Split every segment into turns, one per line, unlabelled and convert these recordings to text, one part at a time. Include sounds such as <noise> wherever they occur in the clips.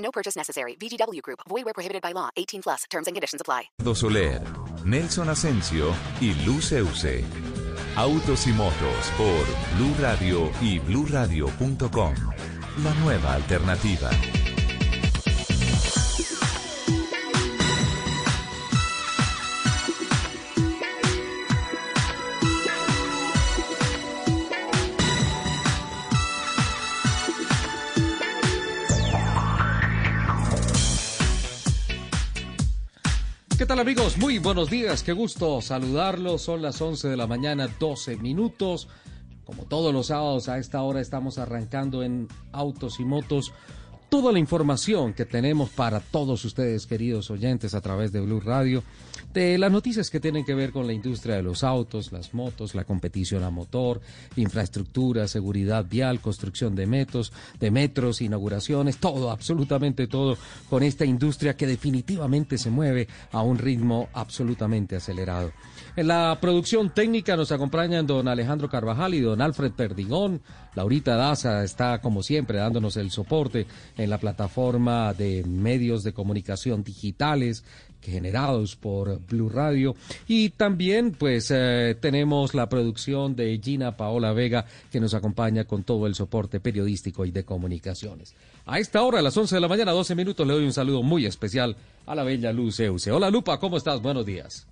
No purchase necessary. VGW Group. Void where prohibited by law. 18 plus. Terms and conditions apply.
Soler, Nelson Asensio y Luz Euse. Autos y motos por Blue Radio y BlueRadio.com. La nueva alternativa.
¿Qué tal amigos? Muy buenos días, qué gusto saludarlos. Son las 11 de la mañana, 12 minutos. Como todos los sábados a esta hora estamos arrancando en Autos y Motos toda la información que tenemos para todos ustedes, queridos oyentes, a través de Blue Radio, de las noticias que tienen que ver con la industria de los autos, las motos, la competición a motor, infraestructura, seguridad vial, construcción de metros, de metros, inauguraciones, todo, absolutamente todo, con esta industria que definitivamente se mueve a un ritmo absolutamente acelerado. En la producción técnica nos acompañan don Alejandro Carvajal y don Alfred Perdigón. Laurita Daza está, como siempre, dándonos el soporte en la plataforma de medios de comunicación digitales generados por Blue Radio. Y también, pues, eh, tenemos la producción de Gina Paola Vega, que nos acompaña con todo el soporte periodístico y de comunicaciones. A esta hora, a las 11 de la mañana, 12 minutos, le doy un saludo muy especial a la bella Luz Euse. Hola, Lupa, ¿cómo estás? Buenos días.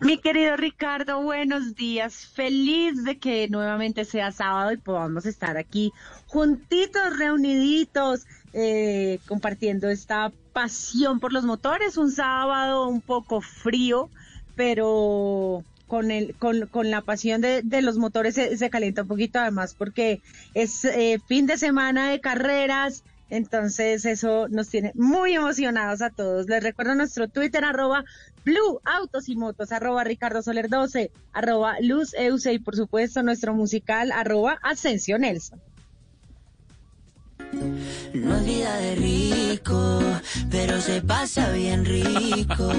Mi querido Ricardo, buenos días. Feliz de que nuevamente sea sábado y podamos estar aquí juntitos, reuniditos, eh, compartiendo esta pasión por los motores. Un sábado un poco frío, pero con, el, con, con la pasión de, de los motores se, se, calienta un poquito además porque es eh, fin de semana de carreras. Entonces eso nos tiene muy emocionados a todos. Les recuerdo nuestro Twitter arroba Blue Autos y Motos, arroba Ricardo Soler 12, arroba Luz Euse y por supuesto nuestro musical arroba Ascencio Nelson.
No es vida de rico, pero se pasa bien rico.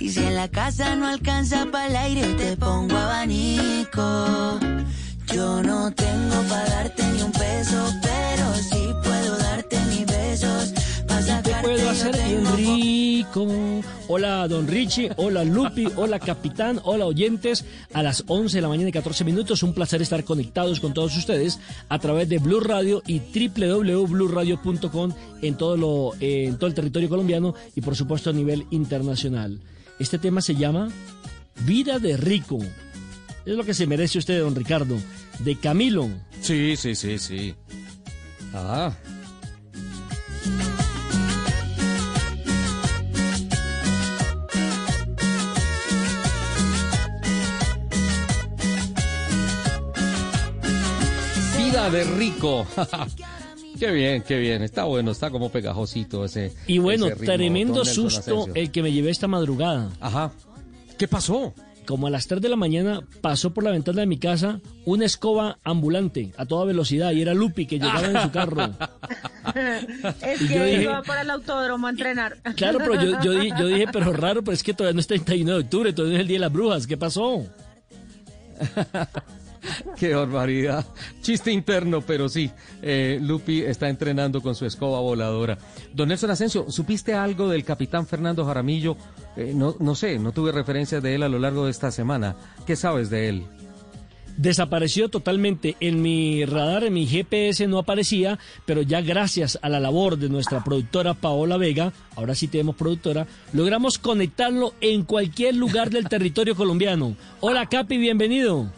Y si en la casa no alcanza para el aire, te pongo abanico. Yo no tengo para darte ni un peso, pero sí besos.
Te puedo hacer bien rico. Hola, don Richie. Hola, Lupi. Hola, capitán. Hola, oyentes. A las 11 de la mañana y 14 minutos. Un placer estar conectados con todos ustedes a través de Blue Radio y www.bluradio.com en todo, lo, eh, en todo el territorio colombiano y, por supuesto, a nivel internacional. Este tema se llama Vida de Rico. Es lo que se merece usted, don Ricardo. De Camilo.
Sí, sí, sí, sí. Ah. Vida de rico. <laughs> Qué bien, qué bien. Está bueno, está como pegajosito ese.
Y bueno,
ese ritmo,
tremendo susto
Asensio.
el que me llevé esta madrugada.
Ajá. ¿Qué pasó?
Como a las 3 de la mañana pasó por la ventana de mi casa una escoba ambulante a toda velocidad y era Lupi que llegaba en su carro. <laughs>
es
Y yo
que
dije-
iba para el autódromo a entrenar.
Claro, pero yo, yo, di- yo dije, pero raro, pero es que todavía no es 31 de octubre, todavía no es el Día de las Brujas. ¿Qué pasó? <laughs> <laughs>
Qué barbaridad. Chiste interno, pero sí. eh, Lupi está entrenando con su escoba voladora. Don Nelson Asensio, ¿supiste algo del capitán Fernando Jaramillo? Eh, no, no sé, no tuve referencia de él a lo largo de esta semana. ¿Qué sabes de él?
Desapareció totalmente. En mi radar, en mi GPS no aparecía, pero ya gracias a la labor de nuestra productora Paola Vega, ahora sí tenemos productora, logramos conectarlo en cualquier lugar del territorio colombiano. Hola Capi, bienvenido.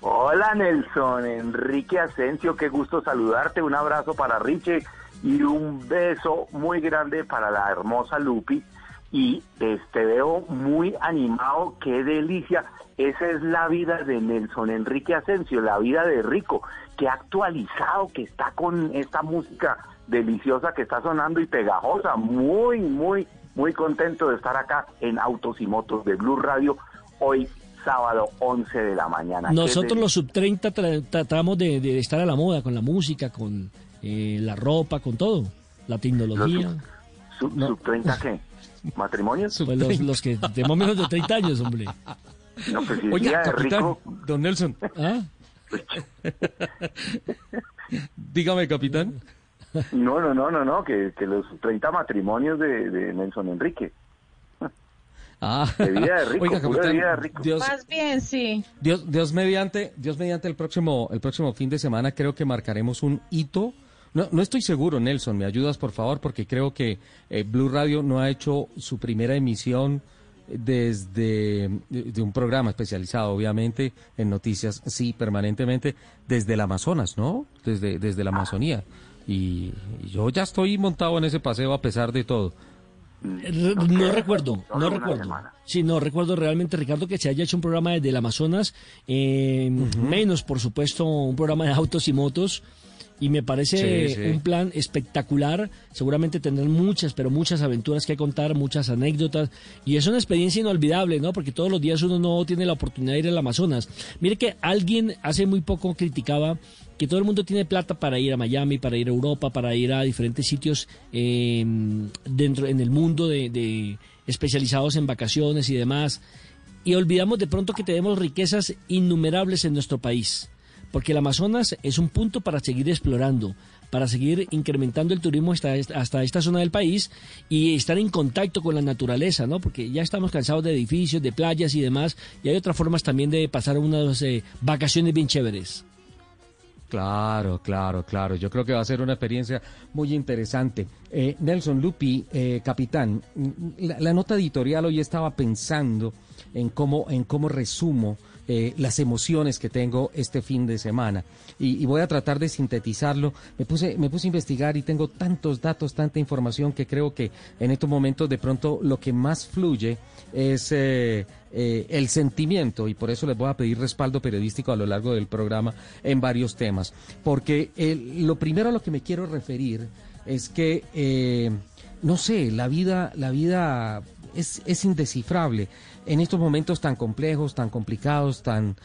Hola Nelson, Enrique Asensio, qué gusto saludarte, un abrazo para Richie y un beso muy grande para la hermosa Lupi y eh, te veo muy animado, qué delicia, esa es la vida de Nelson Enrique Asensio, la vida de Rico, que ha actualizado, que está con esta música deliciosa que está sonando y pegajosa. Muy, muy, muy contento de estar acá en Autos y Motos de Blue Radio hoy sábado 11 de la mañana.
Nosotros los sub 30 tratamos de, estar a la moda con la música, con eh, la ropa, con todo, la tecnología.
¿Sub, 30 qué? ¿Matrimonios? <laughs>
Pues los, que tenemos menos de 30 años, hombre.
No, pues si Oiga, capitán, rico...
don Nelson. ¿Ah? <laughs> Dígame, capitán.
No, no, no, no, no, que, que los 30 matrimonios de, de Nelson Enrique.
Ah.
De vida de rico, Oiga, capitán, vida de rico.
Dios, Más bien, sí.
Dios, Dios mediante, Dios mediante el próximo, el próximo fin de semana creo que marcaremos un hito. No, no estoy seguro, Nelson, me ayudas por favor, porque creo que eh, Blue Radio no ha hecho su primera emisión desde de un programa especializado, obviamente, en noticias, sí, permanentemente, desde el Amazonas, ¿no? Desde, desde la Amazonía. y yo ya estoy montado en ese paseo a pesar de todo.
No recuerdo, no recuerdo. Sí, no recuerdo realmente, Ricardo, que se haya hecho un programa desde el Amazonas, eh, menos, por supuesto, un programa de autos y motos. Y me parece un plan espectacular. Seguramente tendrán muchas, pero muchas aventuras que contar, muchas anécdotas. Y es una experiencia inolvidable, ¿no? Porque todos los días uno no tiene la oportunidad de ir al Amazonas. Mire que alguien hace muy poco criticaba que todo el mundo tiene plata para ir a Miami, para ir a Europa, para ir a diferentes sitios em, dentro en el mundo de, especializados en vacaciones y demás. Y olvidamos de pronto que tenemos riquezas innumerables en nuestro país, porque el Amazonas es un punto para seguir explorando, para seguir incrementando el turismo hasta, hasta esta zona del país y estar en contacto con la naturaleza, ¿no? Porque ya estamos cansados de edificios, de playas y demás, y hay otras formas también de pasar unas eh, vacaciones bien chéveres.
Claro, claro, claro. Yo creo que va a ser una experiencia muy interesante. Eh, Nelson Lupi, eh, capitán, la, nota editorial hoy estaba pensando en cómo, en cómo resumo eh, las emociones que tengo este fin de semana. Y, voy a tratar de sintetizarlo. Me puse, me puse a investigar y tengo tantos datos, tanta información que creo que en estos momentos de pronto lo que más fluye es eh, eh, el sentimiento y por eso les voy a pedir respaldo periodístico a lo largo del programa en varios temas. Porque lo primero a lo que me quiero referir es que, no sé, la vida, la vida es, es indescifrable en estos momentos tan complejos, tan complicados, tan,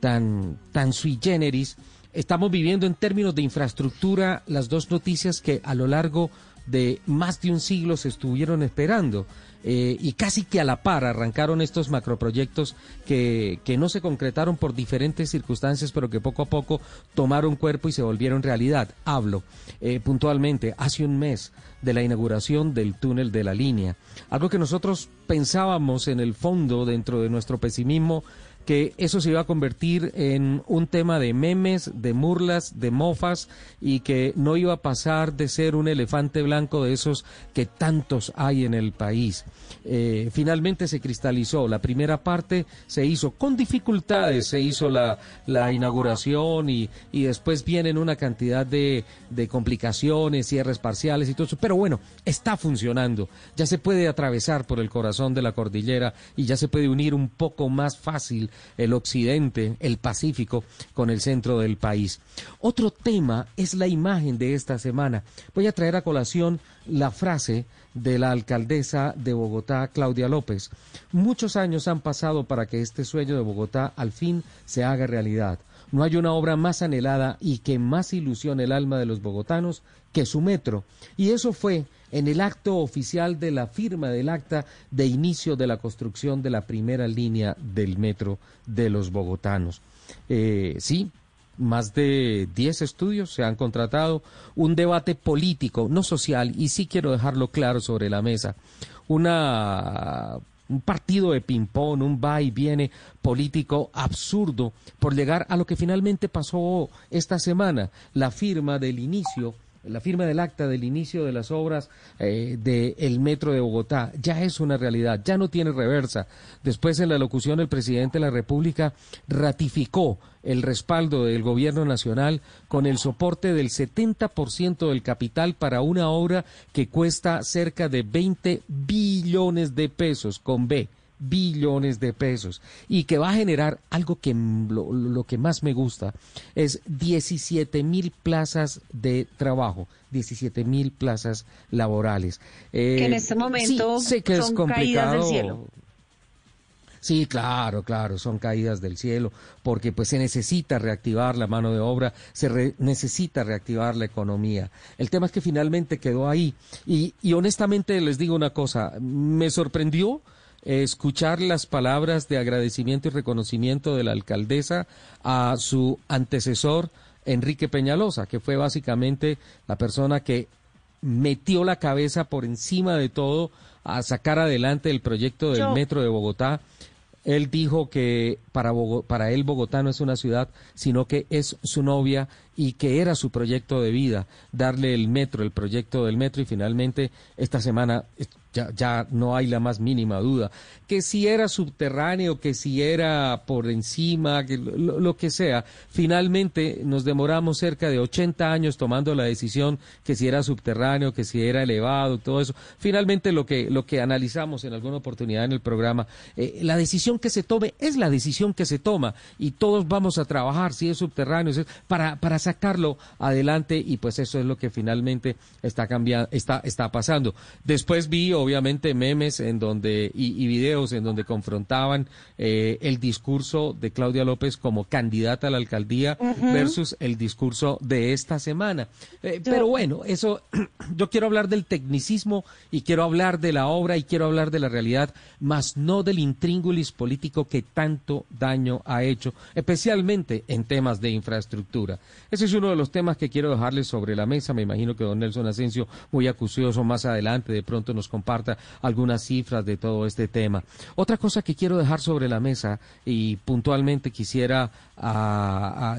tan, tan sui generis, estamos viviendo en términos de infraestructura las dos noticias que a lo largo de más de un siglo se estuvieron esperando. Eh, y casi que a la par arrancaron estos macroproyectos que, que no se concretaron por diferentes circunstancias, pero que poco a poco tomaron cuerpo y se volvieron realidad. Hablo eh, puntualmente, hace un mes de la inauguración del túnel de la línea. Algo que nosotros pensábamos en el fondo, dentro de nuestro pesimismo, que eso se iba a convertir en un tema de memes, de murlas, de mofas y que no iba a pasar de ser un elefante blanco de esos que tantos hay en el país. Eh, finalmente se cristalizó. La primera parte se hizo con dificultades, se hizo la, inauguración y, y, después vienen una cantidad de complicaciones, cierres parciales y todo eso. Pero bueno, está funcionando. Ya se puede atravesar por el corazón de la cordillera y ya se puede unir un poco más fácil el occidente, el Pacífico, con el centro del país. Otro tema es la imagen de esta semana. Voy a traer a colación la frase de la alcaldesa de Bogotá, Claudia López. Muchos años han pasado para que este sueño de Bogotá al fin se haga realidad. No hay una obra más anhelada y que más ilusione el alma de los bogotanos que su metro. Y eso fue en el acto oficial de la firma del acta de inicio de la construcción de la primera línea del metro de los bogotanos. Eh, sí, más de 10 estudios se han contratado, un debate político, no social, y sí quiero dejarlo claro sobre la mesa, una un partido de ping-pong, un va y viene político absurdo por llegar a lo que finalmente pasó esta semana, la firma del inicio la firma del acta del inicio de las obras eh, del metro de Bogotá ya es una realidad, ya no tiene reversa. Después en la locución el presidente de la República ratificó el respaldo del gobierno nacional con el soporte del 70% del capital para una obra que cuesta cerca de 20 billones de pesos con B billones de pesos y que va a generar algo que lo, lo que más me gusta es 17 mil plazas de trabajo, 17 mil plazas laborales.
que en este momento
sí, sé que
son
es complicado.
caídas del cielo.
Sí, claro, claro, son caídas del cielo, porque pues se necesita reactivar la mano de obra, se re- necesita reactivar la economía. El tema es que finalmente quedó ahí. Y, y honestamente les digo una cosa, me sorprendió eh, escuchar las palabras de agradecimiento y reconocimiento de la alcaldesa a su antecesor, Enrique Peñalosa, que fue básicamente la persona que metió la cabeza por encima de todo a sacar adelante el proyecto del
Yo-
metro de Bogotá. Él dijo que para, para él Bogotá no es una ciudad, sino que es su novia y que era su proyecto de vida, darle el metro, el proyecto del metro y finalmente esta semana ya, ya no hay la más mínima duda, que si era subterráneo, que si era por encima, que lo, que sea, finalmente nos demoramos cerca de 80 años tomando la decisión que si era subterráneo, que si era elevado, todo eso. Finalmente lo que, lo que analizamos en alguna oportunidad en el programa, eh, la decisión que se tome es la decisión que se toma y todos vamos a trabajar, si es subterráneo, para, para sacarlo adelante y pues eso es lo que finalmente está cambiando, está, está pasando. Después vi obviamente memes en donde y, y videos en donde confrontaban eh, el discurso de Claudia López como candidata a la alcaldía versus el discurso de esta semana. Eh, pero bueno, eso <clears throat> yo quiero hablar del tecnicismo y quiero hablar de la obra y quiero hablar de la realidad, más no del intríngulis político que tanto daño ha hecho, especialmente en temas de infraestructura. Ese es uno de los temas que quiero dejarles sobre la mesa. Me imagino que don Nelson Asensio, muy acucioso más adelante, de pronto nos comparta algunas cifras de todo este tema. Otra cosa que quiero dejar sobre la mesa y puntualmente quisiera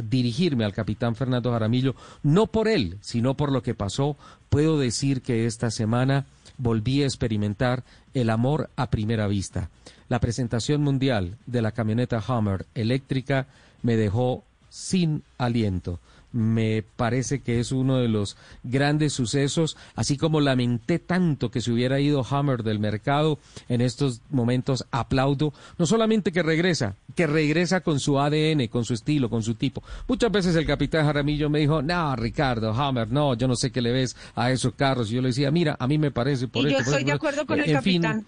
dirigirme al capitán Fernando Jaramillo, no por él, sino por lo que pasó, puedo decir que esta semana volví a experimentar el amor a primera vista. La presentación mundial de la camioneta Hummer eléctrica me dejó sin aliento. Me parece que es uno de los grandes sucesos, así como lamenté tanto que se hubiera ido Hammer del mercado, en estos momentos aplaudo, no solamente que regresa, que regresa con su ADN, con su estilo, con su tipo. Muchas veces el capitán Jaramillo me dijo, no, Ricardo, Hammer, no, yo no sé qué le ves a esos carros. Y yo le decía, mira, a mí me parece por
Y yo
por
estoy de acuerdo con
esto".
el
En fin,
capitán.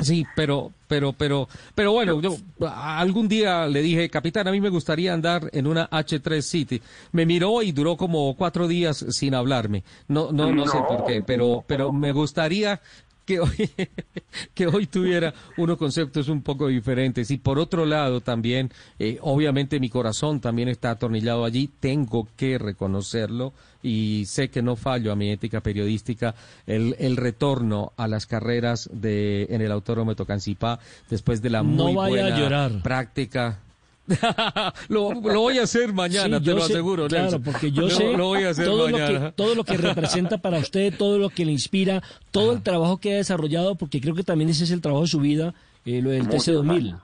Sí, pero, pero, pero, pero bueno, yo algún día le dije, capitán, a mí me gustaría andar en una H3 City. Me miró y duró como cuatro días sin hablarme. No, no, no, sé por qué, pero, pero me gustaría que hoy, <laughs> que hoy tuviera unos conceptos un poco diferentes. Y por otro lado también, eh, obviamente mi corazón también está atornillado allí, tengo que reconocerlo y sé que no fallo a mi ética periodística el, el retorno a las carreras de en el Autódromo de Tocancipá después de la muy buena
llorar.
práctica. <laughs> lo, lo voy a hacer mañana,
Sí,
te lo
sé,
aseguro.
Claro,
Nelson.
porque yo
Lo-
sé
lo voy a hacer
todo, lo que, todo lo que representa para usted, todo lo que le inspira, todo el trabajo que ha desarrollado, porque creo que también ese es el trabajo de su vida, eh, lo del
Muchos
TC2000.
años.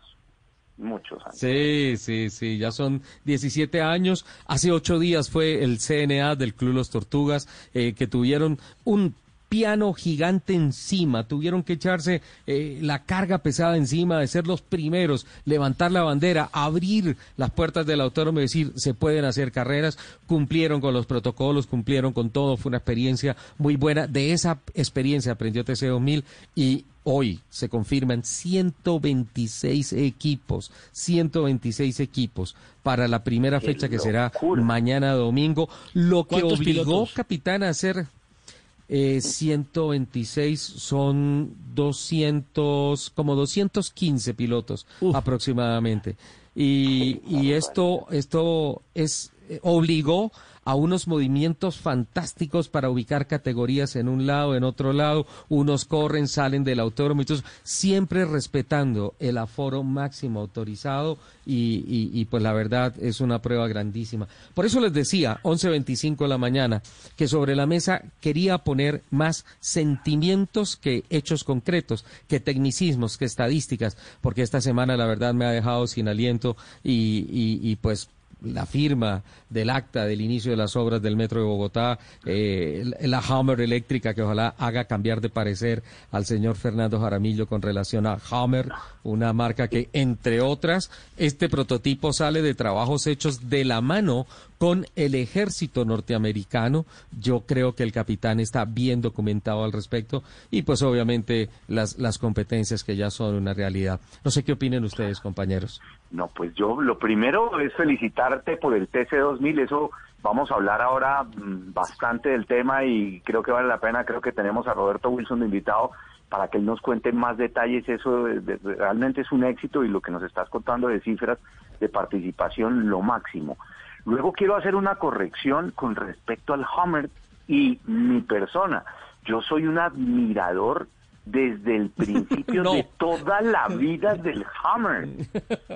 Muchos años.
Sí, sí, sí, ya son 17 años. Hace ocho días fue el CNA del Club Los Tortugas eh, que tuvieron un piano gigante encima, tuvieron que echarse eh, la carga pesada encima de ser los primeros, levantar la bandera, abrir las puertas del autódromo y decir se pueden hacer carreras, cumplieron con los protocolos, cumplieron con todo, fue una experiencia muy buena. De esa experiencia aprendió TC2000 y Hoy se confirman 126 equipos, 126 equipos para la primera fecha que será mañana domingo, lo que
¿Cuántos
obligó
pilotos?
capitán a hacer eh, 126 son 200, como 215 pilotos
Uf.
aproximadamente. Y, y esto, esto es, eh, obligó a unos movimientos fantásticos para ubicar categorías en un lado, en otro lado, unos corren, salen del autódromo, entonces siempre respetando el aforo máximo autorizado y, y- pues la verdad es una prueba grandísima. Por eso les decía, 11.25 de la mañana, que sobre la mesa quería poner más sentimientos que hechos concretos, que tecnicismos, que estadísticas, porque esta semana la verdad me ha dejado sin aliento y, y- y, pues la firma del acta del inicio de las obras del Metro de Bogotá, eh, la Hammer eléctrica que ojalá haga cambiar de parecer al señor Fernando Jaramillo con relación a Hammer, una marca que, entre otras, este prototipo sale de trabajos hechos de la mano con el ejército norteamericano. Yo creo que el capitán está bien documentado al respecto y pues obviamente las, las competencias que ya son una realidad. No sé qué opinen ustedes, compañeros.
No, pues yo lo primero es felicitarte por el TC2000, eso vamos a hablar ahora mm, bastante del tema y creo que vale la pena, creo que tenemos a Roberto Wilson de invitado para que él nos cuente más detalles, eso realmente es un éxito y lo que nos estás contando de cifras de participación, lo máximo. Luego quiero hacer una corrección con respecto al Hummer y mi persona. Yo soy un admirador desde el <laughs> principio de toda la <laughs> vida del Hummer.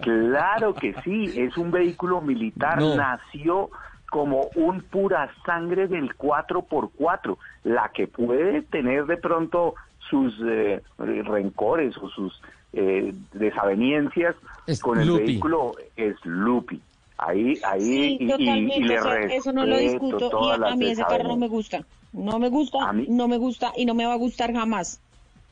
Claro que sí, es un vehículo militar, nació como un pura sangre del 4x4, la que puede tener de pronto sus eh, rencores o sus eh, desaveniencias con el vehículo es Lupi. Ahí, ahí,
y, le eso no lo discuto y a mí ese carro no me gusta. No me gusta, no me gusta y no me va a gustar jamás.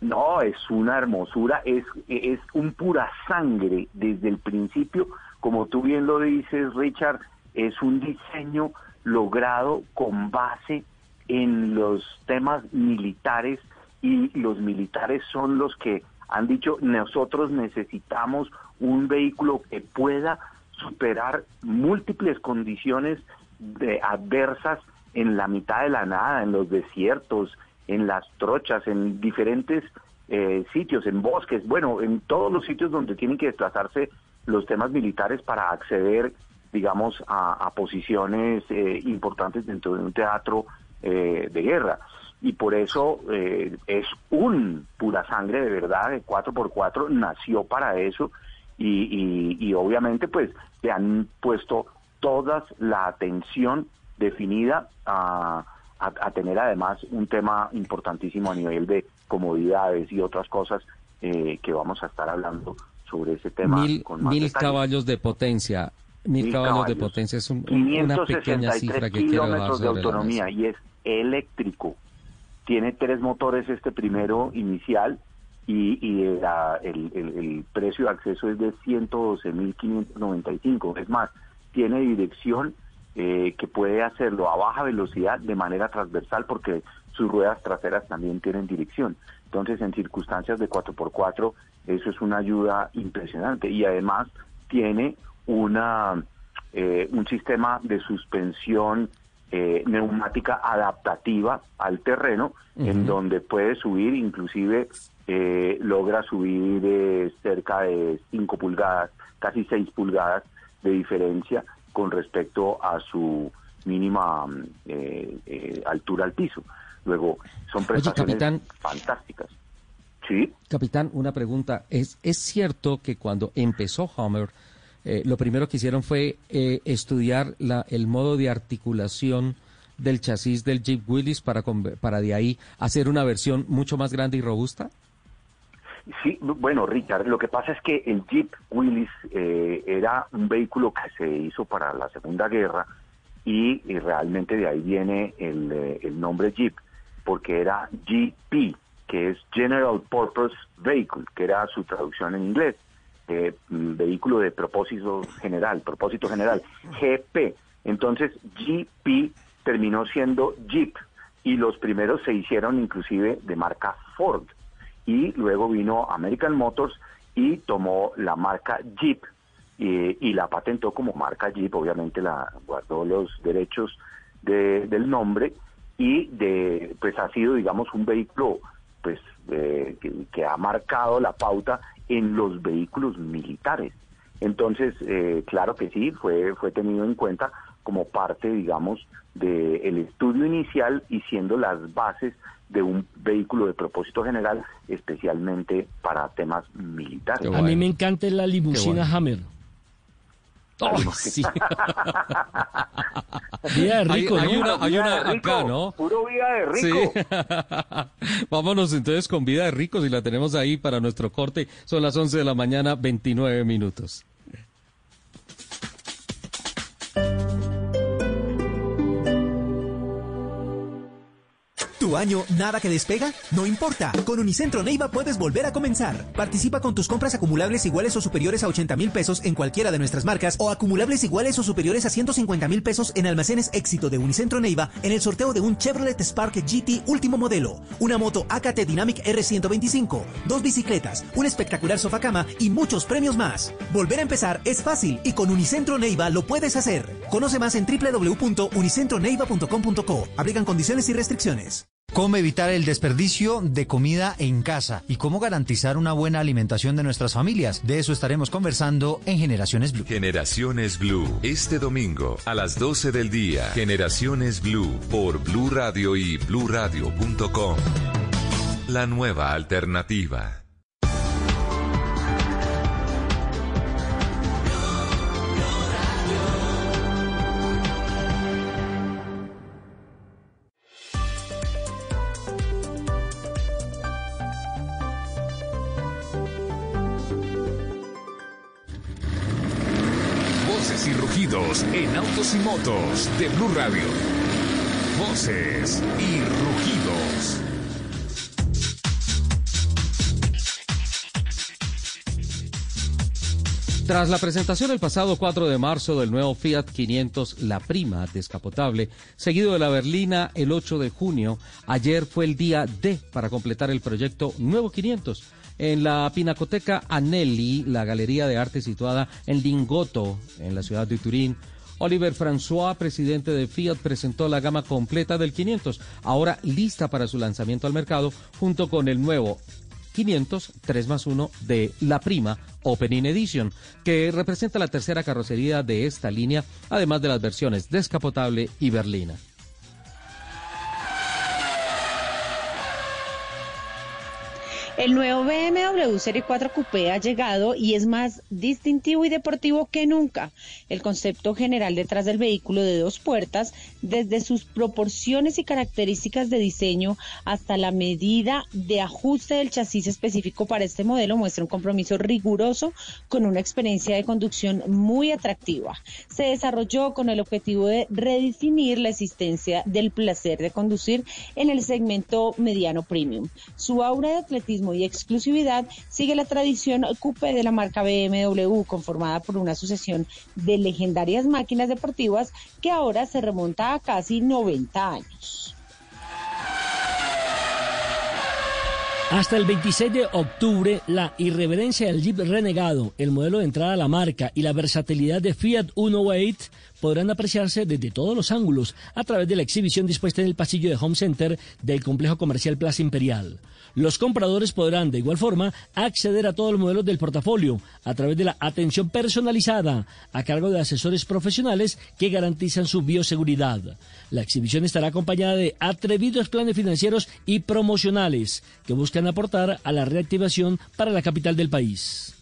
No, es una hermosura, es, es un pura sangre desde el principio, como tú bien lo dices, Richard, es un diseño logrado con base en los temas militares y los militares son los que han dicho nosotros necesitamos un vehículo que pueda superar múltiples condiciones de adversas en la mitad de la nada, en los desiertos, en las trochas, en diferentes eh, sitios, en bosques, bueno, en todos los sitios donde tienen que desplazarse los temas militares para acceder, digamos, a, posiciones eh, importantes dentro de un teatro eh, de guerra. Y por eso es un pura sangre de verdad, de 4x4, nació para eso y, y, obviamente pues le han puesto toda la atención definida a, a, tener además un tema importantísimo a nivel de comodidades y otras cosas eh, que vamos a estar hablando sobre ese tema.
Mil, con mil caballos de potencia. Mil, caballos, de potencia es una pequeña cifra que
kilómetros de autonomía y es eléctrico. Tiene tres motores este primero inicial y, y el, el, precio de acceso es de 112.595. Es más, tiene dirección eh, que puede hacerlo a baja velocidad de manera transversal porque sus ruedas traseras también tienen dirección. Entonces, en circunstancias de 4x4, eso es una ayuda impresionante. Y además tiene una eh, un sistema de suspensión eh, neumática adaptativa al terreno, en donde puede subir, inclusive eh, logra subir de cerca de 5 pulgadas, casi 6 pulgadas de diferencia con respecto a su mínima eh, altura al piso. Luego, son prestaciones fantásticas. Sí.
Capitán, una pregunta. ¿Es, ¿Es cierto que cuando empezó Homer, eh, lo primero que hicieron fue eh, estudiar la, el modo de articulación del chasis del Jeep Willys para, para de ahí hacer una versión mucho más grande y robusta?
Sí, bueno, Richard, lo que pasa es que el Jeep Willys eh, era un vehículo que se hizo para la Segunda Guerra y, realmente de ahí viene el, el nombre Jeep, porque era GP, que es General Purpose Vehicle, que era su traducción en inglés. Mm, vehículo de propósito general, propósito general, GP. Entonces, GP terminó siendo Jeep y los primeros se hicieron inclusive de marca Ford. Y luego vino American Motors y tomó la marca Jeep y, la patentó como marca Jeep, obviamente la guardó los derechos del nombre y de pues ha sido digamos un vehículo pues eh, que, ha marcado la pauta en los vehículos militares. Entonces, eh, claro que sí, fue, fue tenido en cuenta como parte, digamos, del estudio inicial y siendo las bases de un vehículo de propósito general, especialmente para temas militares.
A mí me encanta la limusina Hammer.
Oh, sí. <laughs>
vida de rico,
hay, una, hay una acá, ¿no?
Puro vida de rico. <laughs>
Vámonos entonces con vida de ricos y la tenemos ahí para nuestro corte. Son las 11 de la mañana, 29 minutos.
Año, nada que despega? No importa. Con Unicentro Neiva puedes volver a comenzar. Participa con tus compras acumulables iguales o superiores a 80 mil pesos en cualquiera de nuestras marcas o acumulables iguales o superiores a 150 mil pesos en almacenes éxito de Unicentro Neiva en el sorteo de un Chevrolet Spark GT último modelo, una moto AKT Dynamic R125, dos bicicletas, un espectacular sofá cama y muchos premios más. Volver a empezar es fácil y con Unicentro Neiva lo puedes hacer. Conoce más en www.unicentroneiva.com.co. Aplican condiciones y restricciones.
¿Cómo evitar el desperdicio de comida en casa? ¿Y cómo garantizar una buena alimentación de nuestras familias? De eso estaremos conversando en Generaciones Blue.
Generaciones Blue, este domingo a las 12 del día. Generaciones Blue por Blue Radio y bluradio.com. La nueva alternativa.
Y motos de Blue Radio. Voces y rugidos.
Tras la presentación el pasado 4 de marzo del nuevo Fiat 500 La Prima descapotable, seguido de la berlina el 8 de junio, ayer fue el día D para completar el proyecto Nuevo 500 en la Pinacoteca Anelli, la galería de arte situada en Lingotto, en la ciudad de Turín. Oliver François, presidente de Fiat, presentó la gama completa del 500, ahora lista para su lanzamiento al mercado, junto con el nuevo 500 3 más 1 de La Prima Opening Edition, que representa la tercera carrocería de esta línea, además de las versiones descapotable y berlina.
El nuevo BMW Serie 4 Coupé ha llegado y es más distintivo y deportivo que nunca. El concepto general detrás del vehículo de dos puertas, desde sus proporciones y características de diseño hasta la medida de ajuste del chasis específico para este modelo, muestra un compromiso riguroso con una experiencia de conducción muy atractiva. Se desarrolló con el objetivo de redefinir la existencia del placer de conducir en el segmento mediano premium. Su aura de atletismo y exclusividad sigue la tradición coupé de la marca BMW, conformada por una sucesión de legendarias máquinas deportivas que ahora se remonta a casi 90 años.
Hasta el 26 de octubre, la irreverencia del Jeep Renegado, el modelo de entrada a la marca y la versatilidad de Fiat 108 podrán apreciarse desde todos los ángulos a través de la exhibición dispuesta en el pasillo de Home Center del complejo comercial Plaza Imperial. Los compradores podrán de igual forma acceder a todos los modelos del portafolio a través de la atención personalizada a cargo de asesores profesionales que garantizan su bioseguridad. La exhibición estará acompañada de atrevidos planes financieros y promocionales que buscan aportar a la reactivación para la capital del país.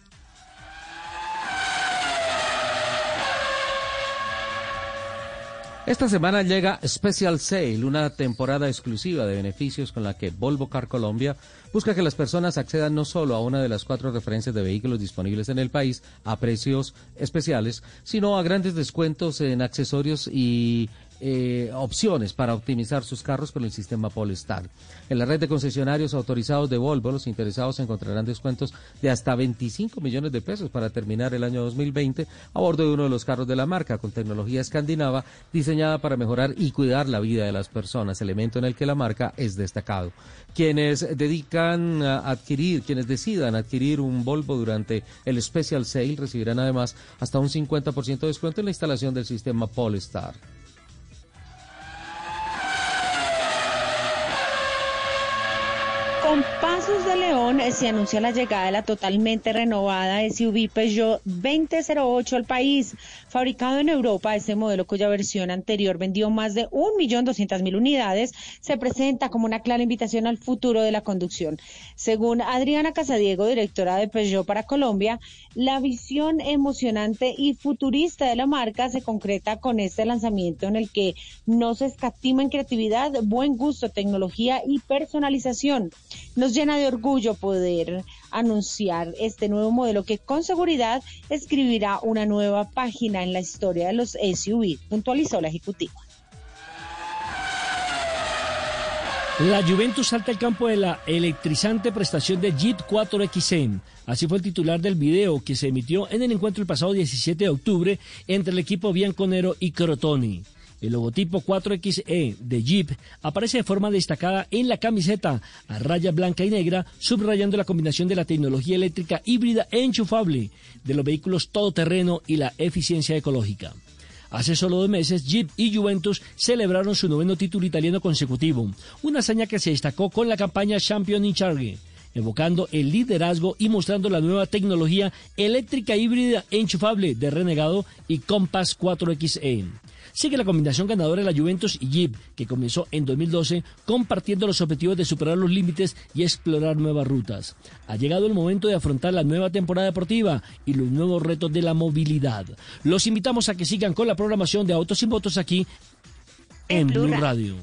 Esta semana llega Special Sale, una temporada exclusiva de beneficios con la que Volvo Car Colombia busca que las personas accedan no solo a una de las cuatro referencias de vehículos disponibles en el país a precios especiales, sino a grandes descuentos en accesorios y eh, opciones para optimizar sus carros con el sistema Polestar. En la red de concesionarios autorizados de Volvo, los interesados encontrarán descuentos de hasta 25 millones de pesos para terminar el año 2020 a bordo de uno de los carros de la marca con tecnología escandinava diseñada para mejorar y cuidar la vida de las personas, elemento en el que la marca es destacado. Quienes dedican a adquirir, quienes decidan adquirir un Volvo durante el Special Sale recibirán además hasta un 50% de descuento en la instalación del sistema Polestar.
Con pasos de león eh, se anuncia la llegada de la totalmente renovada SUV Peugeot 2008 al país. Fabricado en Europa, este modelo cuya versión anterior vendió más de 1.200.000 unidades, se presenta como una clara invitación al futuro de la conducción. Según Adriana Casadiego, directora de Peugeot para Colombia, la visión emocionante y futurista de la marca se concreta con este lanzamiento en el que no se escatima en creatividad, buen gusto, tecnología y personalización. Nos llena de orgullo poder anunciar este nuevo modelo que con seguridad escribirá una nueva página en la historia de los SUV, puntualizó la ejecutiva.
La Juventus salta al campo de la electrizante prestación de Jeep 4XE. Así fue el titular del video que se emitió en el encuentro el pasado 17 de octubre entre el equipo bianconero y Crotoni. El logotipo 4XE de Jeep aparece de forma destacada en la camiseta a raya blanca y negra, subrayando la combinación de la tecnología eléctrica híbrida e enchufable de los vehículos todoterreno y la eficiencia ecológica. Hace solo dos meses, Jeep y Juventus celebraron su noveno título italiano consecutivo, una hazaña que se destacó con la campaña Champion in Charge, evocando el liderazgo y mostrando la nueva tecnología eléctrica híbrida enchufable de Renegado y Compass 4XE. Sigue la combinación ganadora de la Juventus y Jeep, que comenzó en 2012 compartiendo los objetivos de superar los límites y explorar nuevas rutas. Ha llegado el momento de afrontar la nueva temporada deportiva y los nuevos retos de la movilidad. Los invitamos a que sigan con la programación de Autos y Motos aquí en Blue Radio.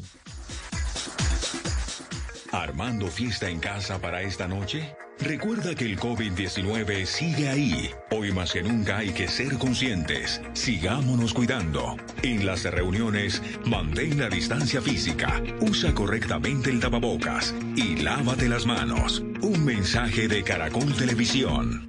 ¿Armando fiesta en casa para esta noche? Recuerda que el COVID-19 sigue ahí. Hoy más que nunca hay que ser conscientes. Sigámonos cuidando. En las reuniones, mantén la distancia física, usa correctamente el tapabocas y lávate las manos. Un mensaje de Caracol Televisión.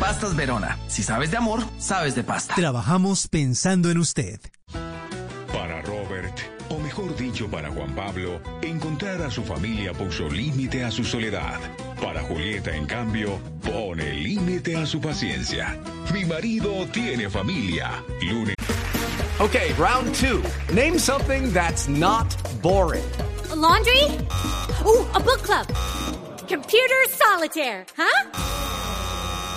Pastas Verona. Si sabes de amor, sabes de pasta.
Trabajamos pensando en usted.
Para Robert, o mejor dicho para Juan Pablo, encontrar a su familia puso límite a su soledad. Para Julieta, en cambio, pone límite a su paciencia. Mi marido tiene familia. Lunes.
Okay, round two. Name something that's not boring.
A laundry? Ooh, a book club. Computer solitaire, huh?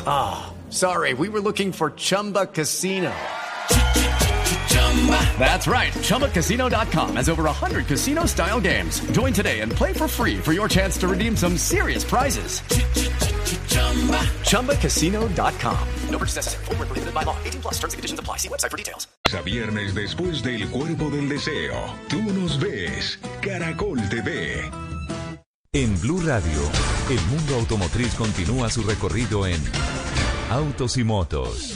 Ah, sorry, we were looking for Chumba Casino. That's right. ChumbaCasino.com has over 100 casino style games. Join today and play for free for your chance to redeem some serious prizes. ChumbaCasino.com. No purchase necessary. Full prohibited by law. 18 plus terms and conditions apply. See website for details.
A viernes después del cuerpo del deseo. Tú nos ves. Caracol TV.
En Blue Radio, el mundo automotriz continúa su recorrido en Autos y Motos.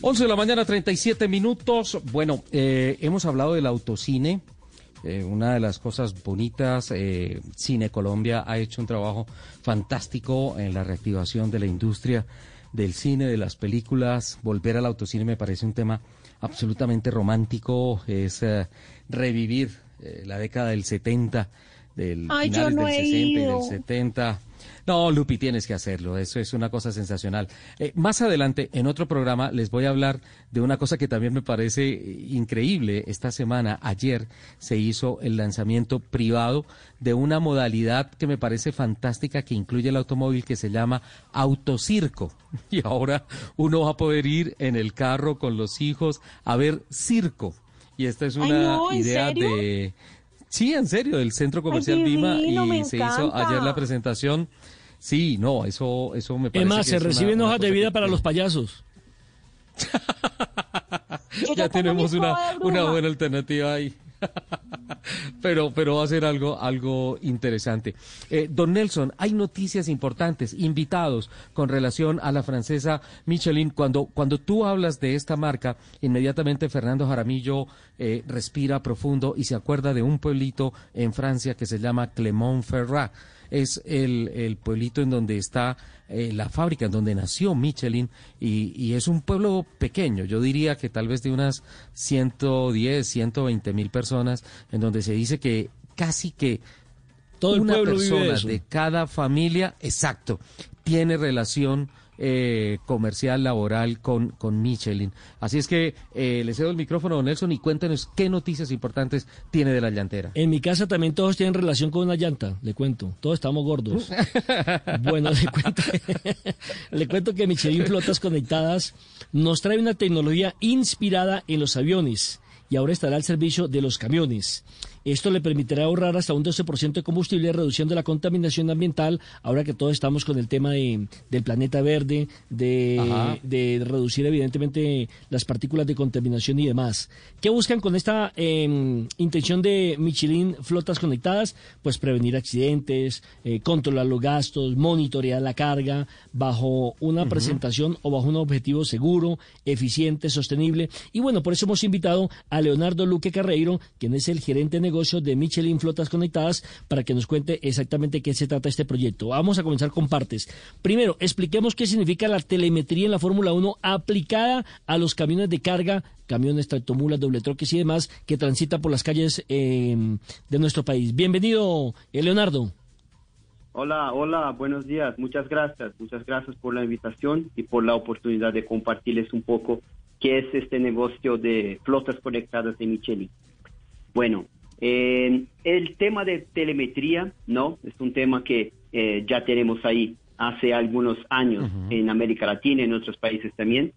11 de la mañana, 37 minutos. Bueno, eh, hemos hablado del autocine. Eh, una de las cosas bonitas, eh, Cine Colombia ha hecho un trabajo fantástico en la reactivación de la industria del cine, de las películas. Volver al autocine me parece un tema absolutamente romántico. Es revivir eh, la década del 70, del
Ay,
finales
no
del
he
60 y del 70. No, Lupi, tienes que hacerlo. Eso es una cosa sensacional. Eh, más adelante, en otro programa, les voy a hablar de una cosa que también me parece eh, increíble. Esta semana, ayer, se hizo el lanzamiento privado de una modalidad que me parece fantástica que incluye el automóvil que se llama autocirco. <laughs> Y ahora uno va a poder ir en el carro con los hijos a ver circo. Y esta es
Ay,
una
no, ¿en
idea
serio?
de... Sí, en serio, del Centro Comercial Vima
divino,
y
me
se hizo ayer la presentación. Sí, no, eso, eso me parece.
Es más,
que
se
es
reciben
una
hojas de vida
que-
para los payasos. <laughs>
ya tenemos una, una buena alternativa ahí. <laughs> pero, pero va a ser algo, algo interesante. Eh, don Nelson, hay noticias importantes, invitados con relación a la francesa Michelin. Cuando, cuando tú hablas de esta marca, inmediatamente Fernando Jaramillo eh, respira profundo y se acuerda de un pueblito en Francia que se llama Clermont-Ferrand es el, el pueblito en donde está eh, la fábrica, en donde nació Michelin, y, y es un pueblo pequeño, yo diría que tal vez de unas 110, 120 mil personas, en donde se dice que casi que
Todo
una persona de cada familia, exacto, tiene relación eh, comercial, laboral con, con Michelin. Así es que eh, le cedo el micrófono a don Nelson y cuéntenos qué noticias importantes tiene de la llantera.
En mi casa también todos tienen relación con una llanta, le cuento. Todos estamos gordos. <laughs> bueno, le cuento, <laughs> le cuento que Michelin Flotas Conectadas nos trae una tecnología inspirada en los aviones y ahora estará al servicio de los camiones. Esto le permitirá ahorrar hasta un 12% de combustible, reduciendo la contaminación ambiental, ahora que todos estamos con el tema de, del planeta verde, de, de reducir evidentemente las partículas de contaminación y demás. ¿Qué buscan con esta em, intención de Michelin Flotas Conectadas? Pues prevenir accidentes, eh, controlar los gastos, monitorear la carga bajo una presentación o bajo un objetivo seguro, eficiente, sostenible. Y bueno, por eso hemos invitado a Leonardo Luque Carreiro, quien es el gerente de negocio de Michelin Flotas Conectadas, para que nos cuente exactamente qué se trata este proyecto. Vamos a comenzar con partes. Primero, expliquemos qué significa la telemetría en la Fórmula 1 aplicada a los camiones de carga, camiones, tractomulas, doble troques y demás que transitan por las calles eh, de nuestro país. Bienvenido, eh, Leonardo.
Hola, hola, buenos días. Muchas gracias. Muchas gracias por la invitación y por la oportunidad de compartirles un poco qué es este negocio de flotas conectadas de Michelin. Bueno, eh, el tema de telemetría, ¿no? Es un tema que eh, ya tenemos ahí hace algunos años en América Latina y en otros países también.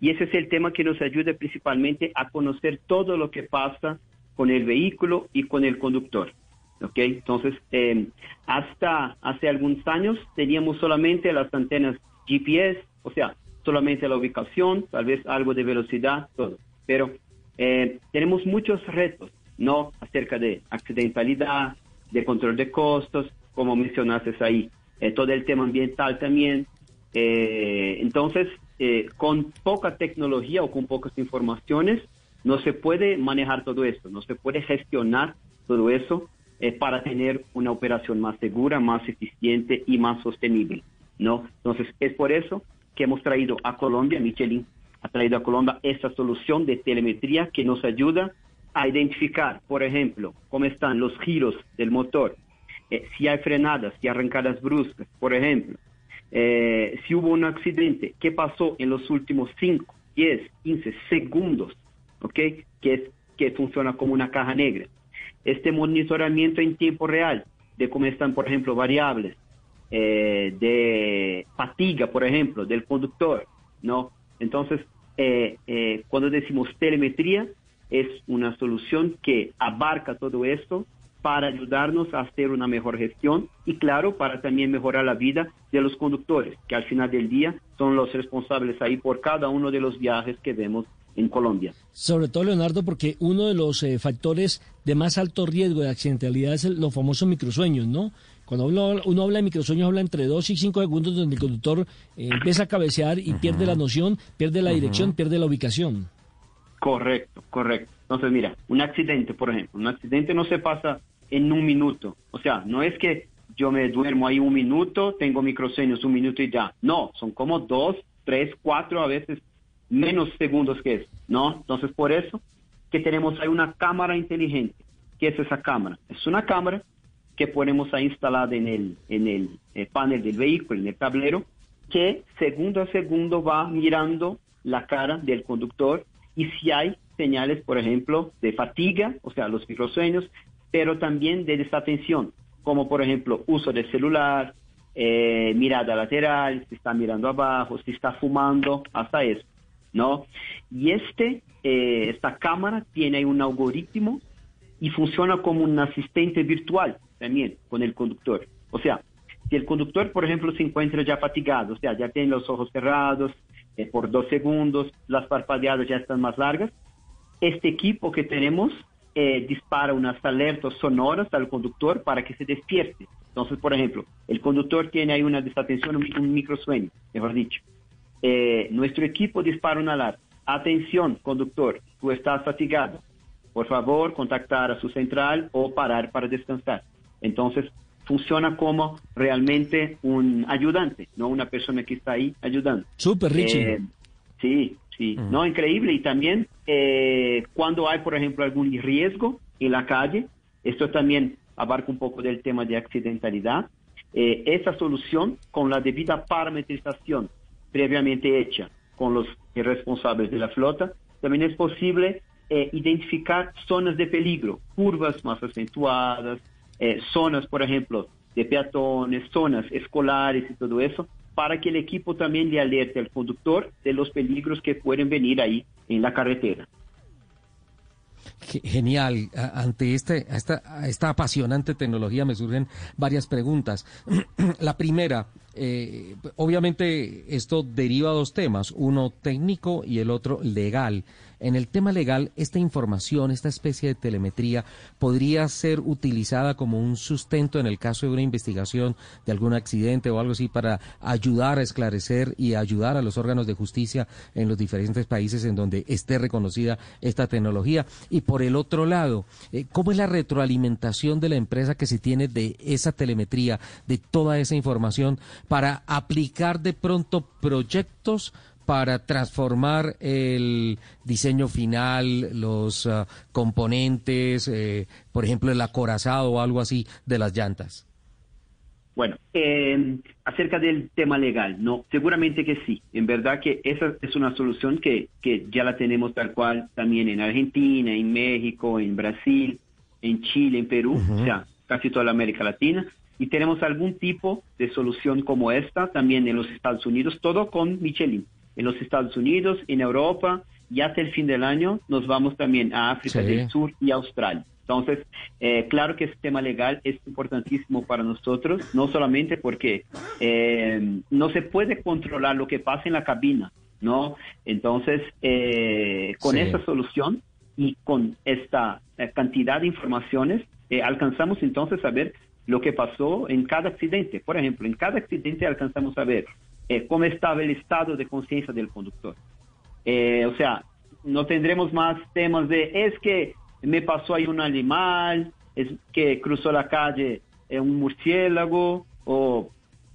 Y ese es el tema que nos ayuda principalmente a conocer todo lo que pasa con el vehículo y con el conductor. ¿okay? Entonces, eh, hasta hace algunos años teníamos solamente las antenas GPS, o sea, solamente la ubicación, tal vez algo de velocidad, todo. Pero eh, tenemos muchos retos, ¿no? Acerca de accidentalidad, de control de costos, como mencionaste ahí, eh, todo el tema ambiental también. entonces, con poca tecnología o con pocas informaciones, no se puede manejar todo esto, no se puede gestionar todo eso eh, para tener una operación más segura, más eficiente y más sostenible, ¿no? Entonces, es por eso que hemos traído a Colombia, Michelin ha traído a Colombia esta solución de telemetría que nos ayuda a identificar, por ejemplo, cómo están los giros del motor, eh, si hay frenadas, si arrancadas bruscas, por ejemplo, eh, si hubo un accidente, qué pasó en los últimos 5, 10, 15 segundos, ¿ok? Que, que funciona como una caja negra este monitoramiento en tiempo real de cómo están, por ejemplo, variables eh, de fatiga, por ejemplo, del conductor, ¿no? Entonces, eh, cuando decimos telemetría, es una solución que abarca todo esto para ayudarnos a hacer una mejor gestión y claro, para también mejorar la vida de los conductores, que al final del día son los responsables ahí por cada uno de los viajes que vemos en Colombia.
Sobre todo, Leonardo, porque uno de los eh, factores de más alto riesgo de accidentalidad es los famosos microsueños, ¿no? Cuando uno, habla de microsueños, habla entre 2 y 5 segundos donde el conductor eh, empieza a cabecear y pierde la noción, pierde la dirección, pierde la ubicación.
Correcto, correcto. Entonces, mira, un accidente, por ejemplo, un accidente no se pasa en un minuto. O sea, no es que yo me duermo ahí un minuto, tengo microsueños un minuto y ya. No, son como dos, tres, cuatro, a veces menos segundos que eso, ¿no? Entonces, por eso que tenemos ahí una cámara inteligente. ¿Qué es esa cámara? Es una cámara que ponemos ahí instalada en el, en el, eh, panel del vehículo, en el tablero, que segundo a segundo va mirando la cara del conductor y si hay señales, por ejemplo, de fatiga, o sea, los microsueños, pero también de desatención, como por ejemplo uso del celular, eh, mirada lateral, si está mirando abajo, si está fumando, hasta eso. ¿no? Y este, eh, esta cámara tiene un algoritmo y funciona como un asistente virtual también con el conductor. O sea, si el conductor, por ejemplo, se encuentra ya fatigado, o sea, ya tiene los ojos cerrados eh, por dos segundos, las parpadeadas ya están más largas, este equipo que tenemos eh, dispara unas alertas sonoras al conductor para que se despierte. Entonces, por ejemplo, el conductor tiene ahí una desatención, un, un microsueño, mejor dicho. Eh, nuestro equipo dispara una alarma. Atención, conductor, tú estás fatigado. Por favor, contactar a su central o parar para descansar. Entonces, funciona como realmente un ayudante, no una persona que está ahí ayudando.
Súper, Richie. Eh,
sí, sí, no, increíble. Y también eh, cuando hay, por ejemplo, algún riesgo en la calle, esto también abarca un poco del tema de accidentalidad. esa solución, con la debida parametrización previamente hecha con los responsables de la flota, también es posible eh, identificar zonas de peligro, curvas más acentuadas, eh, zonas, por ejemplo, de peatones, zonas escolares y todo eso, para que el equipo también le alerte al conductor de los peligros que pueden venir ahí en la carretera.
Genial. Ante este, esta, esta apasionante tecnología me surgen varias preguntas. <clears throat> La primera, eh, obviamente esto deriva dos temas, uno técnico y el otro legal. En el tema legal, esta información, esta especie de telemetría, podría ser utilizada como un sustento en el caso de una investigación de algún accidente o algo así para ayudar a esclarecer y ayudar a los órganos de justicia en los diferentes países en donde esté reconocida esta tecnología. Y por el otro lado, eh, ¿cómo es la retroalimentación de la empresa que se tiene de esa telemetría, de toda esa información para aplicar de pronto proyectos para transformar el diseño final, los ah, componentes, eh, por ejemplo, el acorazado o algo así de las llantas?
Bueno, eh, acerca del tema legal, no, seguramente que sí. En verdad que esa es una solución que, que ya la tenemos tal cual también en Argentina, en México, en Brasil, en Chile, en Perú, o sea, casi toda la América Latina. Y tenemos algún tipo de solución como esta también en los Estados Unidos, todo con Michelin en los Estados Unidos, en Europa, y hasta el fin del año nos vamos también a África del Sur y Australia. Entonces, eh, claro que este tema legal es importantísimo para nosotros, no solamente porque eh, no se puede controlar lo que pasa en la cabina, ¿no? Entonces, eh, con esta solución y con esta cantidad de informaciones, alcanzamos entonces a ver lo que pasó en cada accidente. Por ejemplo, en cada accidente alcanzamos a ver eh, cómo estaba el estado de conciencia del conductor. Eh, o sea, no tendremos más temas de es que me pasó ahí un animal, es que cruzó la calle eh, un murciélago, o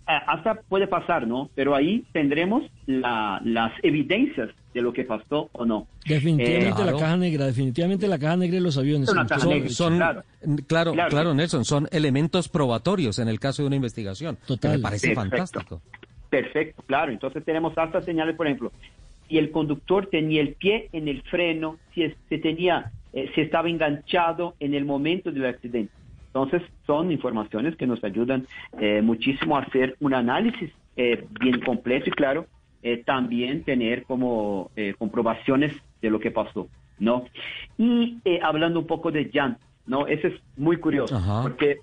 hasta puede pasar, ¿no? Pero ahí tendremos las evidencias de lo que pasó o no.
Definitivamente la caja negra, definitivamente la caja negra de los aviones.
Son, claro. claro, Nelson, son elementos probatorios en el caso de una investigación. Total. me parece fantástico.
Perfecto, claro. Entonces tenemos hasta señales, por ejemplo, si el conductor tenía el pie en el freno, si se tenía, eh, si estaba enganchado en el momento del accidente. Entonces son informaciones que nos ayudan eh, muchísimo a hacer un análisis eh, bien completo y claro, también tener como comprobaciones de lo que pasó, ¿no? Y hablando un poco de llanto, ¿no? Eso es muy curioso, porque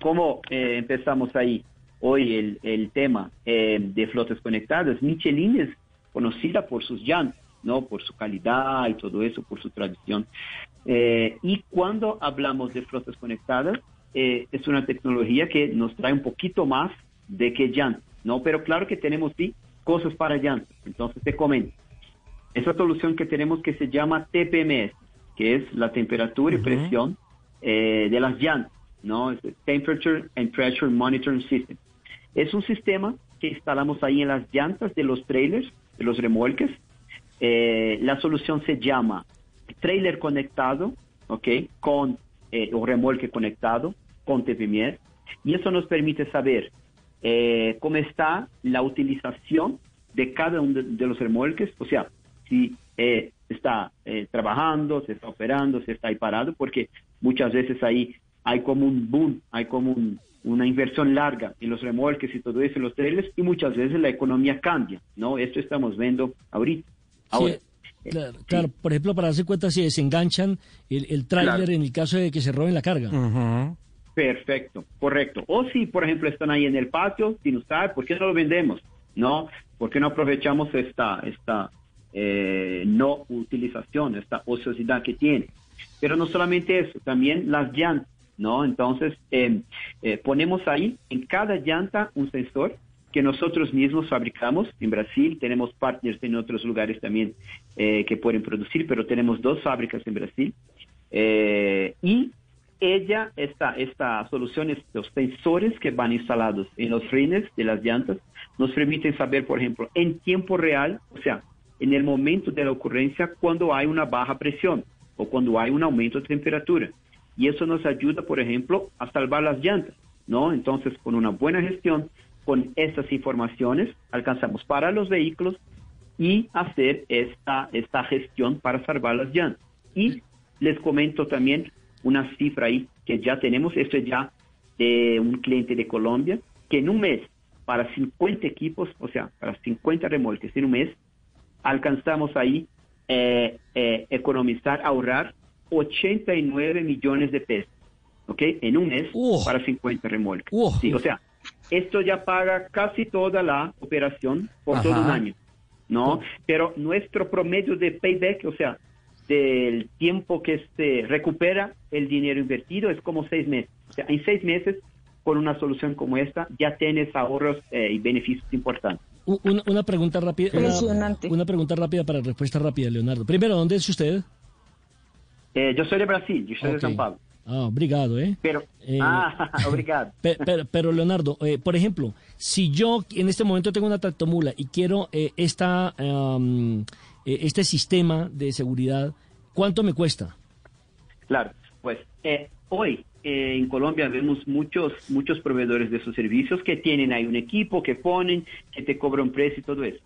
como empezamos ahí, hoy el, el tema eh, de flotas conectadas, Michelin es conocida por sus llantas, ¿no? Por su calidad y todo eso, por su tradición. Eh, y cuando hablamos de flotas conectadas, eh, es una tecnología que nos trae un poquito más de que llantas, ¿no? Pero claro que tenemos sí cosas para llantas. Entonces te comento. Esa solución que tenemos que se llama TPMS, que es la temperatura y presión de las llantas, ¿no? Es Temperature and Pressure Monitoring System. Es un sistema que instalamos ahí en las llantas de los trailers, de los remolques. Eh, la solución se llama trailer conectado, ¿ok? Con eh, o remolque conectado con TPMS. Y eso nos permite saber eh, cómo está la utilización de cada uno de, los remolques, o sea, si está trabajando, se está operando, se está ahí parado, porque muchas veces ahí hay como un boom, hay como un, una inversión larga en los remolques y todo eso en los trailers y muchas veces la economía cambia, ¿no? Esto estamos viendo ahorita. Ahora,
eh, claro, por ejemplo, para darse cuenta si desenganchan el, el trailer en el caso de que se roben la carga.
Perfecto, correcto. O si, por ejemplo, están ahí en el patio sin usar, ¿por qué no lo vendemos? ¿No? ¿Por qué no aprovechamos esta, esta eh, no utilización, esta ociosidad que tiene? Pero no solamente eso, también las llantas. ¿No? Entonces, em, eh, ponemos ahí en cada llanta un sensor que nosotros mismos fabricamos en Brasil, tenemos partners en otros lugares también eh, que pueden producir, pero tenemos dos fábricas en Brasil. Eh, y ella, esta, esta solución, estos sensores que van instalados en los rines de las llantas, nos permiten saber, por ejemplo, en tiempo real, o sea, en el momento de la ocurrencia, cuando hay una baja presión o cuando hay un aumento de temperatura y eso nos ayuda, por ejemplo, a salvar las llantas, ¿no? Entonces, con una buena gestión, con estas informaciones, alcanzamos para los vehículos y hacer esta, esta gestión para salvar las llantas. Y les comento también una cifra ahí que ya tenemos, esto es ya de un cliente de Colombia, que en un mes, para 50 equipos, o sea, para 50 remolques en un mes, alcanzamos ahí eh, eh, economizar, ahorrar 89 millones de pesos, ¿ok? En un mes para 50 remolques. Sí, o sea, esto ya paga casi toda la operación por todo un
Ajá.
año, ¿no? Pero nuestro promedio de payback, o sea, del tiempo que se recupera el dinero invertido es como seis meses. O sea, en seis meses, con una solución como esta, ya tienes ahorros eh, y beneficios importantes.
Una, una pregunta rápida. Una, una pregunta rápida para respuesta rápida, Leonardo. Primero, ¿dónde es usted?
Eh, yo soy de Brasil, yo soy de
Ok.
São Paulo.
Ah, obrigado, ¿eh?
Pero,
Eh,
ah, <laughs> obrigado. <laughs>
Pe- Pero, pero, Leonardo, eh, por ejemplo, si yo en este momento tengo una tractomula y quiero eh, esta, este sistema de seguridad, ¿cuánto me cuesta?
Claro, pues eh, hoy en Colombia vemos muchos muchos proveedores de esos servicios que tienen ahí un equipo que ponen, que te cobran precio y todo eso.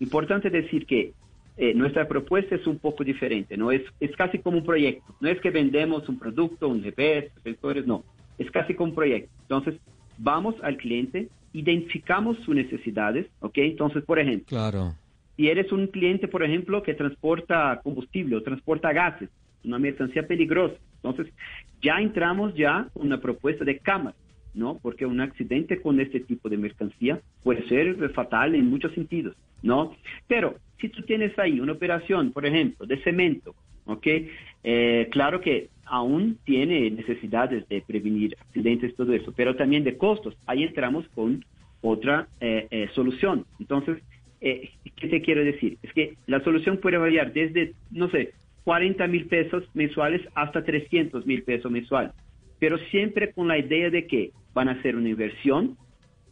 Importante decir que eh, nuestra propuesta es un poco diferente, no es es casi como un proyecto, no es que vendemos un producto, un GPS, sensores, no, es casi como un proyecto. Entonces vamos al cliente, identificamos sus necesidades, ¿ok? Entonces, por ejemplo,
Claro.
si eres un cliente, por ejemplo, que transporta combustible o transporta gases, una mercancía peligrosa, entonces ya entramos ya con una propuesta de cámara, ¿no? Porque un accidente con este tipo de mercancía puede ser fatal en muchos sentidos, ¿no? Pero si tú tienes ahí una operación, por ejemplo, de cemento, ¿ok? Eh, claro que aún tiene necesidades de prevenir accidentes todo eso, pero también de costos. Ahí entramos con otra eh, eh, solución. Entonces, eh, ¿qué te quiero decir? Es que la solución puede variar desde, no sé, 40 mil pesos mensuales hasta 300 mil pesos mensuales, pero siempre con la idea de que van a hacer una inversión,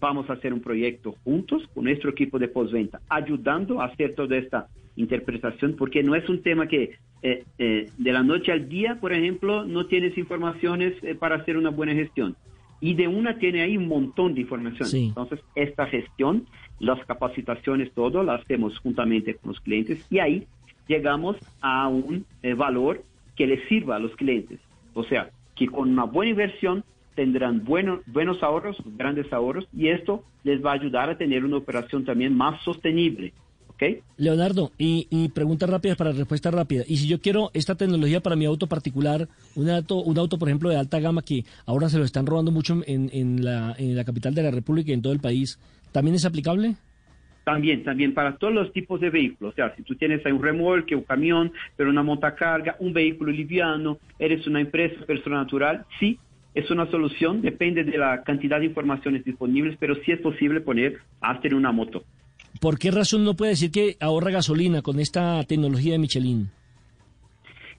vamos a hacer un proyecto juntos con nuestro equipo de postventa, ayudando a hacer toda esta interpretación, porque no es un tema que eh, eh, de la noche al día, por ejemplo, no tienes informaciones eh, para hacer una buena gestión. Y de una tiene ahí un montón de información.
Sí.
Entonces, esta gestión, las capacitaciones, todo, las hacemos juntamente con los clientes y ahí llegamos a un eh, valor que les sirva a los clientes. O sea, que con una buena inversión tendrán buenos, buenos ahorros, grandes ahorros, y esto les va a ayudar a tener una operación también más sostenible. ¿Ok?
Leonardo, y, y pregunta rápida para respuesta rápida. Y si yo quiero esta tecnología para mi auto particular, un auto, un auto por ejemplo, de alta gama que ahora se lo están robando mucho en, en, la, en la capital de la República y en todo el país, ¿también es aplicable?
También, también para todos los tipos de vehículos. O sea, si tú tienes ahí un remolque, un camión, pero una montacarga, un vehículo liviano, eres una empresa, persona natural, sí, es una solución, depende de la cantidad de informaciones disponibles, pero sí es posible poner hasta en una moto.
¿Por qué razón no puede decir que ahorra gasolina con esta tecnología de Michelin?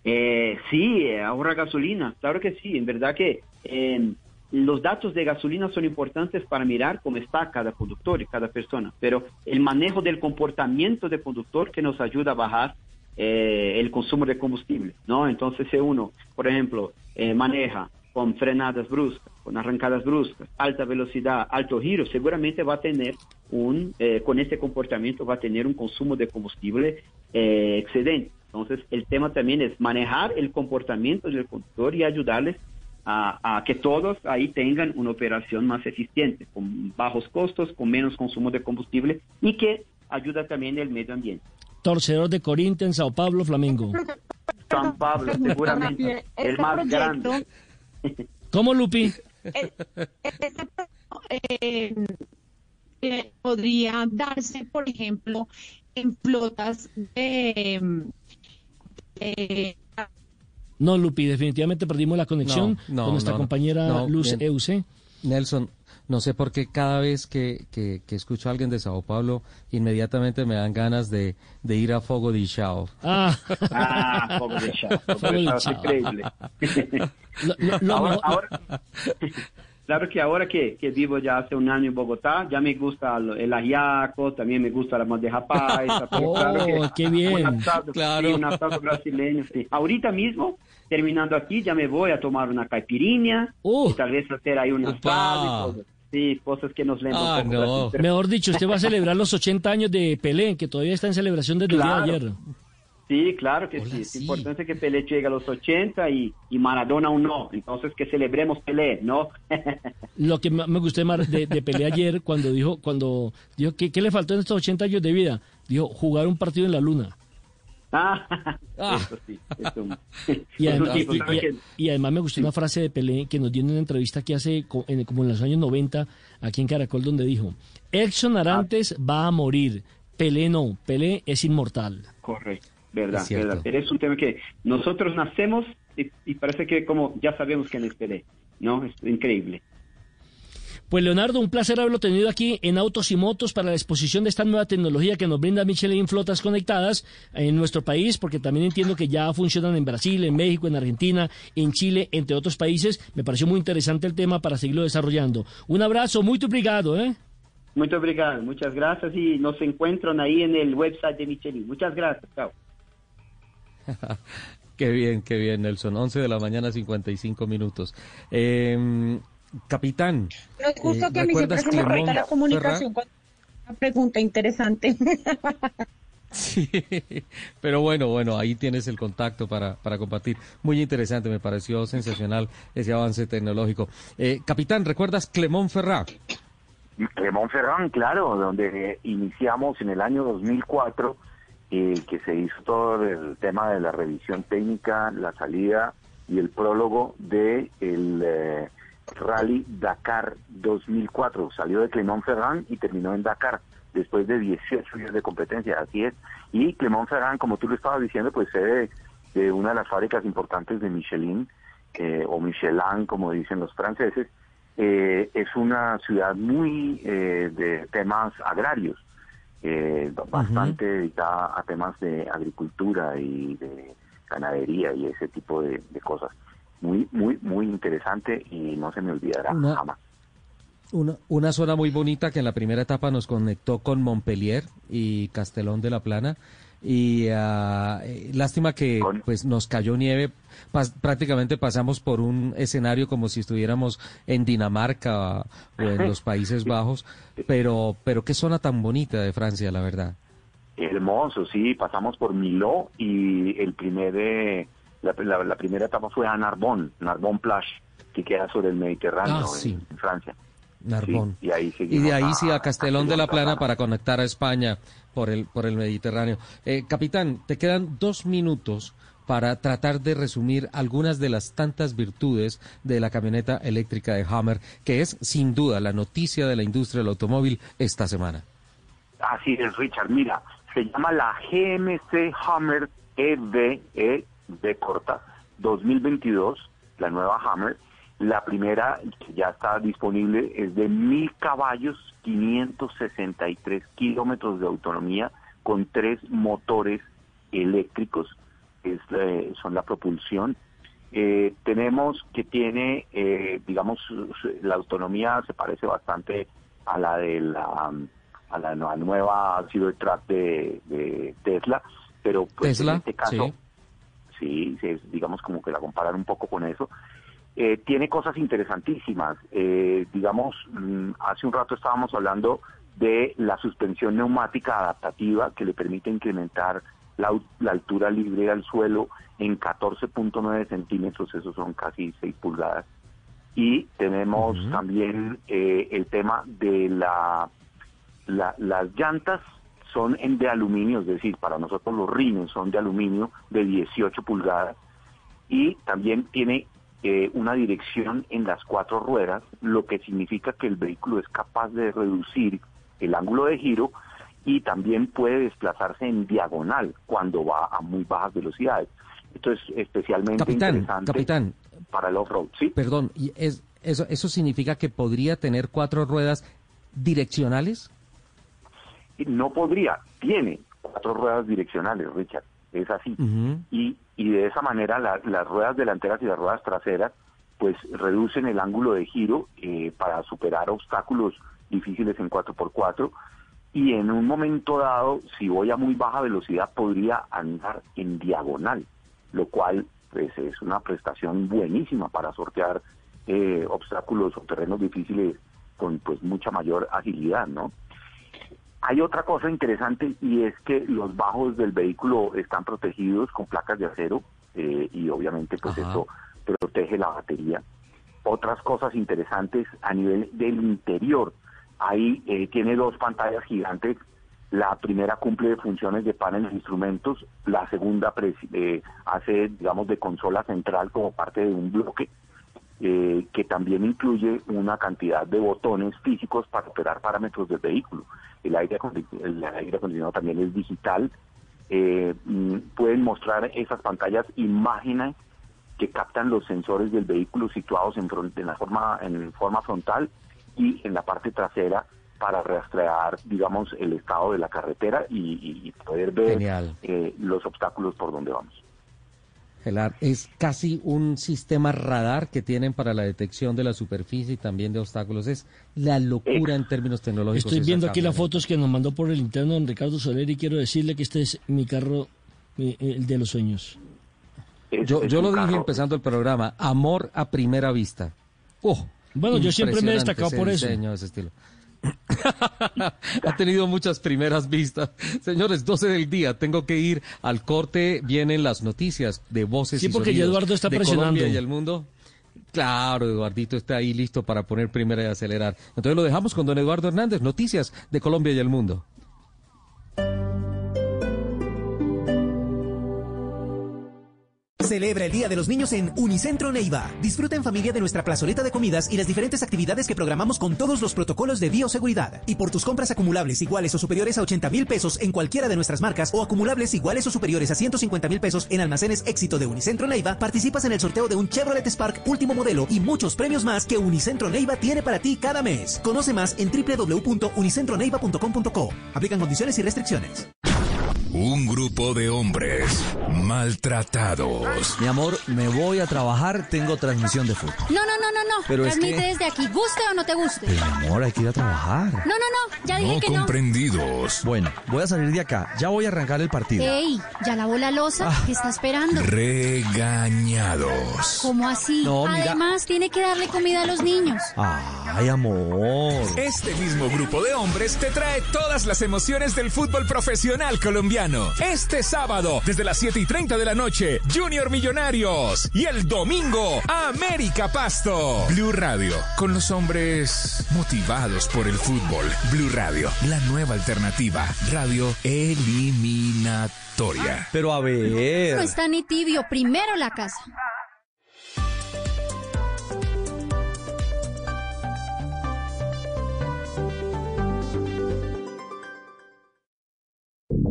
Eh, sí, eh, ahorra gasolina, claro que sí, en verdad que eh, los datos de gasolina son importantes para mirar cómo está cada conductor y cada persona, pero el manejo del comportamiento del conductor que nos ayuda a bajar eh, el consumo de combustible, ¿no? Entonces, si uno, por ejemplo, eh, maneja con frenadas bruscas, con arrancadas bruscas, alta velocidad, alto giro, seguramente va a tener un, eh, con este comportamiento va a tener un consumo de combustible eh, excedente. Entonces, el tema también es manejar el comportamiento del conductor y ayudarles a, a que todos ahí tengan una operación más eficiente, con bajos costos, con menos consumo de combustible y que ayuda también el medio ambiente.
Torcedor de Corinthians, Sao Paulo, Flamengo.
San Pablo, seguramente, el más grande.
¿Cómo, Lupi?
eh, eh, podría darse, por ejemplo, en flotas de... de-
No, Lupi, definitivamente perdimos la conexión
No, no,
con nuestra
no,
compañera
No,
Luz
bien.
Euse.
Nelson, no sé por qué cada vez que, que, que escucho a alguien de Sao Paulo, inmediatamente me dan ganas de, de ir a Fogo de Chao.
Ah, <laughs>
Ah, Fogo de Chao, Fogo de
Fogo de
Chao es
Chao.
increíble. <laughs>
Lo- lo- lo
ahora,
mejor-
ahora- claro que ahora que, que vivo ya hace un año en Bogotá, ya me gusta el ajiaco, también me gusta la bandeja paisa. <laughs>
Oh,
claro que
qué bien.
Un asado,
Claro.
sí, un asado brasileño, sí. Ahorita mismo, terminando aquí, ya me voy a tomar una caipirinha y tal vez hacer ahí un asado y. Sí, cosas que nos lembran
Ah, no.
Mejor dicho, usted va a celebrar los 80 años de Pelé, que todavía está en celebración desde
Claro.
el día de ayer.
Sí, claro que sí. Es importante que Pelé llegue a los 80 y, y Maradona aún no. Entonces que celebremos Pelé, ¿no? <laughs>
Lo que más me gustó más de, de Pelé ayer, cuando dijo, cuando dijo que, ¿qué le faltó en estos 80 años de vida? Dijo, jugar un partido en la luna.
Ah, <laughs>
Ah.
eso sí. eso- <laughs>
Y además,
tipo,
y-
¿sabe
y-
qué?
y además me gustó una frase de Pelé que nos dio en una entrevista que hace en- como en los años 90 aquí en Caracol donde dijo, Edson Arantes va a morir, Pelé no, Pelé es inmortal.
Correcto, verdad,
Es
verdad. Pero es un tema que nosotros nacemos y, y parece que como ya sabemos quién es Pelé, ¿no? Es increíble.
Pues Leonardo, un placer haberlo tenido aquí en Autos y Motos para la exposición de esta nueva tecnología que nos brinda Michelin Flotas Conectadas en nuestro país, porque también entiendo que ya funcionan en Brasil, en México, en Argentina, en Chile, entre otros países. Me pareció muy interesante el tema para seguirlo desarrollando. Un abrazo, muy obrigado, ¿eh?
Muy obrigado, muchas gracias y nos encuentran ahí en el website de Michelin. Muchas gracias, chao. <laughs>
Qué bien, qué bien, Nelson. 11 de la mañana, 55 minutos. Eh, capitán.
No es justo
eh,
que a mí siempre
¿recuerdas
se me corta
Clemón
la comunicación con una pregunta interesante. <laughs>
Sí, pero bueno, bueno, ahí tienes el contacto para, para compartir. Muy interesante, me pareció sensacional ese avance tecnológico. Eh, capitán, ¿recuerdas Clemón Ferrá?
Clemón Ferrán, claro, donde iniciamos en el año 2004, eh, que se hizo todo el tema de la revisión técnica, la salida y el prólogo de el eh, Rally Dakar 2004. Salió de Clemón Ferrán y terminó en Dakar después de 18 días de competencia, así es. Y Clemón Ferrán, como tú lo estabas diciendo, pues sede de una de las fábricas importantes de Michelin, eh, o Michelin, como dicen los franceses, eh, es una ciudad muy eh, de temas agrarios, eh, bastante dedicada a temas de agricultura y de ganadería y ese tipo de, de cosas. Muy, muy, muy interesante y no se me olvidará
Una-
jamás.
Una, una zona muy bonita que en la primera etapa nos conectó con Montpellier y Castelón de la Plana. Y eh, lástima que pues nos cayó nieve. Pas- prácticamente pasamos por un escenario como si estuviéramos en Dinamarca o en los <laughs> Países Bajos. Pero, pero qué zona tan bonita de Francia, la verdad.
Hermoso, sí, pasamos por Miló y el primer, eh, la, la- la primera etapa fue a Narbonne, Narbonne Plage, que queda sobre el Mediterráneo
Ah, sí.
en, Francia.
Narbonne.
Sí, y ahí
Y de ahí
a-
sí a Castelón de la Plana para conectar a España por el, por el Mediterráneo. Eh, capitán, te quedan dos minutos para tratar de resumir algunas de las tantas virtudes de la camioneta eléctrica de Hammer, que es sin duda la noticia de la industria del automóvil esta semana.
Así es, Richard. Mira, se llama la GMC Hammer EV, E de corta, 2022, la nueva Hammer. La primera que ya está disponible es de 1000 caballos, 563 kilómetros de autonomía con tres motores eléctricos, es, eh, son la propulsión. Eh, tenemos que tiene, eh, digamos, la autonomía se parece bastante a la de la, a la, nue- nueva Cybertruck de, de Tesla, pero pues
Tesla,
en este caso,
sí.
sí, es, digamos como que la comparar un poco con eso. Eh, tiene cosas interesantísimas. Eh, digamos, mm, hace un rato estábamos hablando de la suspensión neumática adaptativa que le permite incrementar la, altura libre al suelo en 14.9 centímetros, eso son casi 6 pulgadas. Y tenemos también eh, el tema de la, la- las llantas son en de aluminio, es decir, para nosotros los rines son de aluminio de 18 pulgadas y también tiene eh, una dirección en las cuatro ruedas, lo que significa que el vehículo es capaz de reducir el ángulo de giro y también puede desplazarse en diagonal cuando va a muy bajas velocidades. Esto es especialmente
Capitán,
interesante
capitán.
para el off-road, ¿sí?
Perdón, ¿y es, eso, ¿eso significa que podría tener cuatro ruedas direccionales?
No podría, tiene cuatro ruedas direccionales, Richard, es así. y, y de esa manera la- las ruedas delanteras y las ruedas traseras pues reducen el ángulo de giro eh, para superar obstáculos difíciles en 4x4 y en un momento dado, si voy a muy baja velocidad, podría andar en diagonal, lo cual pues es una prestación buenísima para sortear eh, obstáculos o terrenos difíciles con pues mucha mayor agilidad, ¿no? Hay otra cosa interesante y es que los bajos del vehículo están protegidos con placas de acero eh, y obviamente pues
Ajá.
esto protege la batería. Otras cosas interesantes a nivel del interior. Ahí eh, tiene dos pantallas gigantes La primera cumple funciones de panel de instrumentos, la segunda eh, hace, digamos, de consola central como parte de un bloque eh, que también incluye una cantidad de botones físicos para operar parámetros del vehículo. El aire, el aire acondicionado también es digital. Eh, mm, pueden mostrar esas pantallas imágenes que captan los sensores del vehículo situados en, la forma, en forma frontal y en la parte trasera para rastrear, digamos, el estado de la carretera y, poder ver eh, los obstáculos por donde vamos
es casi un sistema radar que tienen para la detección de la superficie y también de obstáculos. Es la locura en términos tecnológicos.
Estoy viendo aquí las fotos que nos mandó por el interno don Ricardo Soler y quiero decirle que este es mi carro, eh, el de los sueños.
Yo, yo lo dije empezando el programa, amor a primera vista. Oh,
bueno, yo siempre me he destacado por eso.
Ese estilo. <laughs> ha tenido muchas primeras vistas. Señores, 12 del día, tengo que ir al corte. Vienen las noticias de voces
sí, porque Eduardo está presionando.
y el mundo. Claro, Eduardito está ahí listo para poner primera y acelerar. Entonces lo dejamos con don Eduardo Hernández, noticias de Colombia y el mundo.
Celebra el Día de los Niños en Unicentro Neiva. Disfruta en familia de nuestra plazoleta de comidas y las diferentes actividades que programamos con todos los protocolos de bioseguridad. Y por tus compras acumulables iguales o superiores a 80 mil pesos en cualquiera de nuestras marcas o acumulables iguales o superiores a 150 mil pesos en almacenes éxito de Unicentro Neiva, participas en el sorteo de un Chevrolet Spark último modelo y muchos premios más que Unicentro Neiva tiene para ti cada mes. Conoce más en www.unicentroneiva.com.co. Aplican condiciones y restricciones.
Un grupo de hombres maltratados.
Mi amor, me voy a trabajar, tengo transmisión de fútbol.
No, no, no, no, no.
Pero
Transmite
es que...
desde aquí, guste o no te guste.
Pero, mi amor, hay que ir a trabajar.
No, no, no, ya dije que
no. comprendidos.
Bueno, voy a salir de acá. Ya voy a arrancar el partido.
Ey, ya lavó la losa. Ah. ¿Qué está esperando?
Regañados.
¿Cómo así?
No, mira.
Además, tiene que darle comida a los niños.
Ay, amor.
Este mismo grupo de hombres te trae todas las emociones del fútbol profesional colombiano. Este sábado, desde las 7 y 30 de la noche, Junior Millonarios. Y el domingo, América Pasto.
Blue Radio, con los hombres motivados por el fútbol. Blue Radio, la nueva alternativa. Radio eliminatoria.
Pero a ver.
No está ni tibio, primero la casa.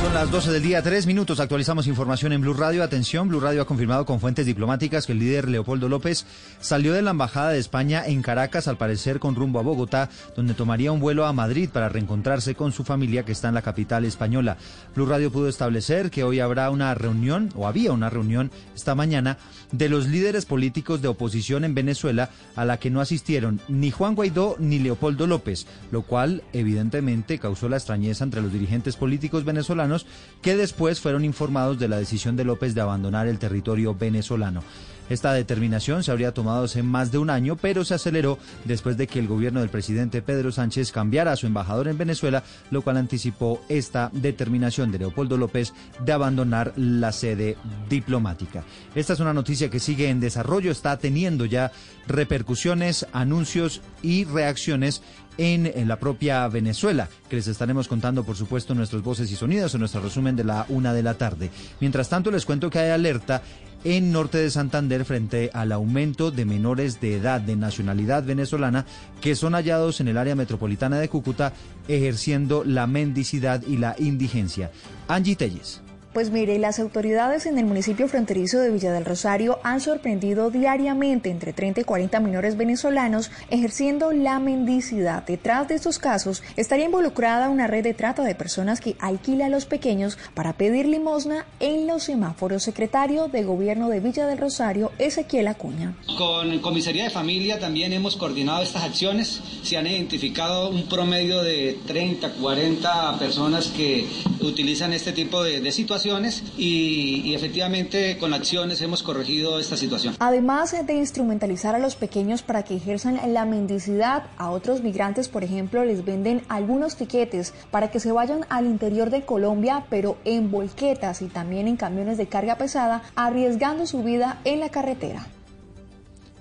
Son las 12 del día, tres minutos. Actualizamos información en Blue Radio. Atención, Blue Radio ha confirmado con fuentes diplomáticas que el líder Leopoldo López salió de la Embajada de España en Caracas, al parecer con rumbo a Bogotá, donde tomaría un vuelo a Madrid para reencontrarse con su familia que está en la capital española. Blue Radio pudo establecer que hoy habrá una reunión, o había una reunión esta mañana, de los líderes políticos de oposición en Venezuela, a la que no asistieron ni Juan Guaidó ni Leopoldo López, lo cual evidentemente causó la extrañeza entre los dirigentes políticos venezolanos que después fueron informados de la decisión de López de abandonar el territorio venezolano. Esta determinación se habría tomado hace más de un año, pero se aceleró después de que el gobierno del presidente Pedro Sánchez cambiara a su embajador en Venezuela, lo cual anticipó esta determinación de Leopoldo López de abandonar la sede diplomática. Esta es una noticia que sigue en desarrollo, está teniendo ya repercusiones, anuncios y reacciones en, la propia Venezuela, que les estaremos contando, por supuesto, nuestros voces y sonidos en nuestro resumen de la una de la tarde. Mientras tanto, les cuento que hay alerta en norte de Santander frente al aumento de menores de edad de nacionalidad venezolana que son hallados en el área metropolitana de Cúcuta ejerciendo la mendicidad y la indigencia. Angie Telles.
Pues mire, las autoridades en el municipio fronterizo de Villa del Rosario han sorprendido diariamente entre 30 y 40 menores venezolanos ejerciendo la mendicidad. Detrás de estos casos estaría involucrada una red de trata de personas que alquila a los pequeños para pedir limosna en los semáforos. Secretario de Gobierno de Villa del Rosario, Ezequiel Acuña.
Con Comisaría de Familia también hemos coordinado estas acciones. Se han identificado un promedio de 30, 40 personas que utilizan este tipo de, de situaciones
y, y efectivamente con acciones hemos corregido esta situación.
Además de instrumentalizar a los pequeños para que ejerzan la mendicidad, a otros migrantes, por ejemplo, les venden algunos tiquetes para que se vayan al interior de Colombia, pero en volquetas y también en camiones de carga pesada, arriesgando su vida en la carretera.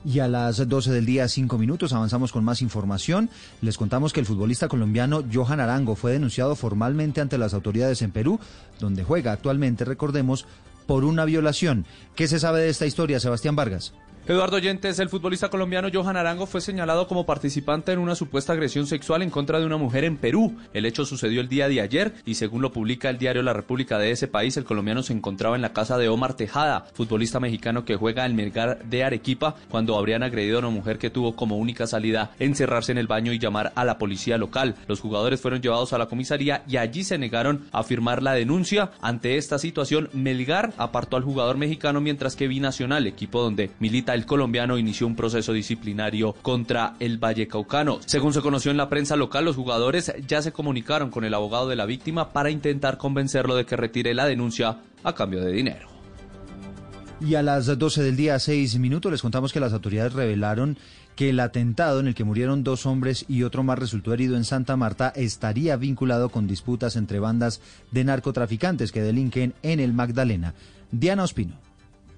Y a las 12 del día, 5 minutos, avanzamos con más información. Les contamos que el futbolista colombiano Johan Arango fue denunciado formalmente ante las autoridades en Perú, donde juega actualmente, recordemos, por una violación. ¿Qué se sabe de esta historia, Sebastián Vargas?
Eduardo Yentes, el futbolista colombiano Johan Arango fue señalado como participante en una supuesta agresión sexual en contra de una mujer en Perú. El hecho sucedió el día de ayer y según lo publica el diario La República de ese país, el colombiano se encontraba en la casa de Omar Tejada, futbolista mexicano que juega en Melgar de Arequipa, cuando habrían agredido a una mujer que tuvo como única salida encerrarse en el baño y llamar a la policía local. Los jugadores fueron llevados a la comisaría y allí se negaron a firmar la denuncia. Ante esta situación, Melgar apartó al jugador mexicano mientras que Binacional, equipo donde milita el colombiano inició un proceso disciplinario contra el Valle Caucano. Según se conoció en la prensa local, los jugadores ya se comunicaron con el abogado de la víctima para intentar convencerlo de que retire la denuncia a cambio de dinero.
Y a las 12 del día, 6 minutos, les contamos que las autoridades revelaron que el atentado en el que murieron dos hombres y otro más resultó herido en Santa Marta estaría vinculado con disputas entre bandas de narcotraficantes que delinquen en el Magdalena. Diana Ospino.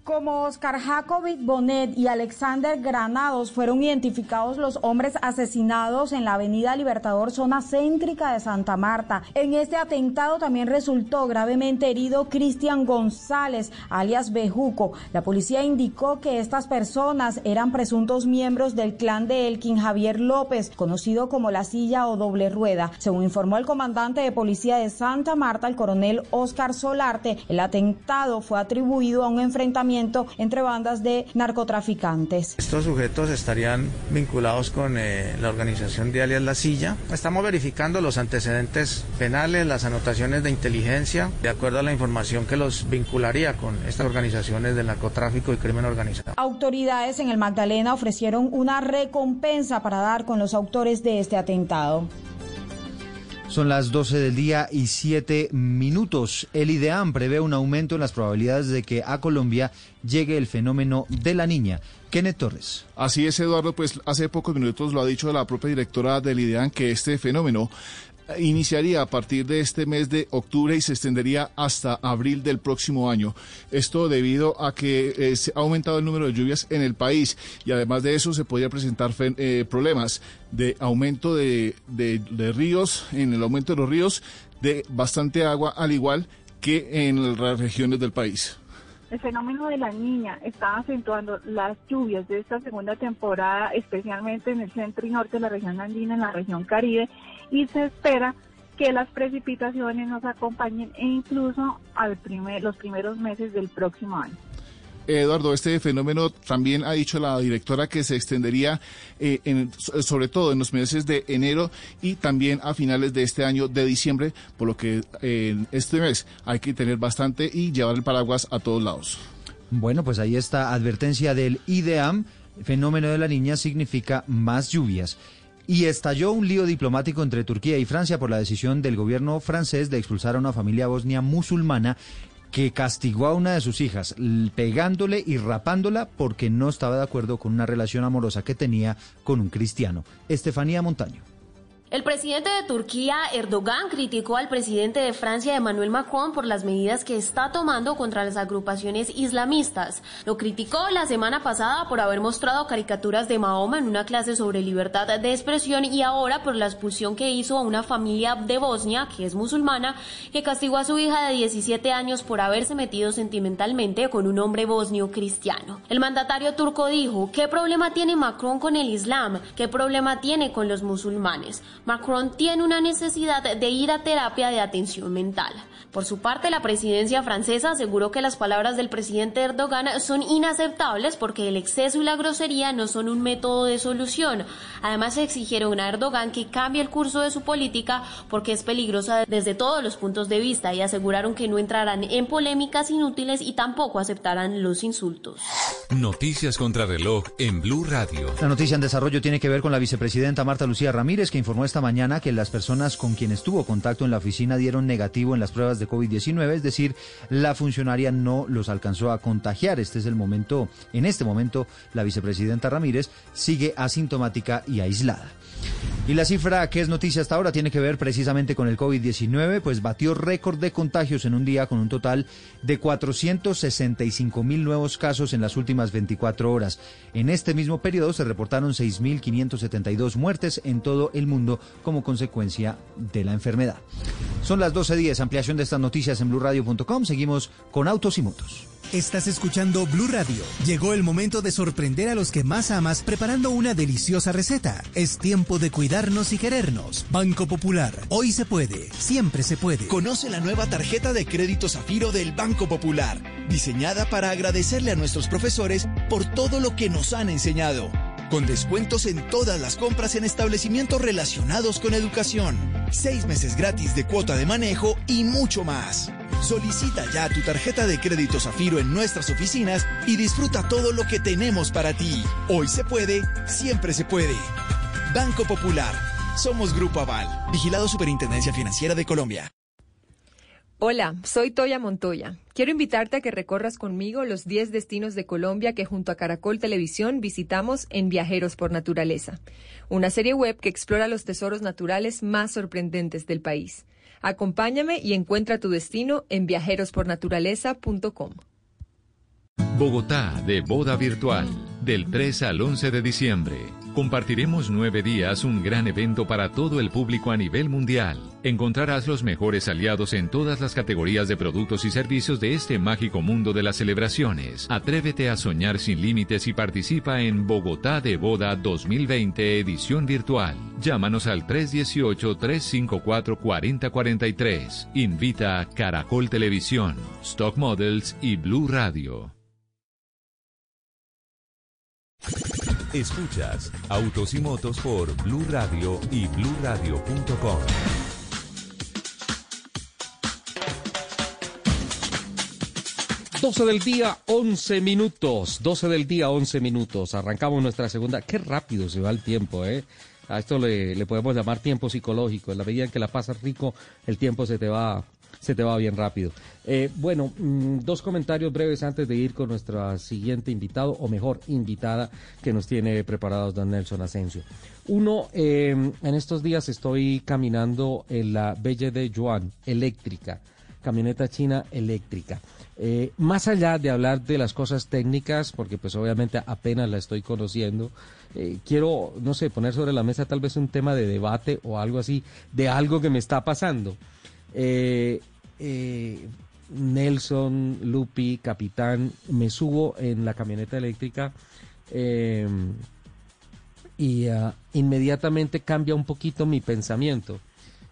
Como Oscar Jacobic Bonet y Alexander Granados fueron identificados los hombres asesinados en la Avenida Libertador, zona céntrica de Santa Marta. En este atentado también resultó gravemente herido Cristian González, alias Bejuco. La policía indicó que estas personas eran presuntos miembros del clan de Elkin Javier López, conocido como la silla o doble rueda. Según informó el comandante de policía de Santa Marta, el coronel Oscar Solarte, el atentado fue atribuido a un enfrentamiento entre bandas de narcotraficantes.
Estos sujetos estarían vinculados con eh, la organización de alias La Silla. Estamos verificando los antecedentes penales, las anotaciones de inteligencia, de acuerdo a la información que los vincularía con estas organizaciones del narcotráfico y crimen organizado.
Autoridades en el Magdalena ofrecieron una recompensa para dar con los autores de este atentado.
Son las 12 del día y 7 minutos. El IDEAM prevé un aumento en las probabilidades de que a Colombia llegue el fenómeno de la niña. Kenneth Torres.
Así es, Eduardo, pues hace pocos minutos lo ha dicho la propia directora del IDEAM que este fenómeno iniciaría a partir de este mes de octubre y se extendería hasta abril del próximo año. Esto debido a que eh, se ha aumentado el número de lluvias en el país y además de eso se podría presentar eh, problemas de aumento de, de, de ríos, en el aumento de los ríos, de bastante agua, al igual que en las regiones del país.
El fenómeno de la niña está acentuando las lluvias de esta segunda temporada, especialmente en el centro y norte de la región andina, en la región caribe, y se espera que las precipitaciones nos acompañen e incluso al primer, los primeros meses del próximo año.
Eduardo, este fenómeno también ha dicho la directora que se extendería eh, en, sobre todo en los meses de enero y también a finales de este año de diciembre, por lo que eh, en este mes hay que tener bastante y llevar el paraguas a todos lados.
Bueno, pues ahí está advertencia del IDEAM. Fenómeno de la niña significa más lluvias. Y estalló un lío diplomático entre Turquía y Francia por la decisión del gobierno francés de expulsar a una familia bosnia musulmana que castigó a una de sus hijas pegándole y rapándola porque no estaba de acuerdo con una relación amorosa que tenía con un cristiano. Estefanía Montaño.
El presidente de Turquía, Erdogan, criticó al presidente de Francia, Emmanuel Macron, por las medidas que está tomando contra las agrupaciones islamistas. Lo criticó la semana pasada por haber mostrado caricaturas de Mahoma en una clase sobre libertad de expresión y ahora por la expulsión que hizo a una familia de Bosnia, que es musulmana, que castigó a su hija de 17 años por haberse metido sentimentalmente con un hombre bosnio cristiano. El mandatario turco dijo, ¿qué problema tiene Macron con el Islam? ¿Qué problema tiene con los musulmanes? Macron tiene una necesidad de ir a terapia de atención mental. Por su parte, la presidencia francesa aseguró que las palabras del presidente Erdogan son inaceptables porque el exceso y la grosería no son un método de solución. Además, exigieron a Erdogan que cambie el curso de su política porque es peligrosa desde todos los puntos de vista y aseguraron que no entrarán en polémicas inútiles y tampoco aceptarán los insultos.
Noticias contra reloj en Blue Radio.
La noticia en desarrollo tiene que ver con la vicepresidenta Marta Lucía Ramírez, que informó esta mañana que las personas con quienes tuvo contacto en la oficina dieron negativo en las pruebas de COVID-19, es decir, la funcionaria no los alcanzó a contagiar. Este es el momento, en este momento, la vicepresidenta Ramírez sigue asintomática y aislada. Y la cifra que es noticia hasta ahora tiene que ver precisamente con el COVID-19, pues batió récord de contagios en un día con un total de 465 mil nuevos casos en las últimas 24 horas. En este mismo periodo se reportaron 6.572 muertes en todo el mundo como consecuencia de la enfermedad. Son las 12.10, ampliación de estas noticias en blurradio.com. Seguimos con autos y motos.
Estás escuchando Blue Radio. Llegó el momento de sorprender a los que más amas preparando una deliciosa receta. Es tiempo de cuidarnos y querernos. Banco Popular. Hoy se puede. Siempre se puede.
Conoce la nueva tarjeta de crédito Zafiro del Banco Popular, diseñada para agradecerle a nuestros profesores por todo lo que nos han enseñado. Con descuentos en todas las compras en establecimientos relacionados con educación. Seis meses gratis de cuota de manejo y mucho más. Solicita ya tu tarjeta de crédito Zafiro en nuestras oficinas y disfruta todo lo que tenemos para ti. Hoy se puede, siempre se puede. Banco Popular. Somos Grupo Aval. Vigilado Superintendencia Financiera de Colombia.
Hola, soy Toya Montoya. Quiero invitarte a que recorras conmigo los 10 destinos de Colombia que junto a Caracol Televisión visitamos en Viajeros por Naturaleza, una serie web que explora los tesoros naturales más sorprendentes del país. Acompáñame y encuentra tu destino en viajerospornaturaleza.com.
Bogotá de boda virtual, del 3 al 11 de diciembre. Compartiremos nueve días un gran evento para todo el público a nivel mundial. Encontrarás los mejores aliados en todas las categorías de productos y servicios de este mágico mundo de las celebraciones. Atrévete a soñar sin límites y participa en Bogotá de Boda 2020 edición virtual. Llámanos al 318-354-4043. Invita a Caracol Televisión, Stock Models y Blue Radio. Escuchas Autos y Motos por Blue Radio y bluradio.com.
Doce del día, 11 minutos. 12 del día, 11 minutos. Arrancamos nuestra segunda. Qué rápido se va el tiempo, ¿eh? A esto le, le podemos llamar tiempo psicológico. En la medida en que la pasas rico, el tiempo se te va se te va bien rápido. Eh, bueno, mm, dos comentarios breves antes de ir con nuestra siguiente invitado, o mejor, invitada que nos tiene preparados don Nelson Asensio. Uno, eh, en estos días estoy caminando en la Belle de Yuan eléctrica, camioneta china eléctrica. Eh, más allá de hablar de las cosas técnicas, porque pues obviamente apenas la estoy conociendo, quiero, no sé, poner sobre la mesa tal vez un tema de debate o algo así, de algo que me está pasando. Eh, Nelson, Lupi, Capitán, me subo en la camioneta eléctrica eh, y ah, inmediatamente cambia un poquito mi pensamiento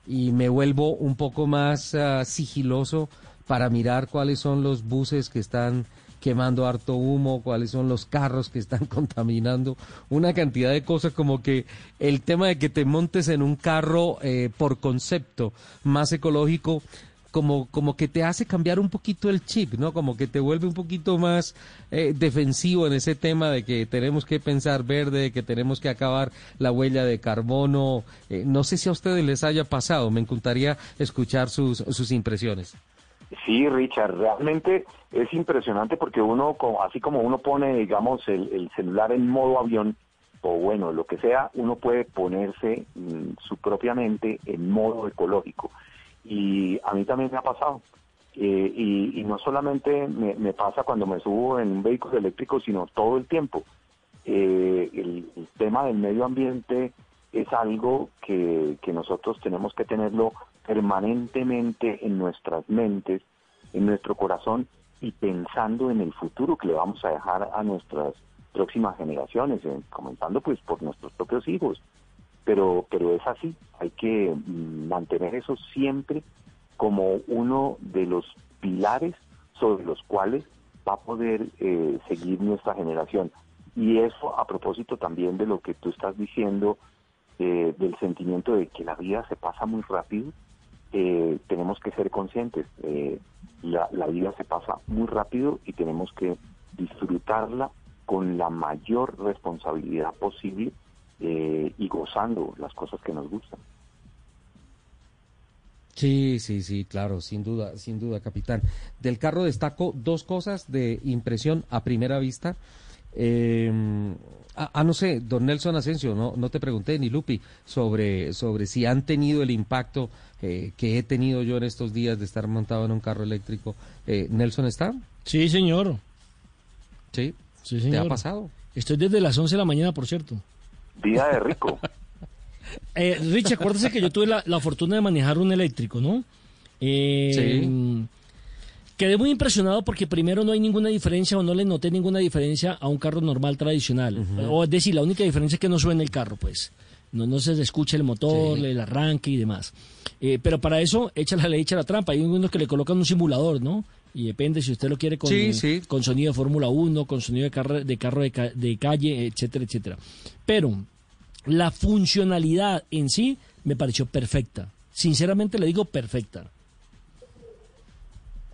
y me vuelvo un poco más ah, sigiloso para mirar cuáles son los buses que están quemando harto humo, cuáles son los carros que están <laughs> contaminando, una cantidad de cosas como que el tema de que te montes en un carro eh, por concepto más ecológico, como, como que te hace cambiar un poquito el chip, ¿no? Como que te vuelve un poquito más eh, defensivo en ese tema de que tenemos que pensar verde, que tenemos que acabar la huella de carbono. Eh, no sé si a ustedes les haya pasado, me encantaría escuchar sus, sus impresiones.
Sí, Richard, realmente es impresionante porque uno, así como uno pone, digamos, el, celular en modo avión, o bueno, lo que sea, uno puede ponerse mm, su propia mente en modo ecológico. Y a mí también me ha pasado. Eh, y, no solamente me, pasa cuando me subo en un vehículo eléctrico, sino todo el tiempo. Eh, el, el, tema del medio ambiente es algo que, que nosotros tenemos que tenerlo permanentemente en nuestras mentes, en nuestro corazón y pensando en el futuro que le vamos a dejar a nuestras próximas generaciones, eh, comenzando pues por nuestros propios hijos. Pero, pero es así, hay que mm, mantener eso siempre como uno de los pilares sobre los cuales va a poder eh, seguir nuestra generación. Y eso a propósito también de lo que tú estás diciendo, eh, del sentimiento de que la vida se pasa muy rápido, eh, tenemos que ser conscientes. Eh, la, vida se pasa muy rápido y tenemos que disfrutarla con la mayor responsabilidad posible eh, y gozando las cosas que nos gustan.
Sí, sí, sí, claro, sin duda, sin duda, capitán. Del carro destaco dos cosas de impresión a primera vista. Eh, ah, no sé, don Nelson Asensio, no, no te pregunté ni Lupi sobre, sobre si han tenido el impacto eh, que he tenido yo en estos días de estar montado en un carro eléctrico. Eh, ¿Nelson está?
Sí, señor.
Sí,
sí
¿Te ha pasado?
Estoy desde las 11 de la mañana, por cierto.
Día de rico. <laughs>
eh, Rich, acuérdese que yo tuve la, la, fortuna de manejar un eléctrico, ¿no? Eh, sí. Quedé muy impresionado porque primero no hay ninguna diferencia o no le noté ninguna diferencia a un carro normal tradicional. Uh -huh. O es decir, la única diferencia es que no suena el carro, pues. No, no se escucha el motor, sí. el arranque y demás. Eh, pero para eso, echa la ley, echa la trampa. Hay unos que le colocan un simulador, ¿no? Y depende si usted lo quiere con,
sí, sí.
con sonido de Fórmula 1, con sonido de carro, de, carro de, ca de calle, etcétera, etcétera. Pero la funcionalidad en sí me pareció perfecta. Sinceramente le digo perfecta.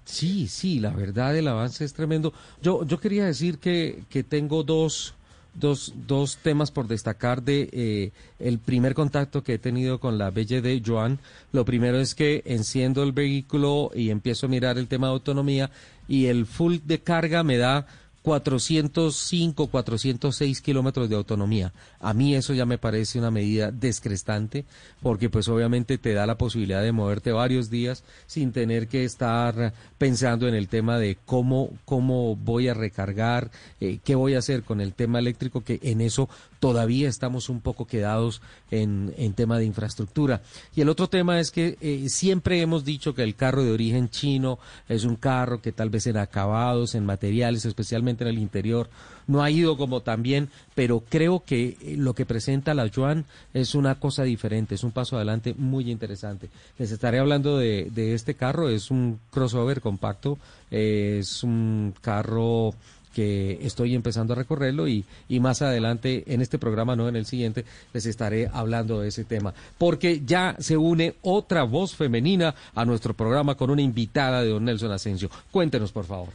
Sí, sí, la verdad el avance es tremendo. Yo, yo quería decir que, que tengo dos, dos, dos temas por destacar de eh, el primer contacto que he tenido con la de Joan. Lo primero es que enciendo el vehículo y empiezo a mirar el tema de autonomía y el full de carga me da 405, 406 kilómetros de autonomía. A mí eso ya me parece una medida descrestante porque pues obviamente te da la posibilidad de moverte varios días sin tener que estar pensando en el tema de cómo, cómo voy a recargar, eh, qué voy a hacer con el tema eléctrico, que en eso todavía estamos un poco quedados en, en tema de infraestructura. Y el otro tema es que eh, siempre hemos dicho que el carro de origen chino es un carro que tal vez en acabados, en materiales, especialmente en el interior, no ha ido como tan bien, pero creo que lo que presenta la Joan es una cosa diferente, es un paso adelante muy interesante. Les estaré hablando de, de este carro, es un crossover compacto, eh, es un carro que estoy empezando a recorrerlo y, y, más adelante en este programa, no en el siguiente, les estaré hablando de ese tema. Porque ya se une otra voz femenina a nuestro programa con una invitada de don Nelson Asensio. Cuéntenos, por favor.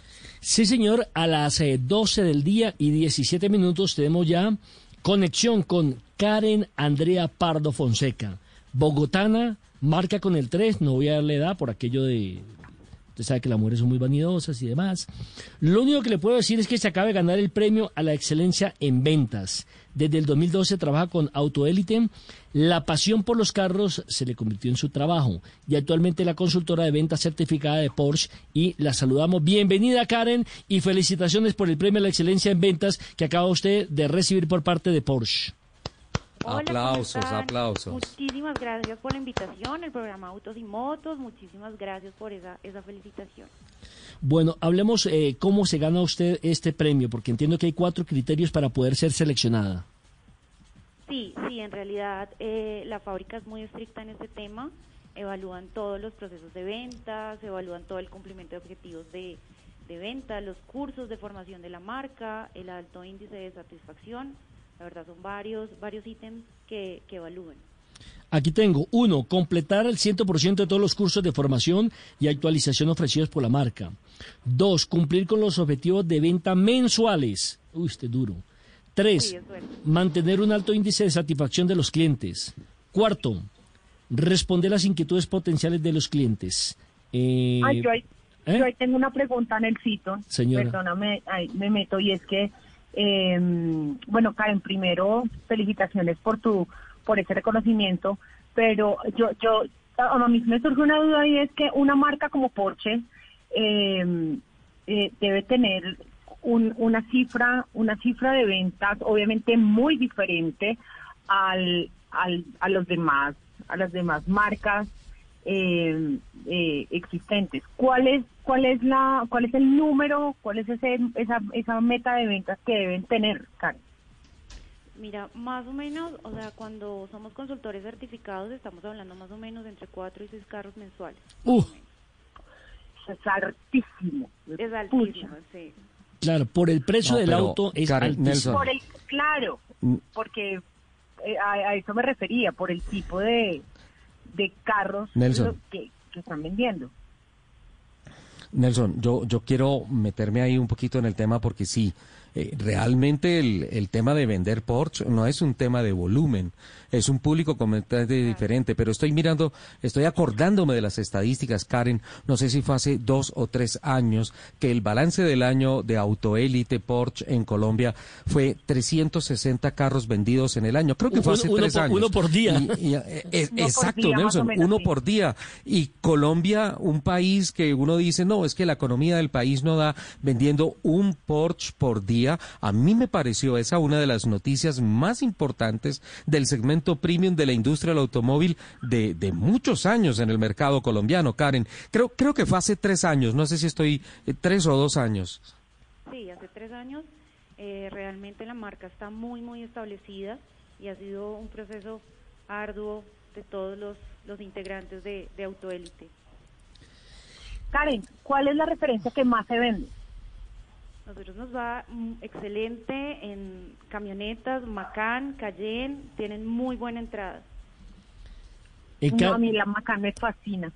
Sí, señor, a las eh, 12 del día y 17 minutos tenemos ya conexión con Karen Andrea Pardo Fonseca, bogotana, marca con el 3, no voy a darle edad por aquello de Usted sabe que las mujeres son muy vanidosas y demás. Lo único que le puedo decir es que se acaba de ganar el premio a la excelencia en ventas. Desde el 2012 trabaja con Autoélite. La pasión por los carros se le convirtió en su trabajo. Y actualmente la consultora de ventas certificada de Porsche. Y la saludamos. Bienvenida, Karen, y felicitaciones por el premio a la excelencia en ventas que acaba usted de recibir por parte de Porsche.
Hola,
aplausos, aplausos.
Muchísimas gracias por la invitación, el programa Autos y Motos, muchísimas gracias por esa, esa felicitación.
Bueno, hablemos eh, cómo se gana usted este premio, porque entiendo que hay cuatro criterios para poder ser seleccionada.
Sí, sí, en realidad eh, la fábrica es muy estricta en este tema, evalúan todos los procesos de ventas, evalúan todo el cumplimiento de objetivos de, de venta, los cursos de formación de la marca, el alto índice de satisfacción, la verdad son varios, varios ítems que, que evalúen.
Aquí tengo, uno, completar el 100% de todos los cursos de formación y actualización ofrecidos por la marca. Dos, cumplir con los objetivos de venta mensuales. Uy, este duro. Tres,
bueno.
mantener un alto índice de satisfacción de los clientes. Cuarto, responder las inquietudes potenciales de los clientes. Eh,
Ay, yo, ahí,
¿eh?
yo ahí tengo una pregunta, Nelsito.
Señora.
Perdóname, ahí me meto y es que, eh, bueno, Karen, primero felicitaciones por tu, por ese reconocimiento, pero yo, yo, a mí me surge una duda y es que una marca como Porsche eh, eh, debe tener un- una cifra, una cifra de ventas obviamente muy diferente al, al, a los demás, a las demás marcas eh, eh, existentes. ¿Cuál es, cuál es la, cuál es el número, cuál es ese, esa, esa meta de ventas que deben tener, Karen?
Mira, más o menos, o sea, cuando somos consultores certificados estamos hablando más o menos entre 4 y 6 carros mensuales.
Uh,
es altísimo.
Es altísimo, sí.
claro, por el precio
No,
del auto es
Karen,
altísimo.
Nelson.
Por el, claro,
Mm.
porque eh, a, a eso me refería, por el tipo de, de carros
Nelson.
que, que están vendiendo.
Nelson, yo, yo quiero meterme ahí un poquito en el tema porque sí, eh, realmente el, el tema de vender Porsche no es un tema de volumen, es un público completamente diferente, pero estoy mirando, estoy acordándome de las estadísticas, Karen, no sé si fue hace dos o tres años, que el balance del año de autoélite Porsche en Colombia fue 360 carros vendidos en el año. Creo que fue hace
uno
tres
por-
años.
uno por día.
Y- y, eh, es- <laughs>
Uno por
exacto,
día,
Nelson,
menos,
uno
sí.
por día. Y Colombia, un país que uno dice, no, es que la economía del país no da vendiendo un Porsche por día. A mí me pareció esa una de las noticias más importantes del segmento premium de la industria del automóvil de, de muchos años en el mercado colombiano, Karen. Creo, creo que fue hace tres años, no sé si estoy eh, tres o dos años.
Sí, hace tres años eh, realmente la marca está muy, muy establecida y ha sido un proceso arduo de todos los, los integrantes de, de Autoélite.
Karen, ¿cuál es la referencia que más se vende?
Nosotros nos va mm, excelente en camionetas, Macan, Cayenne, tienen muy buena entrada.
No, a mí la Macan me fascina.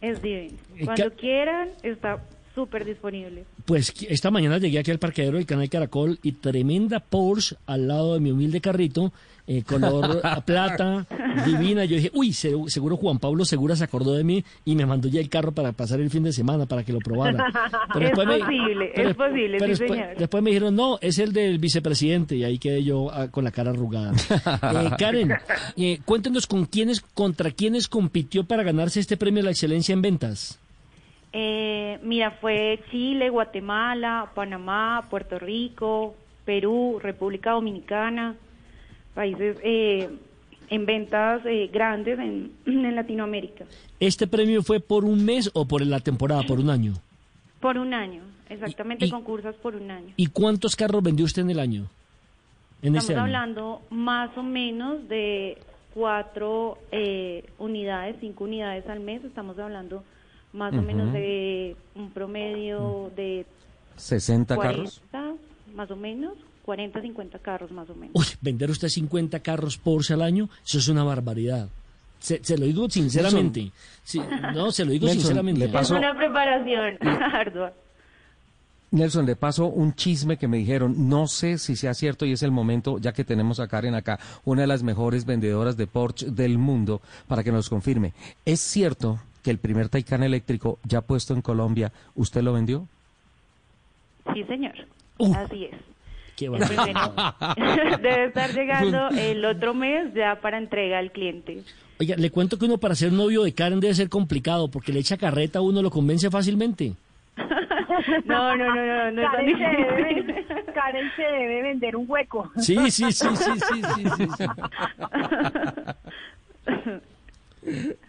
Es divino. Cuando quieran, está súper disponible.
Pues esta mañana llegué aquí al parqueadero del canal Caracol y tremenda Porsche al lado de mi humilde carrito, eh, color a <laughs> plata, divina. Yo dije, uy, se- seguro Juan Pablo Segura se acordó de mí y me mandó ya el carro para pasar el fin de semana para que lo probara. <laughs>
Es posible, es posible, sí,
después,
señor.
después me dijeron, no, es el del vicepresidente y ahí quedé yo ah, con la cara arrugada. Eh, <laughs> Karen, eh, cuéntenos con quiénes, contra quiénes compitió para ganarse este premio a la excelencia en ventas.
Eh, mira, fue Chile, Guatemala, Panamá, Puerto Rico, Perú, República Dominicana, países eh, en ventas eh, grandes en, <clears throat> en Latinoamérica.
¿Este premio fue por un mes o por la temporada, por un año?
Por un año, exactamente
Y- y-
concursos por un año.
¿Y cuántos carros vendió usted en el año? En
Estamos
año.
hablando más o menos de cuatro eh, unidades, cinco unidades al mes. Estamos hablando más o menos de un promedio de
60
40,
carros.
más o menos, 40, 50 carros más o menos.
Uy, vender usted 50 carros Porsche al año, eso es una barbaridad. Se, se lo digo sinceramente. Sí, no, se lo digo
Nelson,
sinceramente.
le paso-
Es una preparación <laughs> ardua.
Nelson, le paso un chisme que me dijeron, no sé si sea cierto y es el momento, ya que tenemos a Karen acá, una de las mejores vendedoras de Porsche del mundo, para que nos confirme. ¿Es cierto que el primer Taycan eléctrico ya puesto en Colombia, usted lo vendió?
Sí, señor.
Uh.
Así es.
Qué
primero <laughs> debe estar llegando el otro mes ya para entrega al cliente.
Oiga, le cuento que uno para ser novio de Karen debe ser complicado, porque le echa carreta a uno, lo convence fácilmente. <laughs>
No, no, no, no, no es tan
Karen se, debe. Karen se debe vender un hueco.
Sí, sí, sí, sí, sí, sí, sí, sí. <laughs>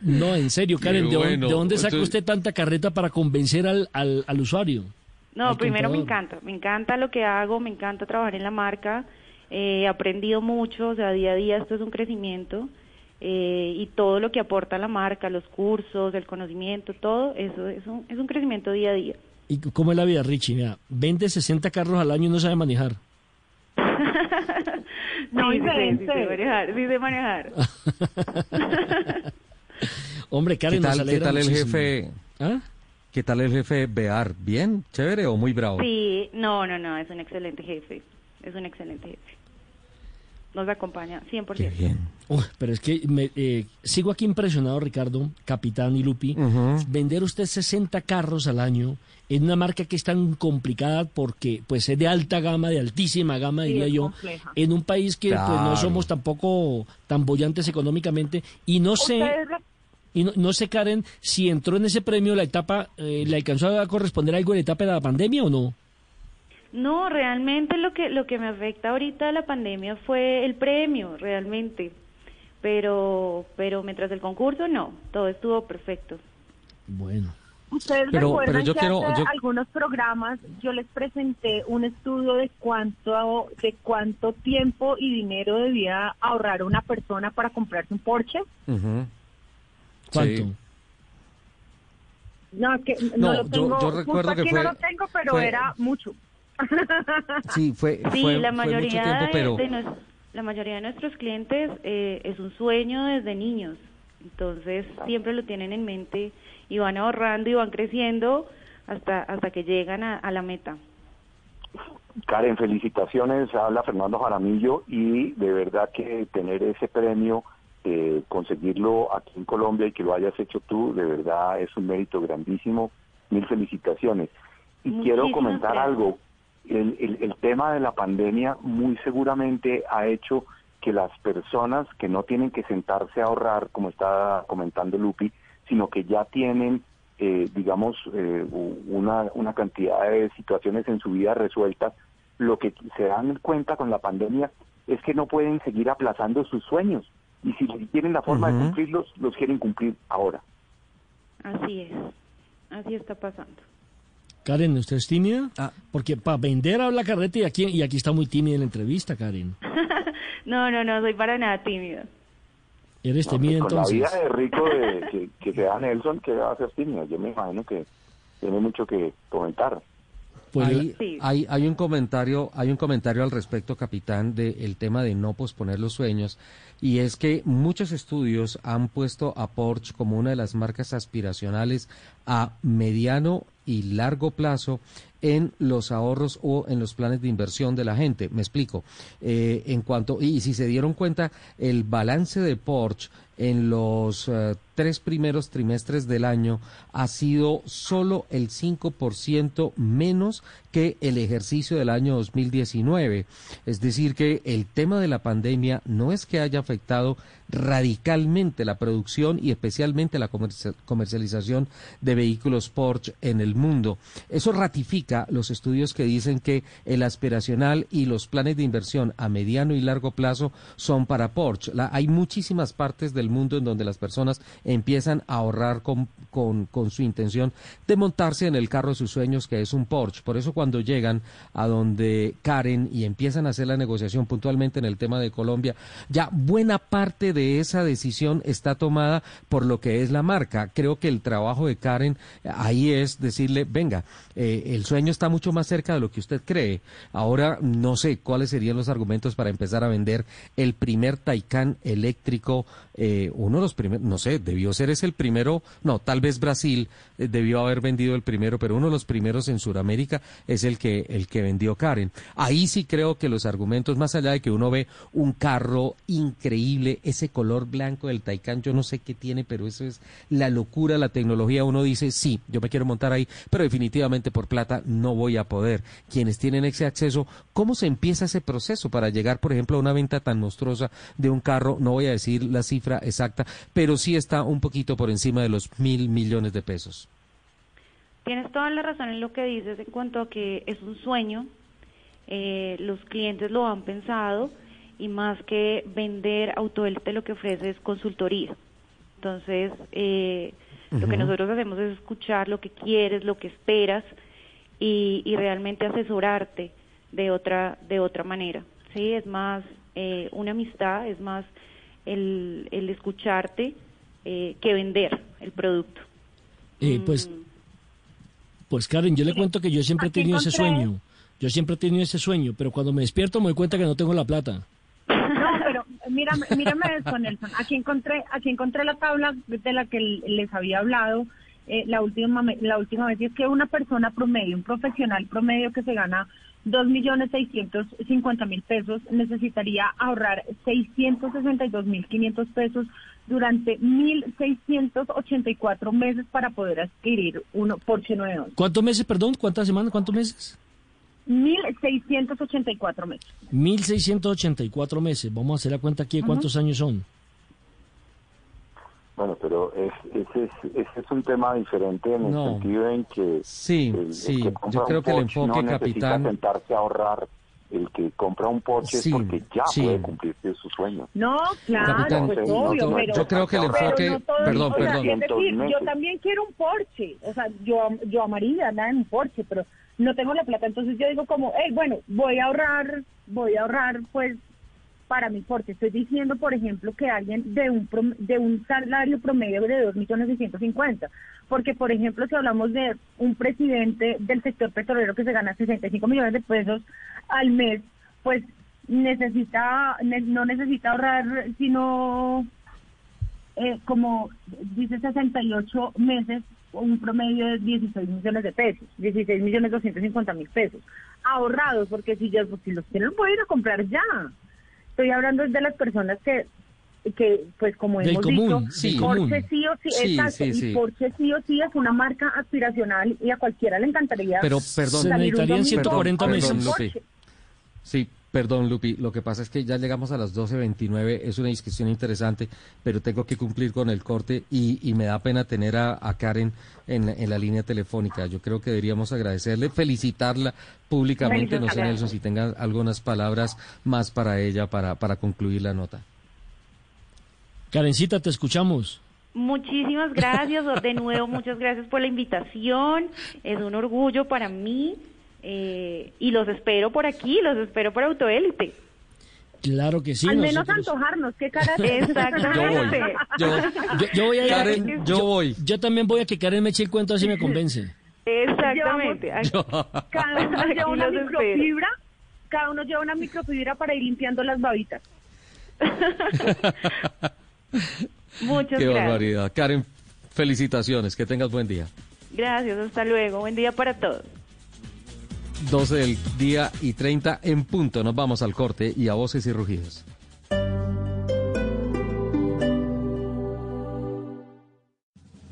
No, en serio, Karen, ¿de, dónde-
bueno.
de dónde saca usted tanta carreta para convencer al, al, al usuario?
No,
al
primero me encanta, me encanta lo que hago, me encanta trabajar en la marca, eh, he aprendido mucho, o sea, día a día esto es un crecimiento eh, y todo lo que aporta la marca, los cursos, el conocimiento, todo eso es un, es un crecimiento día a día.
¿Y cómo es la vida, Richie? Mira, vende 60 carros al año y no sabe manejar. <laughs>
No,
sí, sí,
se
sí, sé manejar, sí sé manejar. <laughs>
Hombre, Karen,
¿Qué
nos
tal, ¿qué tal el
muchísimo.
jefe?
¿Ah?
¿Qué tal el jefe Bear? ¿Bien? ¿Chévere o muy bravo?
Sí, no, no, no, es un excelente jefe, es un excelente jefe. Nos acompaña 100%.
Qué bien.
Pero es que me, eh, sigo aquí impresionado, Ricardo, Capitán y Lupi. Vender usted 60 carros al año en una marca que es tan complicada porque pues es de alta gama, de altísima gama,
Sí,
diría yo,
compleja.
en un país que pues no somos tampoco tan bollantes económicamente y no sé y no, no sé Karen si entró en ese premio la etapa eh, le alcanzó a corresponder algo en la etapa de la pandemia o no.
No, realmente lo que lo que me afecta ahorita de la pandemia fue el premio, realmente. Pero pero mientras el concurso no, todo estuvo perfecto.
Bueno.
Ustedes
Pero-
recuerdan
pero yo
que
quiero-
hace
yo-
algunos programas yo les presenté un estudio de cuánto de cuánto tiempo y dinero debía ahorrar una persona para comprarse un Porsche.
Ujú.
¿Cuánto?
Sí.
No, que no,
No,
lo tengo,
yo
justo
recuerdo que
aquí
fue-
no lo tengo, pero
fue-
era mucho. <laughs>
Sí, fue,
Sí,
fue,
la
fue
mayoría
mucho tiempo,
de-
pero...
de, nos- la mayoría de nuestros clientes eh, es un sueño desde niños. Entonces, siempre lo tienen en mente y van ahorrando y van creciendo hasta hasta que llegan a, a la meta.
Karen, felicitaciones, habla Fernando Jaramillo y de verdad que tener ese premio, eh, conseguirlo aquí en Colombia y que lo hayas hecho tú, de verdad es un mérito grandísimo. Mil felicitaciones. Y quiero comentar
gracias.
algo. El, el, el tema de la pandemia muy seguramente ha hecho que las personas que no tienen que sentarse a ahorrar, como está comentando Lupi, sino que ya tienen, eh, digamos, eh, una, una cantidad de situaciones en su vida resueltas, lo que se dan cuenta con la pandemia es que no pueden seguir aplazando sus sueños. Y si tienen la forma de cumplirlos, los quieren cumplir ahora.
Así es, así está pasando.
Karen, ¿usted es tímida? Porque para vender habla carreta y aquí, y aquí está muy tímida en la entrevista, Karen. <laughs>
No, no, no soy para nada tímida.
¿Eres
No,
tímida
pues con
entonces?
la vida de rico de, que, que se da Nelson, que va a ser tímido. Yo me imagino que tiene mucho que comentar.
Pues
hay, hay, hay un comentario, hay un comentario al respecto, capitán, del tema de no posponer los sueños, y es que muchos estudios han puesto a Porsche como una de las marcas aspiracionales a mediano y largo plazo en los ahorros o en los planes de inversión de la gente. Me explico. Eh, en cuanto y si se dieron cuenta, el balance de Porsche en los eh, tres primeros trimestres del año ha sido solo el 5% menos que el ejercicio del año 2019. Es decir, que el tema de la pandemia no es que haya afectado radicalmente la producción y especialmente la comerci- comercialización de vehículos Porsche en el mundo. Eso ratifica los estudios que dicen que el aspiracional y los planes de inversión a mediano y largo plazo son para Porsche. La- hay muchísimas partes del mundo en donde las personas empiezan a ahorrar con, con, con su intención de montarse en el carro de sus sueños, que es un Porsche. Por eso cuando llegan a donde Karen y empiezan a hacer la negociación puntualmente en el tema de Colombia, ya buena parte de esa decisión está tomada por lo que es la marca. Creo que el trabajo de Karen ahí es decirle, venga, eh, el sueño está mucho más cerca de lo que usted cree. Ahora no sé cuáles serían los argumentos para empezar a vender el primer Taycan eléctrico, eh, uno de los primeros, no sé, debió ser ese el primero, no, tal vez Brasil eh, debió haber vendido el primero, pero uno de los primeros en Sudamérica es el que, el que vendió Karen. Ahí sí creo que los argumentos, más allá de que uno ve un carro increíble, ese color blanco del Taycan, yo no sé qué tiene, pero eso es la locura, la tecnología, uno dice, sí, yo me quiero montar ahí, pero definitivamente por plata no voy a poder. Quienes tienen ese acceso, ¿cómo se empieza ese proceso para llegar, por ejemplo, a una venta tan monstruosa de un carro? No voy a decir la cifra exacta, pero sí está un poquito por encima de los mil millones de pesos.
Tienes toda la razón en lo que dices en cuanto a que es un sueño, eh, los clientes lo han pensado y más que vender Autoelte lo que ofrece es consultoría. Entonces, eh, lo que nosotros hacemos es escuchar lo que quieres, lo que esperas y, y realmente asesorarte de otra de otra manera. Sí, es más eh, una amistad, es más el, el escucharte eh, que vender el producto.
Eh, pues, pues Karen, yo le cuento que yo siempre he tenido ese sueño. Yo siempre he tenido ese sueño, pero cuando me despierto me doy cuenta que no tengo la plata.
No, <laughs> pero mírame, mírame esto, Nelson. Aquí encontré, aquí encontré la tabla de la que les había hablado eh, la última la última vez y es que una persona promedio, un profesional promedio que se gana dos millones seiscientos cincuenta mil pesos necesitaría ahorrar seiscientos sesenta y dos mil quinientos pesos durante mil seiscientos ochenta y cuatro meses para poder adquirir uno Porsche nuevo.
¿Cuántos meses, perdón? ¿Cuántas semanas? ¿Cuántos meses?
Mil seiscientos ochenta y cuatro meses.
1684 meses. Vamos a hacer la cuenta aquí de cuántos años son.
Bueno, pero es, ese, es, ese es un tema diferente en el
No.
sentido en que
Sí,
el, el
sí,
que compra
yo creo
un
que el enfoque,
no necesita
capitán-
sentarse a ahorrar. El que compra un Porsche
Sí,
es porque ya
sí.
puede cumplirse su sueño.
No, claro,
Capitán,
pues
no,
obvio,
no,
pero,
yo creo que el enfoque-
no todo-
perdón,
o sea,
perdón.
Es decir, yo también quiero un Porsche, o sea, yo, yo amaría andar en un Porsche, pero no tengo la plata, entonces yo digo como, hey, bueno, voy a ahorrar, voy a ahorrar, pues, para mi Porsche. Estoy diciendo, por ejemplo, que alguien de un prom- de un salario promedio de dos millones seiscientos cincuenta, porque, por ejemplo, si hablamos de un presidente del sector petrolero que se gana 65 millones de pesos al mes, pues necesita, ne- no necesita ahorrar sino eh, como dice 68 meses un promedio de 16 millones de pesos, 16 millones 250 mil pesos, ahorrados, porque si, ya, pues, los tienen, pueden ir a comprar ya. Estoy hablando de las personas que que pues como
Del
hemos
común,
dicho,
sí.
Porsche
Común.
sí o sí,
Sí,
exacto,
sí, sí.
y Porsche sí o sí es una marca aspiracional y a cualquiera le encantaría
Pero, perdón,
Se
salir un
necesitarían
domingo
140
con un
meses.
Sí, perdón, Lupi. Lo que pasa es que ya llegamos a las 12.29. Es una discusión interesante, pero tengo que cumplir con el corte y, y me da pena tener a, a Karen en, en la línea telefónica. Yo creo que deberíamos agradecerle, felicitarla públicamente. No sé. Nelson, si tenga algunas palabras más para ella para, para concluir la nota.
Karencita, te escuchamos.
Muchísimas gracias, de nuevo muchas gracias por la invitación, es un orgullo para mí eh, y los espero por aquí, los espero por Autoélite.
Claro que sí.
Al menos
nosotros-
antojarnos, qué cara <laughs>
Exactamente.
Yo,
Yo, yo voy a
Karen, yo voy.
Yo también voy a que Karen me eche el cuento así me convence.
Exactamente. Aquí- <laughs>
Cada uno lleva una
espero.
microfibra, cada uno lleva una microfibra para ir limpiando las babitas. <laughs>
Muchas
Qué
gracias.
barbaridad. Karen, felicitaciones. Que tengas buen día.
Gracias, hasta luego. Buen día para todos.
12 del día y 30 en punto. Nos vamos al corte y a voces y rugidos.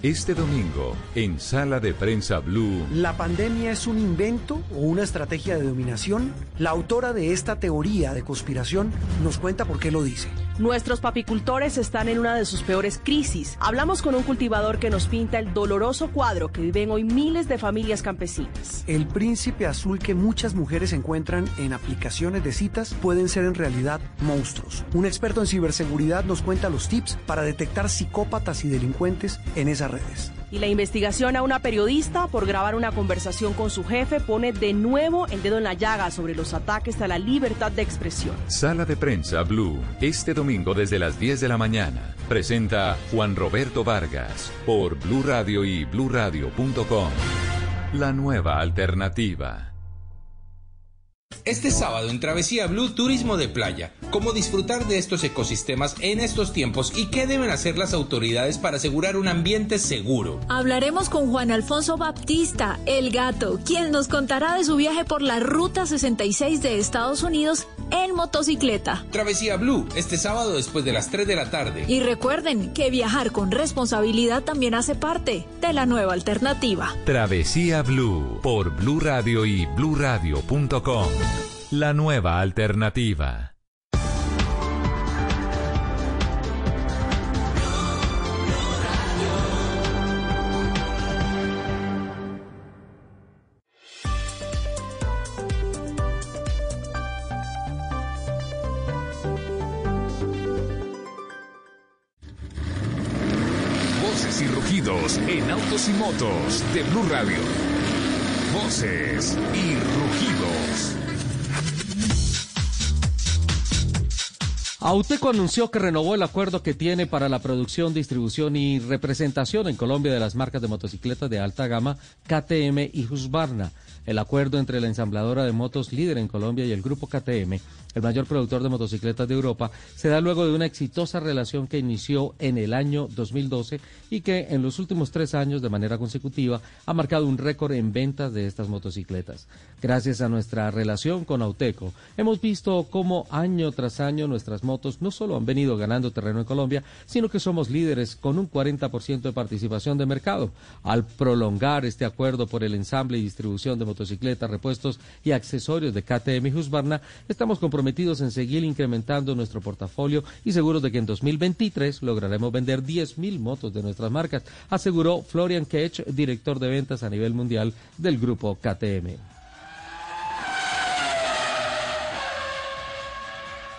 Este domingo, en Sala de Prensa Blue,
¿La pandemia es un invento o una estrategia de dominación? La autora de esta teoría de conspiración nos cuenta por qué lo dice.
Nuestros papicultores están en una de sus peores crisis. Hablamos con un cultivador que nos pinta el doloroso cuadro que viven hoy miles de familias campesinas.
El príncipe azul que muchas mujeres encuentran en aplicaciones de citas pueden ser en realidad monstruos. Un experto en ciberseguridad nos cuenta los tips para detectar psicópatas y delincuentes en esas redes.
Y la investigación a una periodista por grabar una conversación con su jefe pone de nuevo el dedo en la llaga sobre los ataques a la libertad de expresión.
Sala de Prensa Blue, este domingo desde las 10 de la mañana. Presenta Juan Roberto Vargas por Blue Radio y bluradio.com. La nueva alternativa.
Este sábado en Travesía Blue Turismo de Playa. ¿Cómo disfrutar de estos ecosistemas en estos tiempos y qué deben hacer las autoridades para asegurar un ambiente seguro?
Hablaremos con Juan Alfonso Baptista, el gato, quien nos contará de su viaje por la Ruta 66 de Estados Unidos en motocicleta.
Travesía Blue, este sábado después de las 3 de la tarde.
Y recuerden que viajar con responsabilidad también hace parte de la nueva alternativa.
Travesía Blue por Blue Radio y bluradio.com. La nueva alternativa.
Voces y rugidos en autos y motos de Blue Radio. Voces y rugidos.
Auteco anunció que renovó el acuerdo que tiene para la producción, distribución y representación en Colombia de las marcas de motocicletas de alta gama KTM y Husqvarna. El acuerdo entre la ensambladora de motos líder en Colombia y el grupo KTM, el mayor productor de motocicletas de Europa, se da luego de una exitosa relación que inició en el año 2012 y que en los últimos tres años de manera consecutiva ha marcado un récord en ventas de estas motocicletas. Gracias a nuestra relación con Auteco, hemos visto cómo año tras año nuestras motos no solo han venido ganando terreno en Colombia, sino que somos líderes con un 40% de participación de mercado. Al prolongar este acuerdo por el ensamble y distribución de motocicletas, repuestos y accesorios de KTM y Husqvarna, estamos comprometidos en seguir incrementando nuestro portafolio y seguros de que en 2023 lograremos vender 10.000 motos de nuestras marcas, aseguró Florian Kech, director de ventas a nivel mundial del grupo KTM.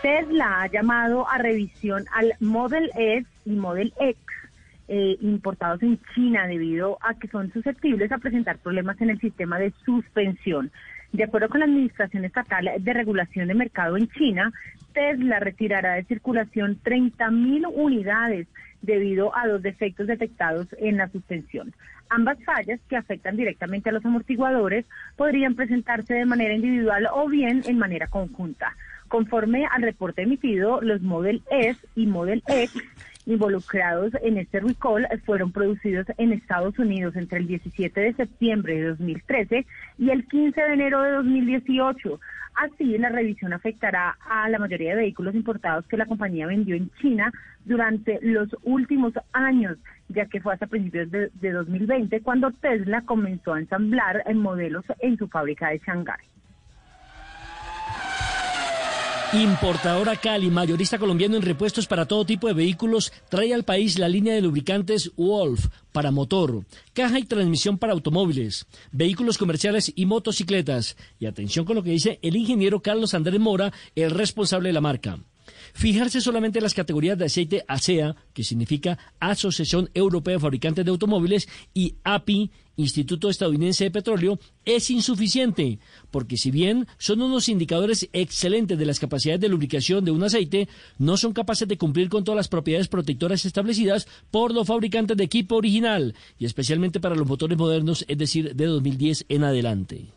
Tesla ha llamado a revisión al Model S y Model X eh, importados en China debido a que son susceptibles a presentar problemas en el sistema de suspensión. De acuerdo con la Administración Estatal de Regulación de Mercado en China, Tesla retirará de circulación 30.000 unidades debido a dos defectos detectados en la suspensión. Ambas fallas, que afectan directamente a los amortiguadores, podrían presentarse de manera individual o bien en manera conjunta. Conforme al reporte emitido, los Model S y Model X involucrados en este recall fueron producidos en Estados Unidos entre el 17 de septiembre de 2013 y el 15 de enero de 2018. Así, la revisión afectará a la mayoría de vehículos importados que la compañía vendió en China durante los últimos años, ya que fue hasta principios de, 2020 cuando Tesla comenzó a ensamblar en modelos en su fábrica de Shanghái.
Importadora Cali, mayorista colombiano en repuestos para todo tipo de vehículos, trae al país la línea de lubricantes Wolf para motor, caja y transmisión para automóviles, vehículos comerciales y motocicletas. Y atención con lo que dice el ingeniero Carlos Andrés Mora, el responsable de la marca. Fijarse solamente en las categorías de aceite ASEA, que significa Asociación Europea de Fabricantes de Automóviles, y API, Instituto Estadounidense de Petróleo, es insuficiente, porque si bien son unos indicadores excelentes de las capacidades de lubricación de un aceite, no son capaces de cumplir con todas las propiedades protectoras establecidas por los fabricantes de equipo original, y especialmente para los motores modernos, es decir, de 2010 en adelante.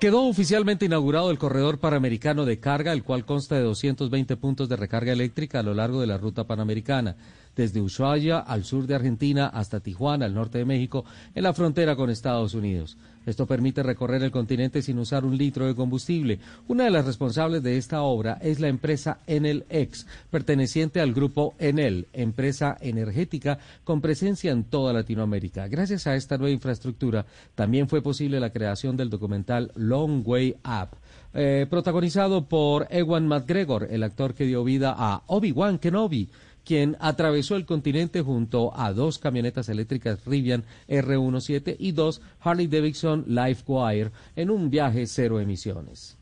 Quedó oficialmente inaugurado el corredor panamericano de carga, el cual consta de 220 puntos de recarga eléctrica a lo largo de la ruta panamericana desde Ushuaia al sur de Argentina hasta Tijuana, al norte de México, en la frontera con Estados Unidos. Esto permite recorrer el continente sin usar un litro de combustible. Una de las responsables de esta obra es la empresa Enel X, perteneciente al grupo Enel, empresa energética con presencia en toda Latinoamérica. Gracias a esta nueva infraestructura, también fue posible la creación del documental Long Way Up. Eh, protagonizado por Ewan McGregor, el actor que dio vida a Obi-Wan Kenobi, quien atravesó el continente junto a dos camionetas eléctricas Rivian R17 y dos Harley Davidson Wire en un viaje cero emisiones.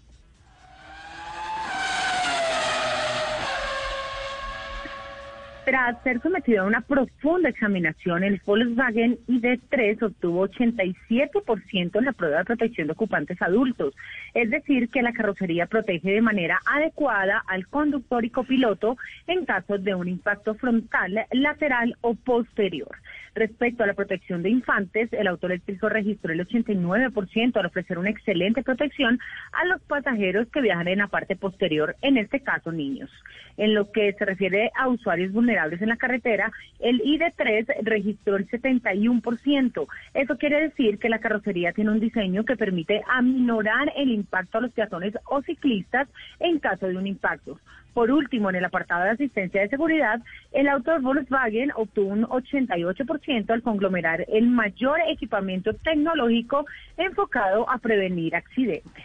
Tras ser sometido a una profunda examinación, el Volkswagen ID3 obtuvo 87% en la prueba de protección de ocupantes adultos, es decir, que la carrocería protege de manera adecuada al conductor y copiloto en caso de un impacto frontal, lateral o posterior. Respecto a la protección de infantes, el auto eléctrico registró el 89% al ofrecer una excelente protección a los pasajeros que viajan en la parte posterior, en este caso niños. En lo que se refiere a usuarios vulnerables en la carretera, el ID3 registró el 71%. Eso quiere decir que la carrocería tiene un diseño que permite aminorar el impacto a los peatones o ciclistas en caso de un impacto. Por último, en el apartado de asistencia de seguridad, el auto Volkswagen obtuvo un 88% al conglomerar el mayor equipamiento tecnológico enfocado a prevenir accidentes.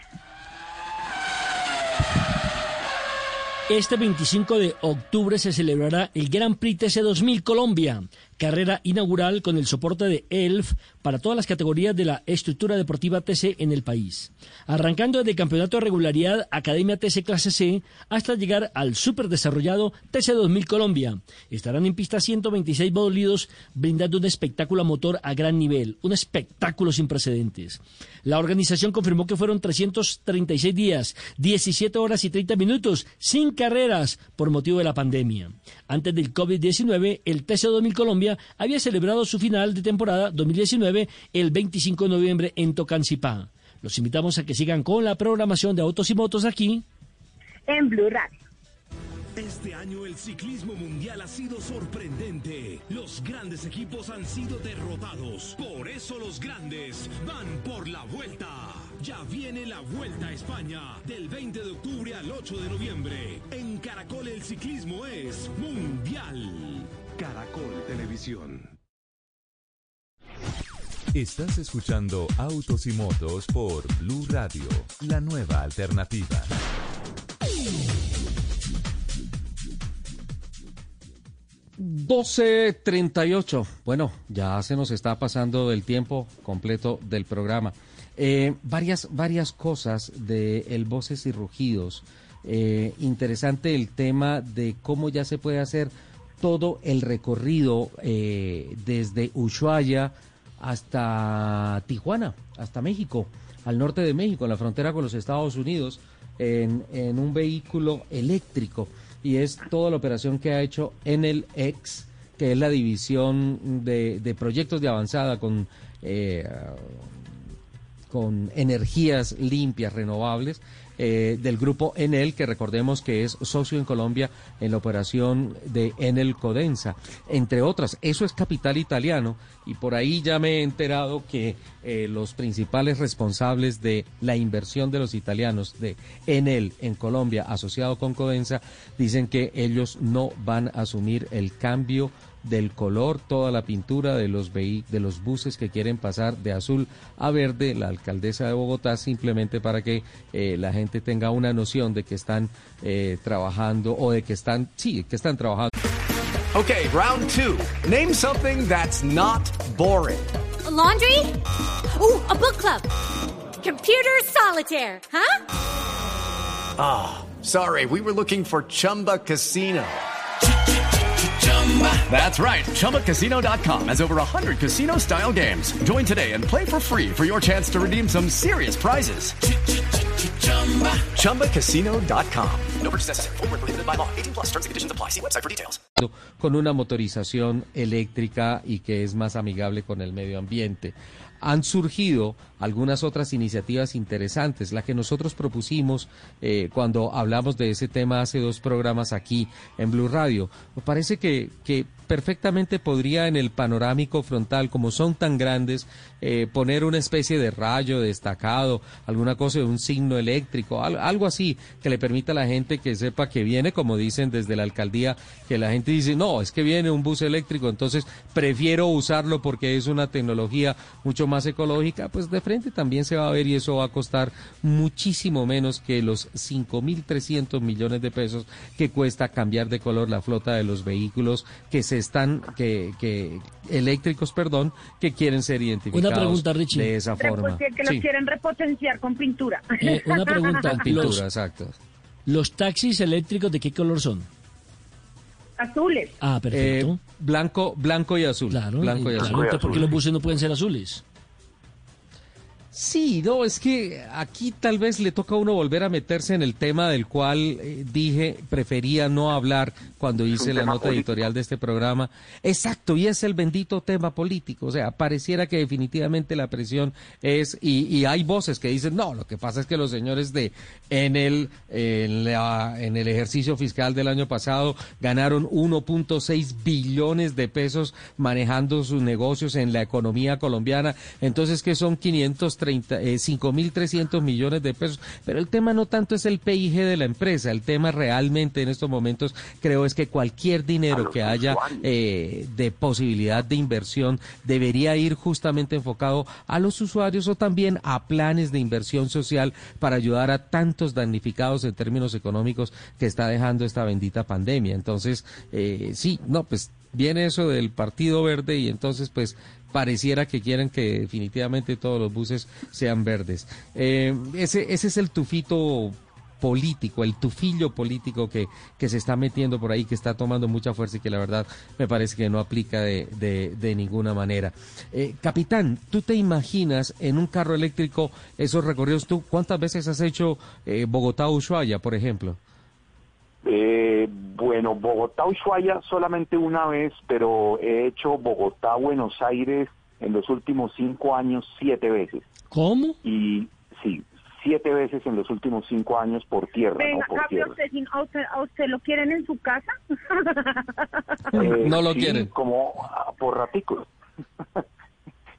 Este 25 de octubre se celebrará el Gran Prix TC 2000 Colombia, carrera inaugural con el soporte de ELF para todas las categorías de la estructura deportiva TC en el país. Arrancando desde Campeonato de Regularidad Academia TC Clase C hasta llegar al super desarrollado TC 2000 Colombia. Estarán en pista 126 bodolidos brindando un espectáculo a motor a gran nivel, un espectáculo sin precedentes. La organización confirmó que fueron 336 días, 17 horas y 30 minutos, sin carreras por motivo de la pandemia. Antes del COVID-19, el TC 2000 Colombia había celebrado su final de temporada 2019 el 25 de noviembre en Tocancipá. Los invitamos a que sigan con la programación de Autos y Motos aquí
en Blue Radio.
Este año el ciclismo mundial ha sido sorprendente. Los grandes equipos han sido derrotados. Por eso los grandes van por la vuelta. Ya viene la Vuelta a España del 20 de octubre al 8 de noviembre. En Caracol el ciclismo es mundial. Caracol Televisión.
Estás escuchando Autos y Motos por Blue Radio, la nueva alternativa.
...12.38... Bueno, ya se nos está pasando el tiempo completo del programa. Eh, varias, varias cosas de el Voces y Rugidos. Eh, interesante el tema de cómo ya se puede hacer todo el recorrido eh, desde Ushuaia hasta Tijuana, hasta México, al norte de México, en la frontera con los Estados Unidos, en, un vehículo eléctrico. Y es toda la operación que ha hecho Enel X, que es la división de, proyectos de avanzada con, eh, con energías limpias, renovables, eh, del grupo Enel, que recordemos que es socio en Colombia en la operación de Enel Codensa, entre otras. Eso es capital italiano y por ahí ya me he enterado que eh, los principales responsables de la inversión de los italianos de Enel en Colombia, asociado con Codensa, dicen que ellos no van a asumir el cambio del color, toda la pintura de los, de los buses que quieren pasar de azul a verde, la alcaldesa de Bogotá, simplemente para que eh, la gente tenga una noción de que están eh, trabajando o de que están, sí, que están trabajando.
Okay, round two. Name something that's not boring.
laundry? Ooh, a book club. Computer solitaire, huh?
Ah, sorry, we were looking for Chumba Casino. That's right. ChumbaCasino.com has over 100 casino style games. Join today and play for free for your chance to redeem some serious prizes. ChumbaCasino.com. No purchase necessary. Full prohibited by law. 18 plus terms and conditions apply. See website for details.
Con una motorización eléctrica y que es más amigable con el medio ambiente han surgido algunas otras iniciativas interesantes. La que nosotros propusimos eh, cuando hablamos de ese tema hace dos programas aquí en Blue Radio. Parece que perfectamente podría en el panorámico frontal, como son tan grandes, eh, poner una especie de rayo destacado, alguna cosa de un signo eléctrico, algo así que le permita a la gente que sepa que viene, como dicen desde la alcaldía, que la gente dice, no, es que viene un bus eléctrico, entonces prefiero usarlo porque es una tecnología mucho más ecológica, pues de frente también se va a ver y eso va a costar muchísimo menos que los 5.300 millones de pesos que cuesta cambiar de color la flota de los vehículos que se están, que, que eléctricos, perdón, que quieren ser identificados
una pregunta, Richie.
de esa forma.
Que los quieren repotenciar con pintura.
Eh, una pregunta.
Con pintura,
los,
exacto.
¿Los taxis eléctricos de qué color son?
Azules.
Ah, perfecto.
Eh, blanco, blanco y azul.
Claro,
blanco y
claro,
azul.
entonces, ¿por qué los buses no pueden ser azules?
Sí, no, es que aquí tal vez le toca a uno volver a meterse en el tema del cual eh, dije prefería no hablar cuando hice la nota editorial de este programa. Exacto, y es el bendito tema político. O sea, pareciera que definitivamente la presión es, y, y hay voces que dicen, no, lo que pasa es que los señores de en el, en, la- en el ejercicio fiscal del año pasado ganaron 1.6 billones de pesos manejando sus negocios en la economía colombiana. Entonces, que son 530, eh, 5.300 millones de pesos. Pero el tema no tanto es el PIG de la empresa. El tema realmente en estos momentos creo es que cualquier dinero que haya eh, de posibilidad de inversión debería ir justamente enfocado a los usuarios o también a planes de inversión social para ayudar a tantos damnificados en términos económicos que está dejando esta bendita pandemia. Entonces, eh, sí, no, pues viene eso del Partido Verde y entonces pues pareciera que quieren que definitivamente todos los buses sean verdes. Eh, ese, ese es el tufito político, el tufillo político que, que se está metiendo por ahí, que está tomando mucha fuerza y que la verdad me parece que no aplica de, de, de ninguna manera. Eh, capitán, ¿tú te imaginas en un carro eléctrico esos recorridos? ¿Tú cuántas veces has hecho eh, Bogotá-Ushuaia, por ejemplo?
Eh, bueno, Bogotá-Ushuaia solamente una vez, pero he hecho Bogotá-Buenos Aires en los últimos cinco años siete veces.
¿Cómo?
Y sí, siete veces en los últimos cinco años por tierra,
Venga,
no por
cambio,
tierra.
usted, sin- ¿a usted, a usted lo quieren en su casa?
Eh,
No lo
sí,
quieren.
como ah, por raticos.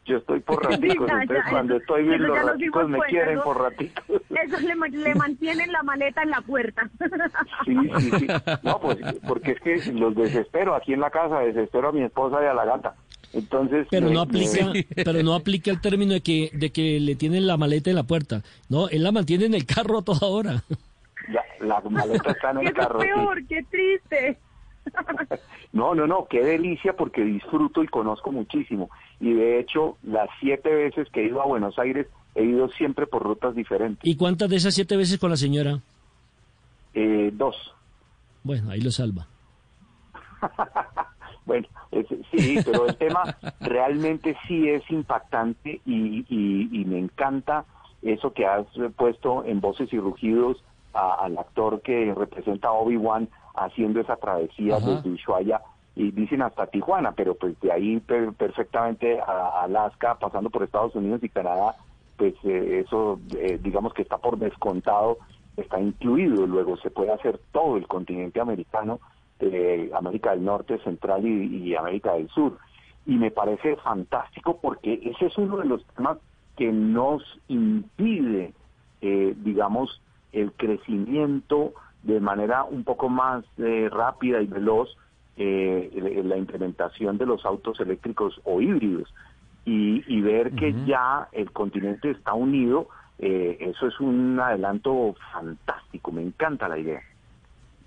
Yo estoy por raticos,
ya,
entonces
ya,
cuando
eso-
estoy bien los raticos me
cuenta,
quieren
¿no?
por raticos.
Eso le, le mantienen la maleta en la puerta.
Sí, sí, sí. No, pues porque es que los desespero aquí en la casa, desespero a mi esposa y a la gata. Entonces,
Pero
me-
no aplica,
me-
pero no aplica el término de que, de que le tienen la maleta en la puerta. No, él la mantiene en el carro a toda hora.
ya, la maleta está en el
Eso es
carro. sí.
peor, qué triste. <laughs>
No, no, no, qué delicia porque disfruto y conozco muchísimo. Y de hecho, las siete veces que he ido a Buenos Aires, he ido siempre por rutas diferentes.
¿Y cuántas de esas siete veces con la señora?
Eh, dos.
Bueno, ahí lo salva. <laughs>
Bueno, es- sí, pero el tema realmente sí es impactante y, y- y me encanta eso que has puesto en voces y rugidos a- al actor que representa a Obi-Wan haciendo esa travesía
Ajá.
desde Ushuaia y dicen hasta Tijuana, pero pues de ahí per- perfectamente a Alaska, pasando por Estados Unidos y Canadá, pues eh, eso eh, digamos que está por descontado, está incluido. Luego se puede hacer todo el continente americano, eh, América del Norte, Central y, y América del Sur. Y me parece fantástico porque ese es uno de los temas que nos impide, eh, digamos, el crecimiento de manera un poco más eh, rápida y veloz eh, la implementación de los autos eléctricos o híbridos y, y ver que ya el continente está unido, eh, eso es un adelanto fantástico, me encanta la idea.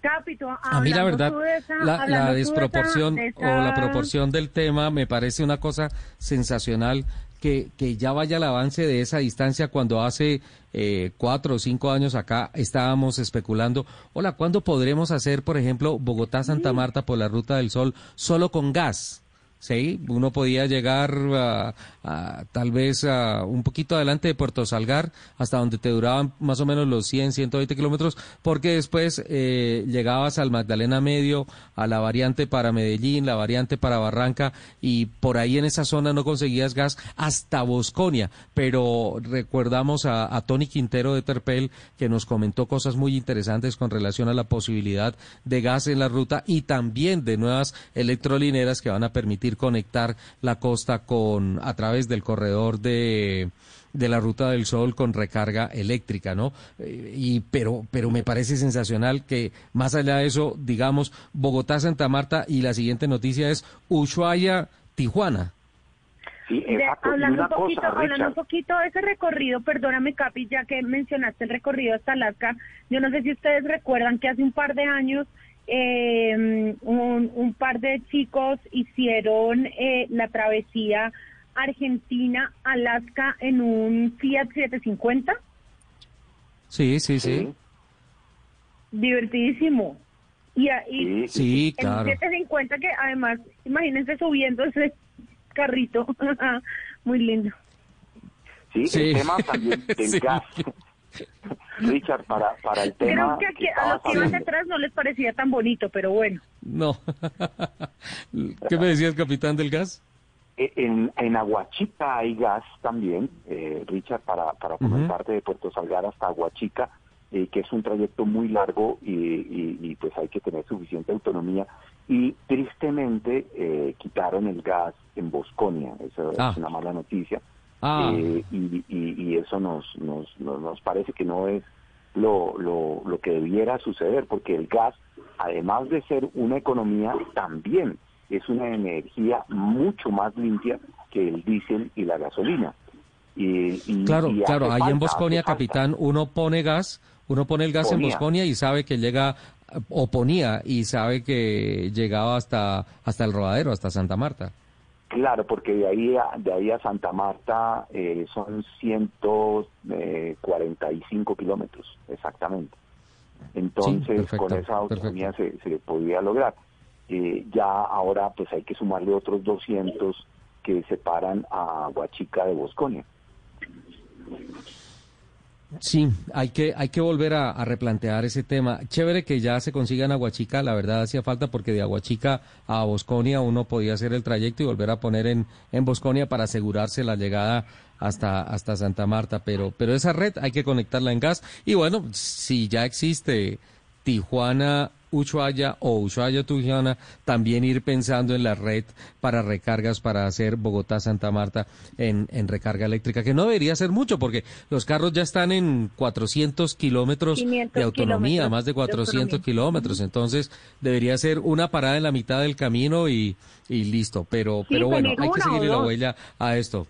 Capito,
A mí la verdad,
esa-
la,
hablando
la
tú de esa-
desproporción
de
o la proporción del tema me parece una cosa sensacional que, que ya vaya el avance de esa distancia cuando hace eh, cuatro o cinco años acá estábamos especulando, hola, ¿cuándo podremos hacer, por ejemplo, Bogotá-Santa Marta por la Ruta del Sol solo con gas? Sí, uno podía llegar a, tal vez a un poquito adelante de Puerto Salgar, hasta donde te duraban más o menos los 100, 120 kilómetros, porque después eh, llegabas al Magdalena Medio, a la variante para Medellín, la variante para Barranca, y por ahí en esa zona no conseguías gas hasta Bosconia. Pero recordamos a, a Tony Quintero de Terpel, que nos comentó cosas muy interesantes con relación a la posibilidad de gas en la ruta y también de nuevas electrolineras que van a permitir conectar la costa con a través del corredor de de la ruta del sol con recarga eléctrica, ¿no? Eh, y pero pero me parece sensacional que más allá de eso, digamos Bogotá, Santa Marta y la siguiente noticia es Ushuaia, Tijuana.
Sí,
De-
exacto. Y
hablando
una
un poquito,
cosa,
hablando un poquito de ese recorrido, perdóname Capi, ya que mencionaste el recorrido hasta Alaska, yo no sé si ustedes recuerdan que hace un par de años eh, un, un par de chicos hicieron eh, la travesía Argentina-Alaska en un Fiat 750,
Sí, sí, sí.
divertidísimo. Y, a- y
Sí,
en un
claro.
750 que además, imagínense subiendo ese carrito, <laughs> muy lindo.
Sí,
Sí.
el tema también del <laughs>
Sí.
gas. <laughs> Richard, para, para el tema
Creo que, aquí
que
a los que iban detrás no les parecía tan bonito, pero bueno.
No. <laughs> ¿Qué me decía el capitán del gas?
E- En, en Aguachica hay gas también, eh, Richard, para, para comentarte de Puerto Salgar hasta Aguachica, eh, que es un trayecto muy largo y, y- y, pues hay que tener suficiente autonomía. Y tristemente eh, quitaron el gas en Bosconia, eso
Ah.
es una mala noticia.
Ah.
Eh, y, y- y eso nos, nos, nos, nos parece que no es lo, lo, lo que debiera suceder, porque el gas, además de ser una economía, también es una energía mucho más limpia que el diésel y la gasolina. Y, y-
Claro,
y
claro, ahí en Bosconia,
falta.
capitán, uno pone gas, uno pone el gas en. Bosconia y sabe que llega, o ponía, y sabe que llegaba hasta, hasta el rodadero, hasta Santa Marta.
Claro, porque de ahí a, de ahí a Santa Marta eh, son 145 kilómetros, exactamente. Entonces,
perfecto,
con esa autonomía se, se podía lograr. Eh, ya ahora, pues hay que sumarle otros 200 que separan a Huachica de Bosconia.
Sí, hay que, hay que volver a, replantear ese tema. Chévere que ya se consigan Aguachica, la verdad hacía falta porque de Aguachica a Bosconia uno podía hacer el trayecto y volver a poner en, en Bosconia para asegurarse la llegada hasta, hasta Santa Marta, pero, pero esa red hay que conectarla en gas. Y bueno, si ya existe Tijuana, Ushuaia o Ushuaia, Tijuana, también ir pensando en la red para recargas para hacer Bogotá, Santa Marta en, en recarga eléctrica, que no debería ser mucho porque los carros ya están en 400 kilómetros
500
de autonomía,
kilómetros
más de
de
400
autonomía.
kilómetros, entonces debería ser una parada en la mitad del camino y, y listo, pero,
Sí,
pero bueno, hay que seguirle la huella a esto.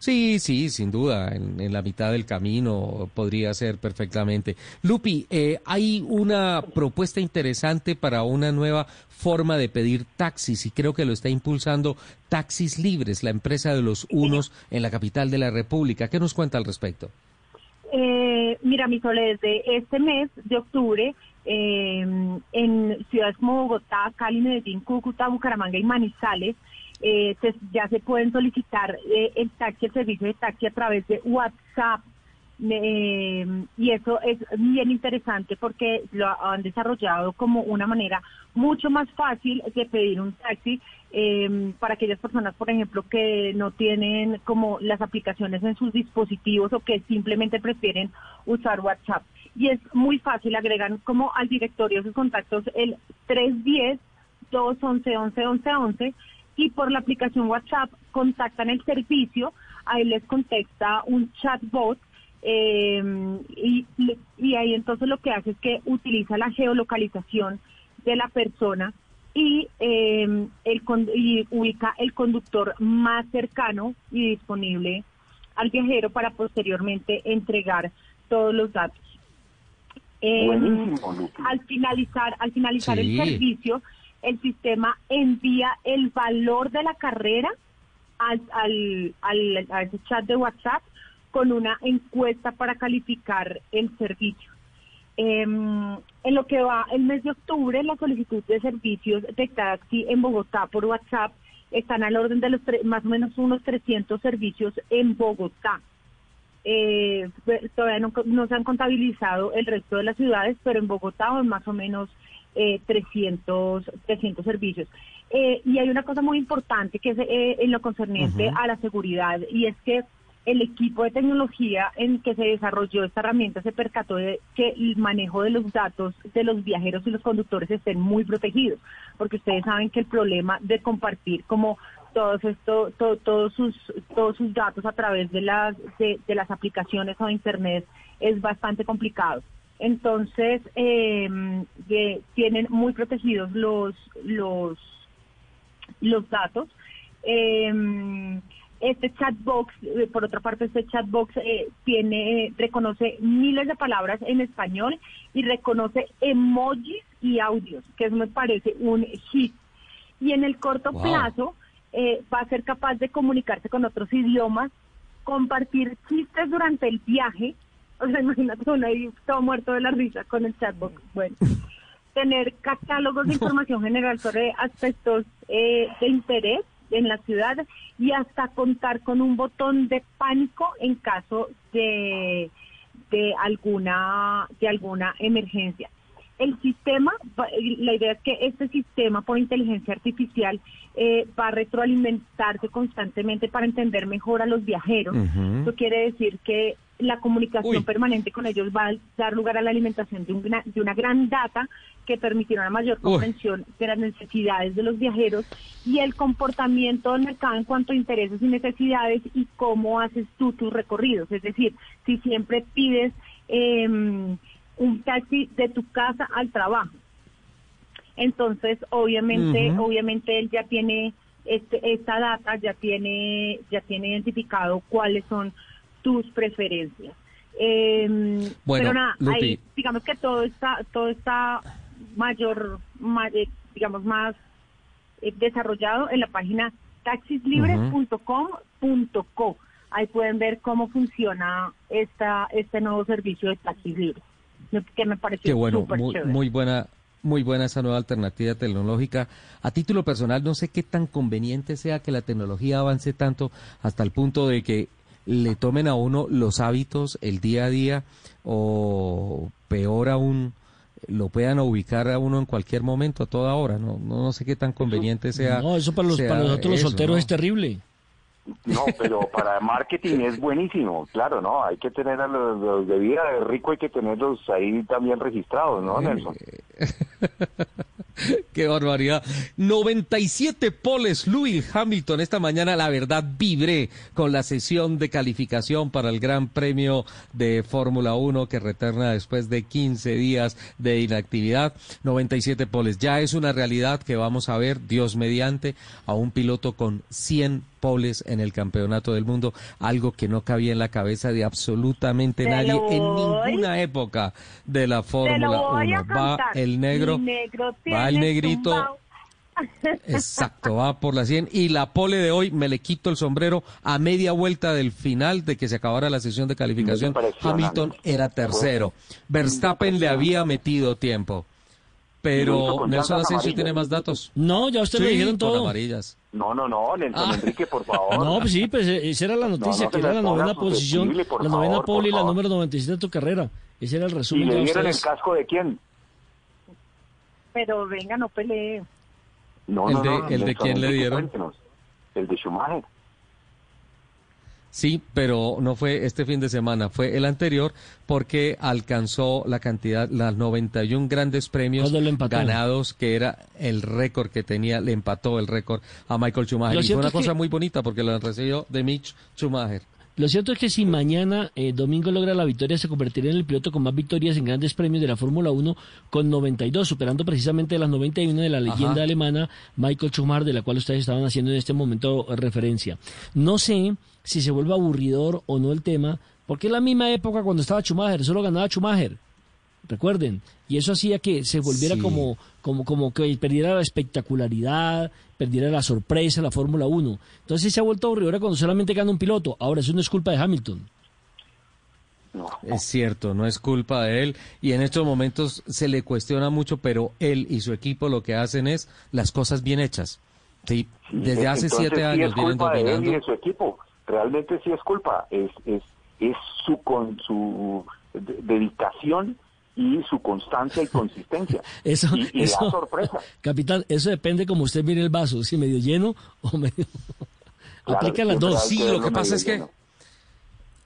Sí, sí, sin duda, en, en la mitad del camino podría ser perfectamente. Lupi, eh, hay una propuesta interesante para una nueva forma de pedir taxis y creo que lo está impulsando Taxis Libres, la empresa de los unos en la capital de la República. ¿Qué nos cuenta al respecto?
Eh, mira, mi Sole, desde este mes de octubre, eh, en ciudades como Bogotá, Cali, Medellín, Cúcuta, Bucaramanga y Manizales, eh, ya se pueden solicitar eh, el taxi, el servicio de taxi a través de WhatsApp. Eh, y eso es bien interesante porque lo han desarrollado como una manera mucho más fácil de pedir un taxi eh, para aquellas personas, por ejemplo, que no tienen como las aplicaciones en sus dispositivos o que simplemente prefieren usar WhatsApp. Y es muy fácil, agregan como al directorio sus contactos el 310 211 11 11 11 y por la aplicación WhatsApp contactan el servicio, ahí les contesta un chatbot eh, y, y ahí entonces lo que hace es que utiliza la geolocalización de la persona y, eh, el, y ubica el conductor más cercano y disponible al viajero para posteriormente entregar todos los datos. Eh, al finalizar, al finalizar el servicio, el sistema envía el valor de la carrera al, al, a chat de WhatsApp con una encuesta para calificar el servicio. Em, en lo que va el mes de octubre, la solicitud de servicios de taxi en Bogotá por WhatsApp están al orden de los tre- más o menos unos 300 servicios en Bogotá. Eh, pues, todavía no, no se han contabilizado el resto de las ciudades, pero en Bogotá van más o menos eh, 300, 300 servicios. Eh, y hay una cosa muy importante que es eh, en lo concerniente a la seguridad y es que el equipo de tecnología en que se desarrolló esta herramienta se percató de que el manejo de los datos de los viajeros y los conductores estén muy protegidos, porque ustedes saben que el problema de compartir como todos esto, to- todos sus todos sus datos a través de las de, de las aplicaciones o internet es bastante complicado. Entonces eh, tienen muy protegidos los los los datos. Eh, este chatbox, por otra parte, este chatbox eh, tiene, eh, reconoce miles de palabras en español y reconoce emojis y audios, que eso me parece un hit. Y en el corto
Wow.
plazo eh, va a ser capaz de comunicarse con otros idiomas, compartir chistes durante el viaje. O sea, imagínate uno ahí todo muerto de la risa con el chatbox. Bueno tener catálogos de <laughs> información general sobre aspectos eh, de interés en la ciudad y hasta contar con un botón de pánico en caso de, de alguna de alguna emergencia. El sistema, la idea es que este sistema por inteligencia artificial eh, va a retroalimentarse constantemente para entender mejor a los viajeros.
Ujú.
Eso quiere decir que la comunicación
Uy.
permanente con ellos va a dar lugar a la alimentación de, un de una gran data que permitirá una mayor comprensión de las necesidades de los viajeros y el comportamiento del mercado en cuanto a intereses y necesidades y cómo haces tú tus recorridos. Es decir, si siempre pides eh, un taxi de tu casa al trabajo. Entonces, obviamente, obviamente él ya tiene este, esta data, ya tiene, ya tiene identificado cuáles son tus preferencias. Eh,
Bueno,
pero nada,
Lupi.
ahí, digamos que todo está, todo está mayor, ma- eh, digamos más eh, desarrollado en la página taxislibres.com.co. Ahí pueden ver cómo funciona esta, este nuevo servicio de taxis libres, que me pareció
Qué bueno,
súper
muy,
chévere.
muy buena, muy buena esa nueva alternativa tecnológica. A título personal, no sé qué tan conveniente sea que la tecnología avance tanto hasta el punto de que le tomen a uno los hábitos, el día a día, o peor aún, lo puedan ubicar a uno en cualquier momento, a toda hora. No, no, no sé qué tan conveniente sea.
No, eso para los, para nosotros los
eso,
solteros
¿no?
es terrible.
No, pero <laughs> para marketing es buenísimo, claro, ¿no? Hay que tener a los, los de vida de rico, hay que tenerlos ahí también registrados, ¿no, Nelson? <laughs> <laughs>
Qué barbaridad. 97 poles Lewis Hamilton. Esta mañana, la verdad, vibré con la sesión de calificación para el Gran Premio de Fórmula 1 que retorna después de 15 días de inactividad. 97 poles. Ya es una realidad que vamos a ver, Dios mediante, a un piloto con 100 poles en el campeonato del mundo, algo que no cabía en la cabeza de absolutamente
Te
nadie en ninguna época de la Fórmula
voy a
1. Va el negro, va el negrito,
tumbao. <laughs>
Exacto, va por la 100. Y la pole de hoy me le quito el sombrero a media vuelta del final de que se acabara la sesión de calificación. Hamilton era tercero. Verstappen le había metido tiempo. Pero
con
Nelson Asensio tiene más datos.
No, ya usted
Sí,
le dijeron
con
todo.
amarillas.
No, no, no, Nelson
Ah.
Enrique, por favor.
No, pues sí, pues eh, esa era la noticia,
no
que era la novena posición, la novena
favor,
pole y la número 97 de tu carrera. Ese era el
¿Y
resumen
le
de
dieron el casco de quién?
Pero venga, no pelee.
No,
¿El
no,
de-
no,
el de
Nelson
quién le dieron?
cuéntenos. El de Schumacher.
Sí, pero no fue este fin de semana, fue el anterior porque alcanzó la cantidad, las 91 grandes premios ganados, que era el récord que tenía, le empató el récord a Michael Schumacher.
Lo
Y fue una
que-
cosa muy bonita porque lo recibió de Mitch Schumacher.
Lo cierto es que si mañana eh, Domingo logra la victoria, se convertiría en el piloto con más victorias en grandes premios de la Fórmula 1 con 92, superando precisamente las 91 de la leyenda
Ajá.
alemana Michael Schumacher, de la cual ustedes estaban haciendo en este momento eh, referencia. No sé si se vuelve aburridor o no el tema, porque es la misma época cuando estaba Schumacher, solo ganaba Schumacher. Recuerden, y eso hacía que se volviera
Sí.
como, como, como que perdiera la espectacularidad, perdiera la sorpresa la Fórmula 1. Entonces se ha vuelto aburridora cuando solamente gana un piloto. Ahora, eso no es culpa de Hamilton.
Es cierto, no es culpa de él y en estos momentos se le cuestiona mucho, pero él y su equipo lo que hacen es las cosas bien hechas. Sí, desde hace
Entonces,
siete
sí
años
es
vienen
culpa de él y de su equipo. Realmente sí es culpa. Es, es, es su, con su de- dedicación y su constancia y consistencia. <laughs>
Eso,
y y
eso,
da sorpresa.
capitán, eso depende como usted mire el vaso, si medio lleno o medio... <laughs>
Claro,
Aplica las dos.
Sí, lo que pasa es que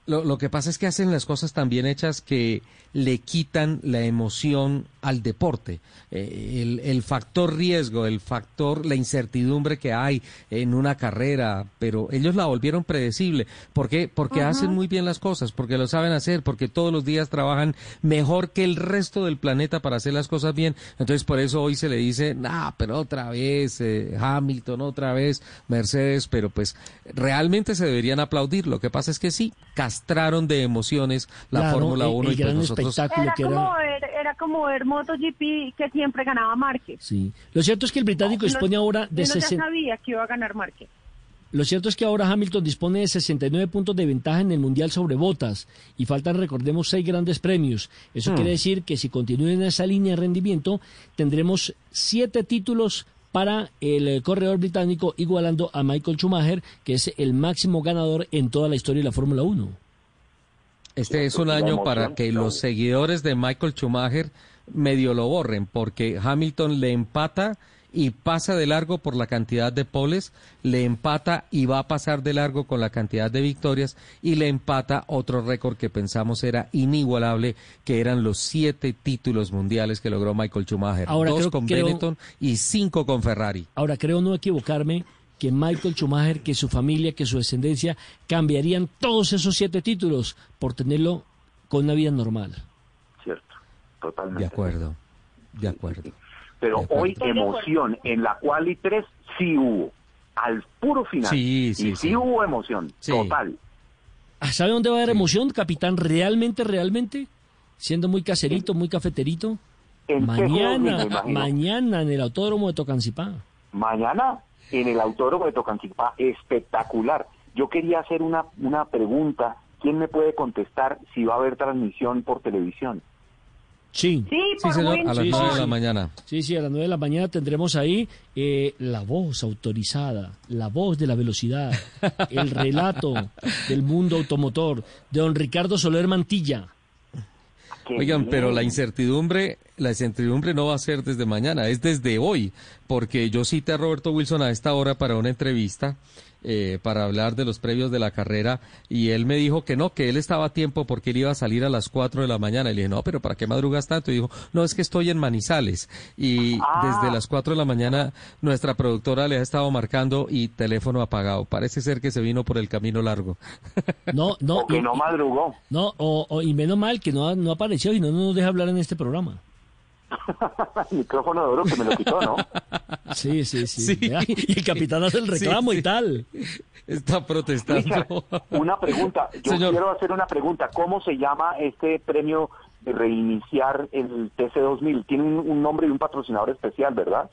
lo, lo que pasa es que hacen las cosas tan bien hechas que le quitan la emoción al deporte. Eh, el, el factor riesgo, el factor, la incertidumbre que hay en una carrera, pero ellos la volvieron predecible. ¿Por qué? Porque hacen muy bien las cosas, porque lo saben hacer, porque todos los días trabajan mejor que el resto del planeta para hacer las cosas bien. Entonces por eso hoy se le dice, nah, pero otra vez eh, Hamilton, otra vez Mercedes, pero pues realmente se deberían aplaudir. Lo que pasa es que sí, castraron de emociones la
Claro,
Fórmula
el-
1
el
y pues nosotros
espectáculo
Era
que era-
como, ver, era como ver MotoGP que siempre ganaba Márquez.
Sí. Lo cierto es que el británico dispone ahora de
Uno ya
60...
sabía que iba a ganar Márquez.
Lo cierto es que ahora Hamilton dispone de 69 puntos de ventaja en el Mundial sobre botas y faltan, recordemos, seis grandes premios. Eso
Hmm.
quiere decir que si continúa en esa línea de rendimiento, tendremos siete títulos para el eh, corredor británico, igualando a Michael Schumacher, que es el máximo ganador en toda la historia de la Fórmula 1.
Este es un año para que los seguidores de Michael Schumacher medio lo borren, porque Hamilton le empata y pasa de largo por la cantidad de poles, le empata y va a pasar de largo con la cantidad de victorias y le empata otro récord que pensamos era inigualable, que eran los siete títulos mundiales que logró Michael Schumacher,
Ahora
dos
creo-
con
creo-
Benetton y cinco con Ferrari.
Ahora, creo no equivocarme que Michael Schumacher, que su familia, que su descendencia, cambiarían todos esos siete títulos por tenerlo con una vida normal.
Cierto, totalmente.
De acuerdo, de acuerdo.
Pero
De acuerdo.
hoy emoción en la cual y tres sí hubo. Al puro final.
Sí, sí,
y sí,
sí.
hubo emoción.
Sí.
Total.
Ah, ¿Sabe dónde va a haber emoción, capitán? ¿Realmente, realmente? Siendo muy caserito, muy cafeterito.
En
Mañana, mañana en el autódromo de Tocancipá.
Mañana en el autódromo de Tocancipá, espectacular. Yo quería hacer una, una pregunta. ¿Quién me puede contestar si va a haber transmisión por televisión?
Sí.
Sí,
Sí, señor, a las
Sí,
nueve
sí,
de la mañana.
Sí, sí, a las 9 de la mañana tendremos ahí eh, la voz autorizada, la voz de la velocidad, el relato <laughs> del mundo automotor de don Ricardo Soler Mantilla.
Oigan, pero la incertidumbre, la incertidumbre no va a ser desde mañana, es desde hoy, porque yo cité a Roberto Wilson a esta hora para una entrevista eh, para hablar de los previos de la carrera y él me dijo que no, que él estaba a tiempo porque él iba a salir a las 4 de la mañana. Y le dije, no, pero ¿para qué madrugas tanto? Y dijo, no, es que estoy en Manizales. Y desde las 4 de la mañana nuestra productora le ha estado marcando y teléfono apagado. Parece ser que se vino por el camino largo.
No, no.
O que no madrugó.
No, o, o- y menos mal que no, no apareció y no nos deja hablar en este programa. <laughs>
El micrófono de oro que me lo quitó, ¿no? <laughs>
Sí, sí, sí. Y el capitán hace el
Sí,
reclamo
sí.
y tal.
Está protestando.
Richard, una pregunta. Yo
Señor.
quiero hacer una pregunta. ¿Cómo se llama este premio de reiniciar el TC2000? Tiene un, un nombre y un patrocinador especial, ¿verdad?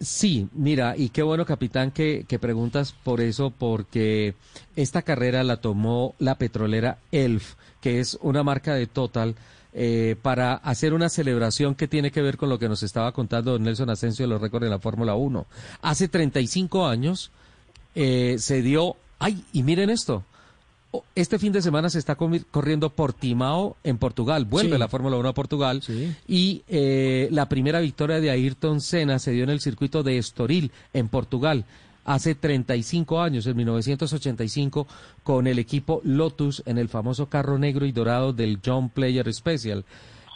Sí, mira, y qué bueno, capitán, que, que, preguntas por eso, porque esta carrera la tomó la petrolera Elf, que es una marca de Total, eh, para hacer una celebración que tiene que ver con lo que nos estaba contando Nelson Asensio de los récords de la Fórmula 1. Hace 35 años eh, se dio, ay, y miren esto, este fin de semana se está corriendo Portimao en Portugal. Vuelve la Fórmula 1 a Portugal. Y eh, la primera victoria de Ayrton Senna se dio en el circuito de Estoril, en Portugal. Hace 35 años, en 1985, con el equipo Lotus en el famoso carro negro y dorado del John Player Special.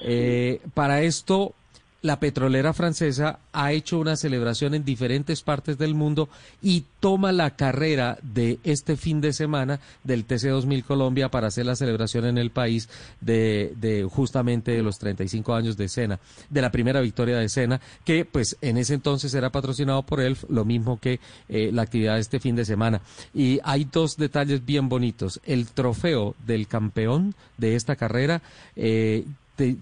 Eh, para esto la petrolera francesa ha hecho una celebración en diferentes partes del mundo y toma la carrera de este fin de semana del TC2000 Colombia para hacer la celebración en el país de, justamente de los 35 años de Sena, de la primera victoria de Sena, que pues en ese entonces era patrocinado por ELF, lo mismo que eh, la actividad de este fin de semana. Y hay dos detalles bien bonitos. El trofeo del campeón de esta carrera eh,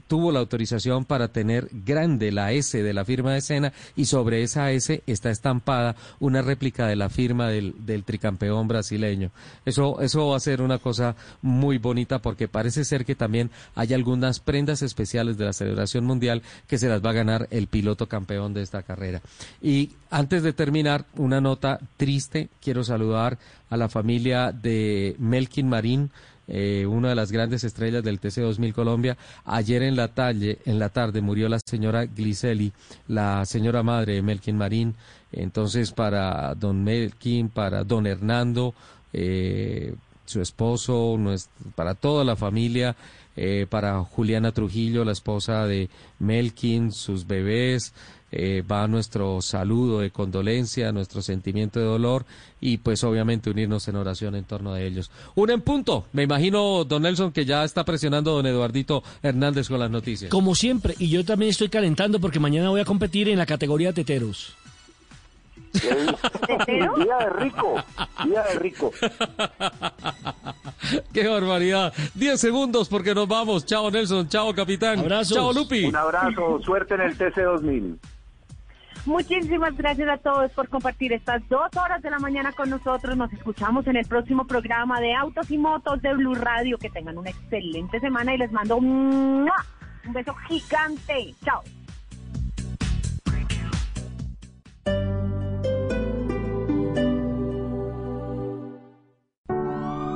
tuvo la autorización para tener grande la S de la firma de Sena y sobre esa S está estampada una réplica de la firma del, del, tricampeón brasileño. Eso, eso va a ser una cosa muy bonita porque parece ser que también hay algunas prendas especiales de la celebración mundial que se las va a ganar el piloto campeón de esta carrera. Y antes de terminar, una nota triste, quiero saludar a la familia de Melkin Marín, eh, una de las grandes estrellas del TC2000 Colombia. Ayer en la, talle, en la tarde murió la señora Gliseli, la señora madre de Melkin Marín. Entonces, para don Melkin, para don Hernando, eh, su esposo, para toda la familia, eh, para Juliana Trujillo, la esposa de Melkin, sus bebés, eh, va nuestro saludo de condolencia, nuestro sentimiento de dolor y pues obviamente unirnos en oración en torno de ellos. Un en punto, me imagino don Nelson que ya está presionando don Eduardito Hernández con las noticias.
Como siempre, y yo también estoy calentando porque mañana voy a competir en la categoría teteros. <laughs>
Día de rico, día de rico. <laughs>
Qué barbaridad. Diez segundos porque nos vamos. Chao Nelson, chao capitán. Chao Lupi.
Un abrazo, suerte en el TC2000.
Muchísimas gracias a todos por compartir estas dos horas de la mañana con nosotros. Nos escuchamos en el próximo programa de Autos y Motos de Blue Radio. Que tengan una excelente semana y les mando un beso gigante. Chao.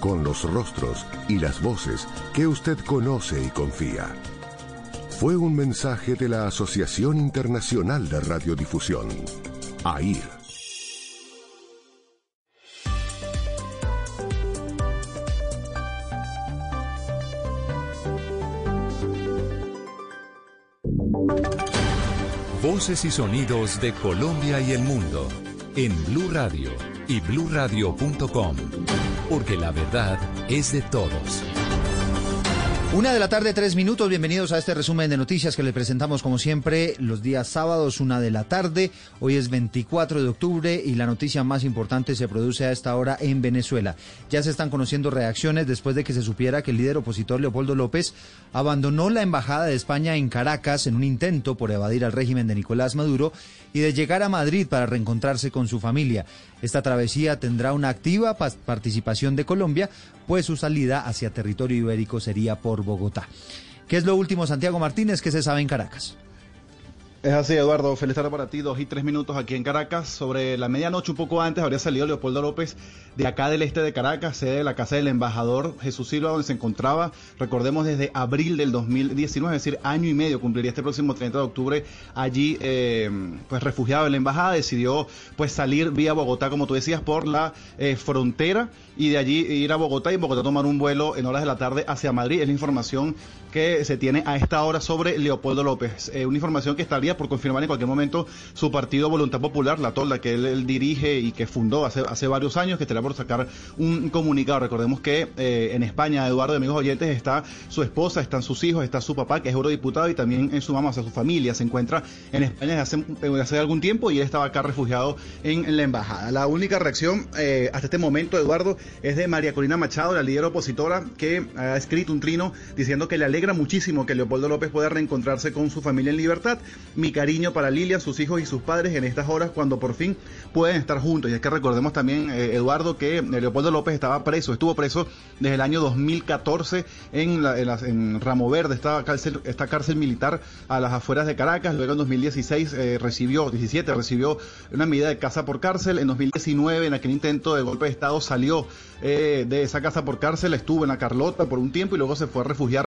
con los rostros y las voces que usted conoce y confía. Fue un mensaje de la Asociación Internacional de Radiodifusión, AIR.
Voces y sonidos de Colombia y el mundo en Blue Radio y bluradio.com, porque la verdad es de todos.
Una de la tarde, tres minutos. Bienvenidos a este resumen de noticias que le presentamos como siempre los días sábados, una de la tarde. Hoy es 24 de octubre y la noticia más importante se produce a esta hora en Venezuela. Ya se están conociendo reacciones después de que se supiera que el líder opositor Leopoldo López abandonó la embajada de España en Caracas en un intento por evadir al régimen de Nicolás Maduro y de llegar a Madrid para reencontrarse con su familia. Esta travesía tendrá una activa participación de Colombia, pues su salida hacia territorio ibérico sería por Bogotá. ¿Qué es lo último, Santiago Martínez, que se sabe en Caracas?
Es así, Eduardo. Feliz tarde para ti. Dos y tres minutos aquí en Caracas. Sobre la medianoche, un poco antes, habría salido Leopoldo López de acá del este de Caracas, sede de la casa del embajador Jesús Silva, donde se encontraba, recordemos, desde abril del 2019, es decir, año y medio, cumpliría este próximo 30 de octubre allí, eh, pues refugiado en la embajada. Decidió, pues, salir vía Bogotá, como tú decías, por la eh, frontera y de allí ir a Bogotá y Bogotá tomar un vuelo en horas de la tarde hacia Madrid. Es la información que se tiene a esta hora sobre Leopoldo López. Eh, una información que estaría por confirmar en cualquier momento su partido Voluntad Popular, la tolda que él, dirige y que fundó hace, hace varios años, que estaría por sacar un comunicado. Recordemos que eh, en España, Eduardo, amigos oyentes, está su esposa, están sus hijos, está su papá, que es eurodiputado, y también en su mamá, o sea, su familia se encuentra en España desde hace, hace algún tiempo y él estaba acá refugiado en, la embajada. La única reacción eh, hasta este momento, Eduardo, es de María Corina Machado, la líder opositora, que ha escrito un trino diciendo que le alegra muchísimo que Leopoldo López pueda reencontrarse con su familia en libertad. Mi cariño para Lilia, sus hijos y sus padres en estas horas cuando por fin pueden estar juntos. Y es que recordemos también, eh, Eduardo, que Leopoldo López estaba preso, estuvo preso desde el año 2014 en, la, en, Ramo Verde, esta cárcel, esta cárcel militar a las afueras de Caracas. Luego en 2016 eh, recibió, 17, recibió una medida de casa por cárcel. En 2019, en aquel intento de golpe de Estado, salió eh, de esa casa por cárcel, estuvo en la Carlota por un tiempo y luego se fue a refugiar